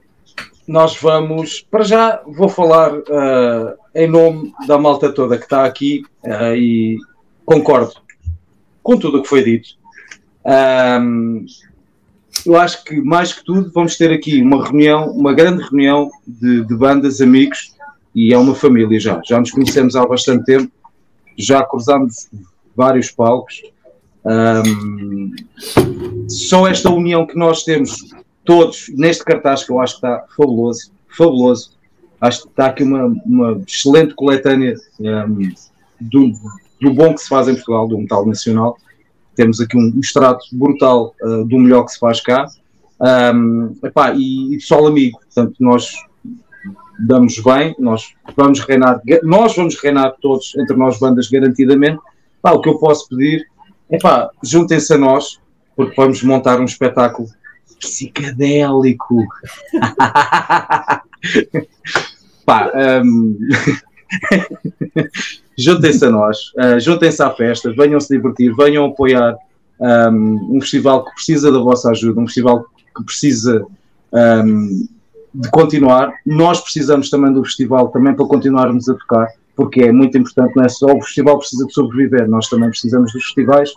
Nós vamos, para já, vou falar ah, em nome da malta toda que está aqui ah, e concordo com tudo o que foi dito. Ahm, eu acho que, mais que tudo, vamos ter aqui uma reunião, uma grande reunião de, de bandas, amigos, e é uma família já. Já nos conhecemos há bastante tempo, já cruzámos vários palcos. Ahm, só esta união que nós temos todos neste cartaz que eu acho que está fabuloso, fabuloso. Acho que está aqui uma, uma excelente coletânea ahm, do, do bom que se faz em Portugal, do metal nacional. Temos aqui um, um extrato brutal ah, do melhor que se faz cá. Ahm, epá, e, e pessoal amigo, portanto, nós damos bem, nós vamos reinar, nós vamos reinar todos entre nós bandas garantidamente. O que eu posso pedir é pá, juntem-se a nós, porque vamos montar um espetáculo psicadélico. pá, hum, juntem-se a nós, uh, juntem-se à festa, venham se divertir, venham apoiar um, um festival que precisa da vossa ajuda, um festival que precisa um, de continuar. Nós precisamos também do festival também para continuarmos a tocar, porque é muito importante, não é só o festival precisa de sobreviver, nós também precisamos dos festivais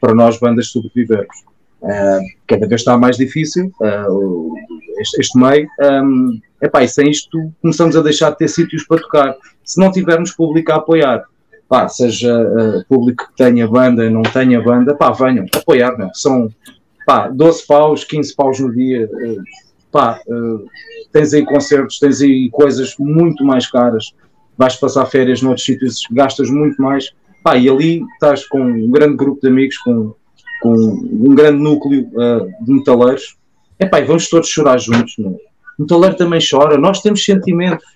para nós bandas sobrevivermos. Uh, cada vez está mais difícil uh, este, este meio. Um, epá, e sem isto começamos a deixar de ter sítios para tocar. Se não tivermos público a apoiar, pá, seja uh, público que tenha banda, não tenha banda, pá, venham apoiar, não. São pá, 12 paus, 15 paus no dia. Pá, tens aí concertos, tens aí coisas muito mais caras. Vais passar férias noutros sítios, gastas muito mais. Pá, e ali estás com um grande grupo de amigos, com, com um grande núcleo uh, de metaleiros. Epá, e vamos todos chorar juntos. Meu. O metaleiro também chora, nós temos sentimentos.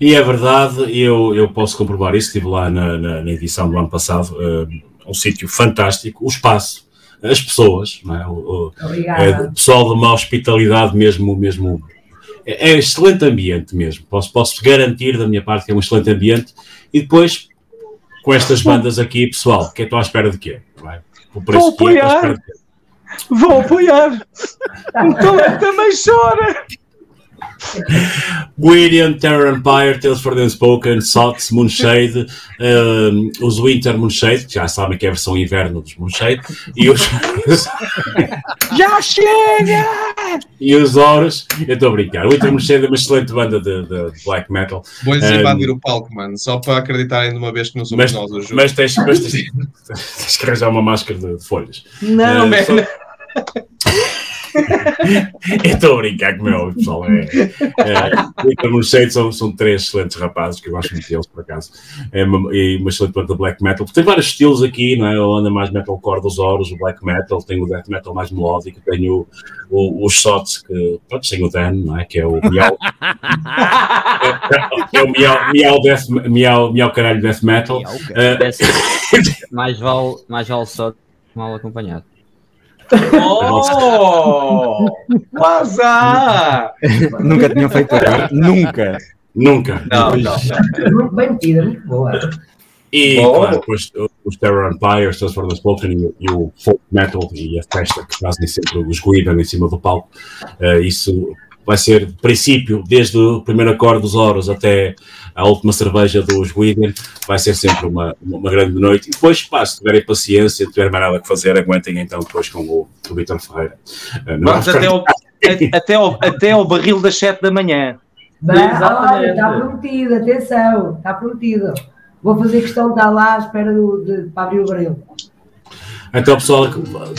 E é verdade, eu, eu posso comprovar isso, estive lá na, na, na edição do ano passado, uh, um sítio fantástico, o espaço, as pessoas, não é? o, o, é, o pessoal de uma hospitalidade mesmo, mesmo é, é excelente ambiente mesmo, posso, posso garantir da minha parte que é um excelente ambiente, e depois com estas bandas aqui, pessoal, que estou à espera de quê? É? O preço Vou é, à apoiar. espera de quê? Vou apoiar! Então também chora! William, Terror Empire, Tales for the Unspoken, Sots, Moonshade, um, os Winter Moonshade, que já sabem que é a versão inverno dos Moonshade, e os, Já chega! e os Horus, eu estou a brincar. O Winter Moonshade é uma excelente banda de, de- de black metal. Vou-lhes Um, invadir o palco, mano, só para acreditarem de uma vez que não somos mas, nós, eu juro. mas tens, mas tens, tens que arranjar uma máscara de, de folhas. Não, Uh, man. só- Eu estou a brincar com o meu pessoal. É, é, o são, são três excelentes rapazes que eu gosto muito deles, por acaso. É uma, e uma excelente de black metal. Tem vários estilos aqui, não é? Eu ando mais metalcore dos Horus, o black metal, tem o death metal mais melódico, tem o, o, os shots que, pronto, tem o Dan, não é? Que é o miau. é, é o miau, miau, death, miau, miau caralho death metal. Eh, mais vale, mais vale só mal acompanhado. Oh! Há! Nunca tinham feito agora. Nunca. Nunca. Não, não, Muito bem metida, muito boa. E Oh. claro, depois os Terror Empire, os the Spoken e, o- e o folk metal e a festa que fazem sempre os Guidan em cima do palco. Eh, isso vai ser, de princípio, desde o primeiro acorde dos Horus até a última cerveja dos Guidan, vai ser sempre uma, uma, grande noite. E depois, pá, se tiverem paciência, se tiverem mais nada que fazer, aguentem então depois com o, o Vitor Ferreira. Eh, não Vamos até ao, até, ao, até ao barril das 7 da manhã. Bem, olha, está prometido, atenção, está prometido. Vou fazer questão de estar lá à espera do, de, para abrir o barril. Então, pessoal,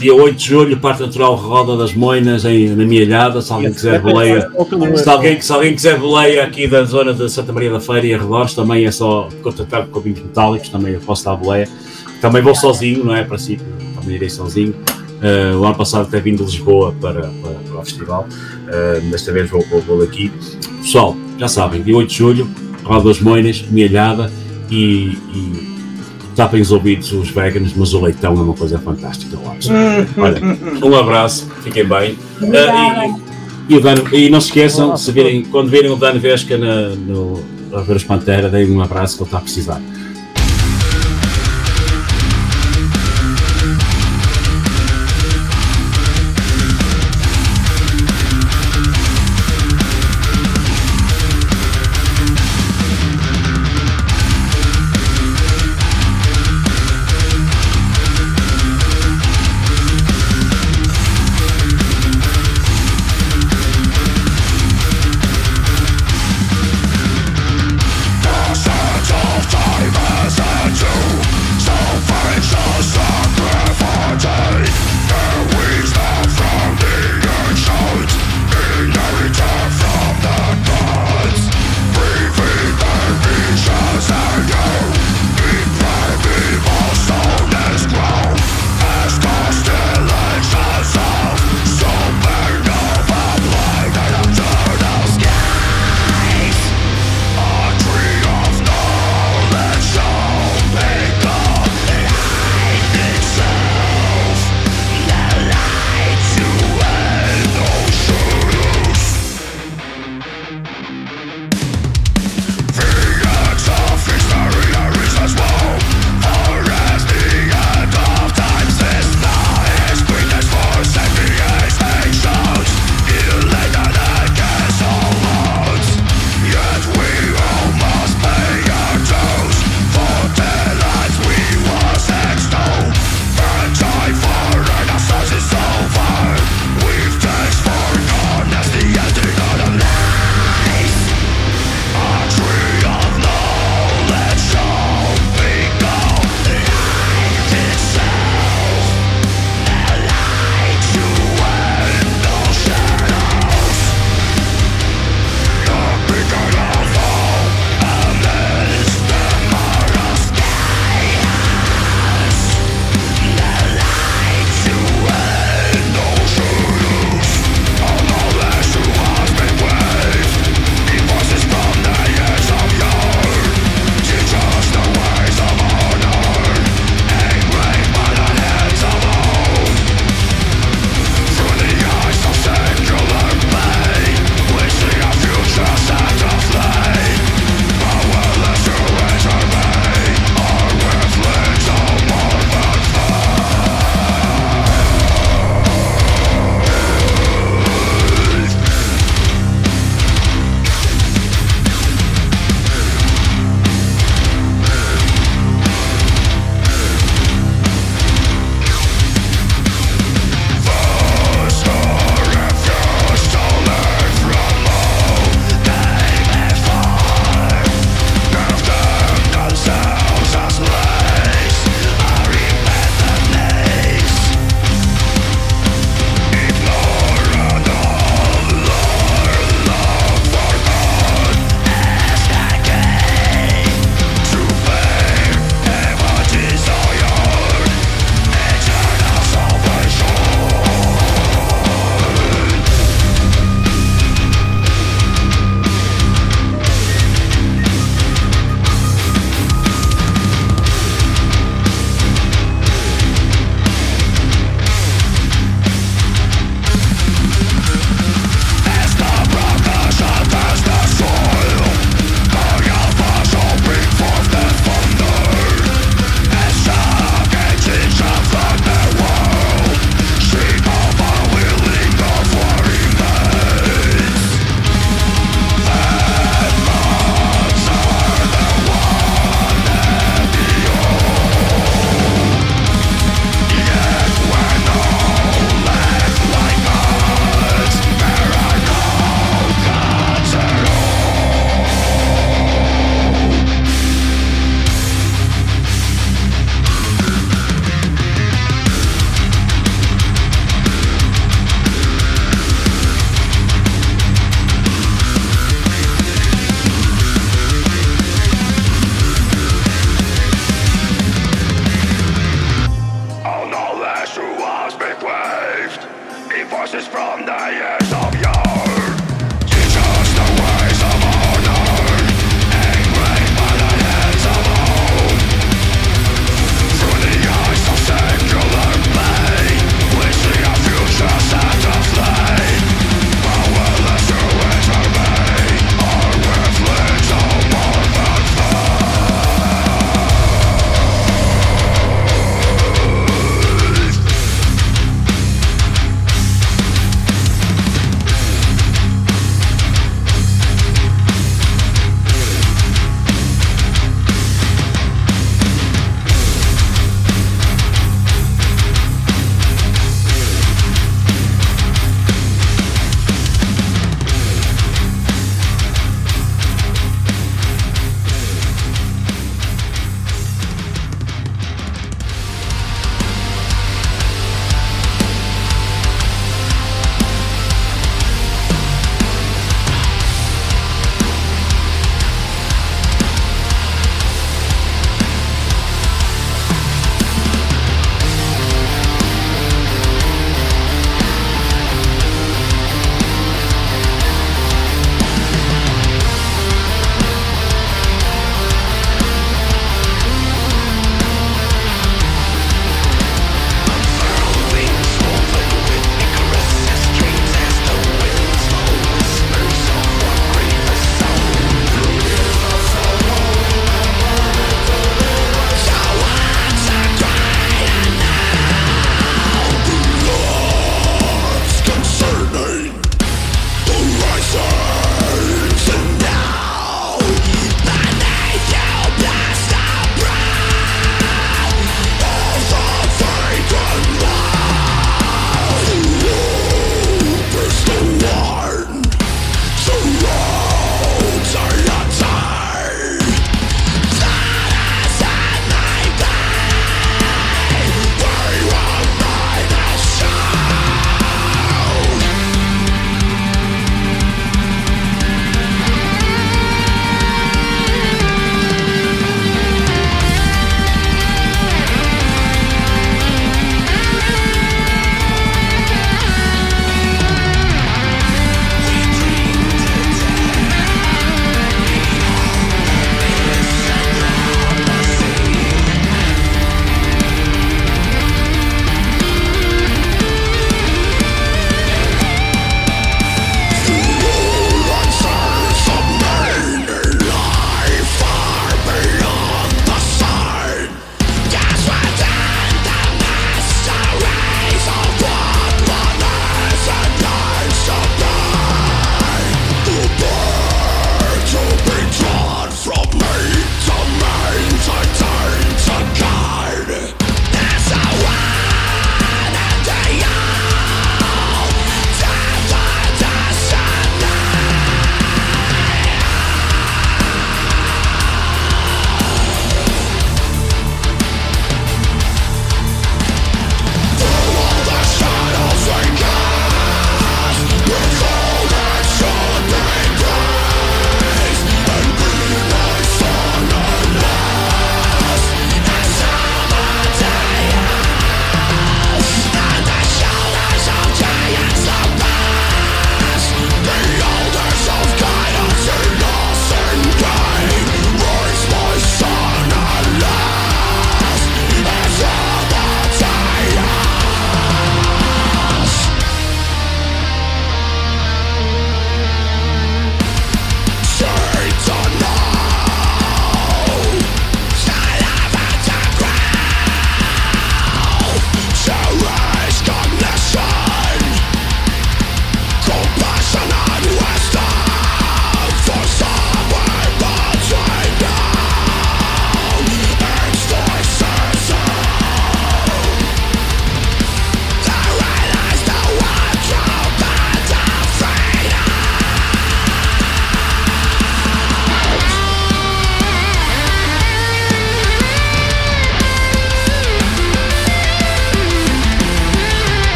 dia 8 de julho, Parque Natural Roda das Moinas, em, na minha ilhada. Se alguém quiser boleia, se alguém, se alguém quiser boleia aqui da zona de Santa Maria da Feira e arredores, também é só contactar com vinhos metálicos, também eu posso dar boleia. Também vou sozinho, não é? Para si, também irei sozinho. Uh, o ano passado até vim de Lisboa para, para, para o festival, uh, desta vez vou, vou, vou daqui. Pessoal, já sabem, dia 8 de julho, Roda das Moinas, minha ilhada e, e tapem os ouvidos os veganos, mas o leitão é uma coisa fantástica, eu acho. Olha, um abraço, fiquem bem. Ah, e, e, o Dano- e não se esqueçam, se virem, quando virem o Dano Vesca na, no, a ver os Pantera, deem um abraço que ele está a precisar.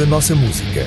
Da nossa música.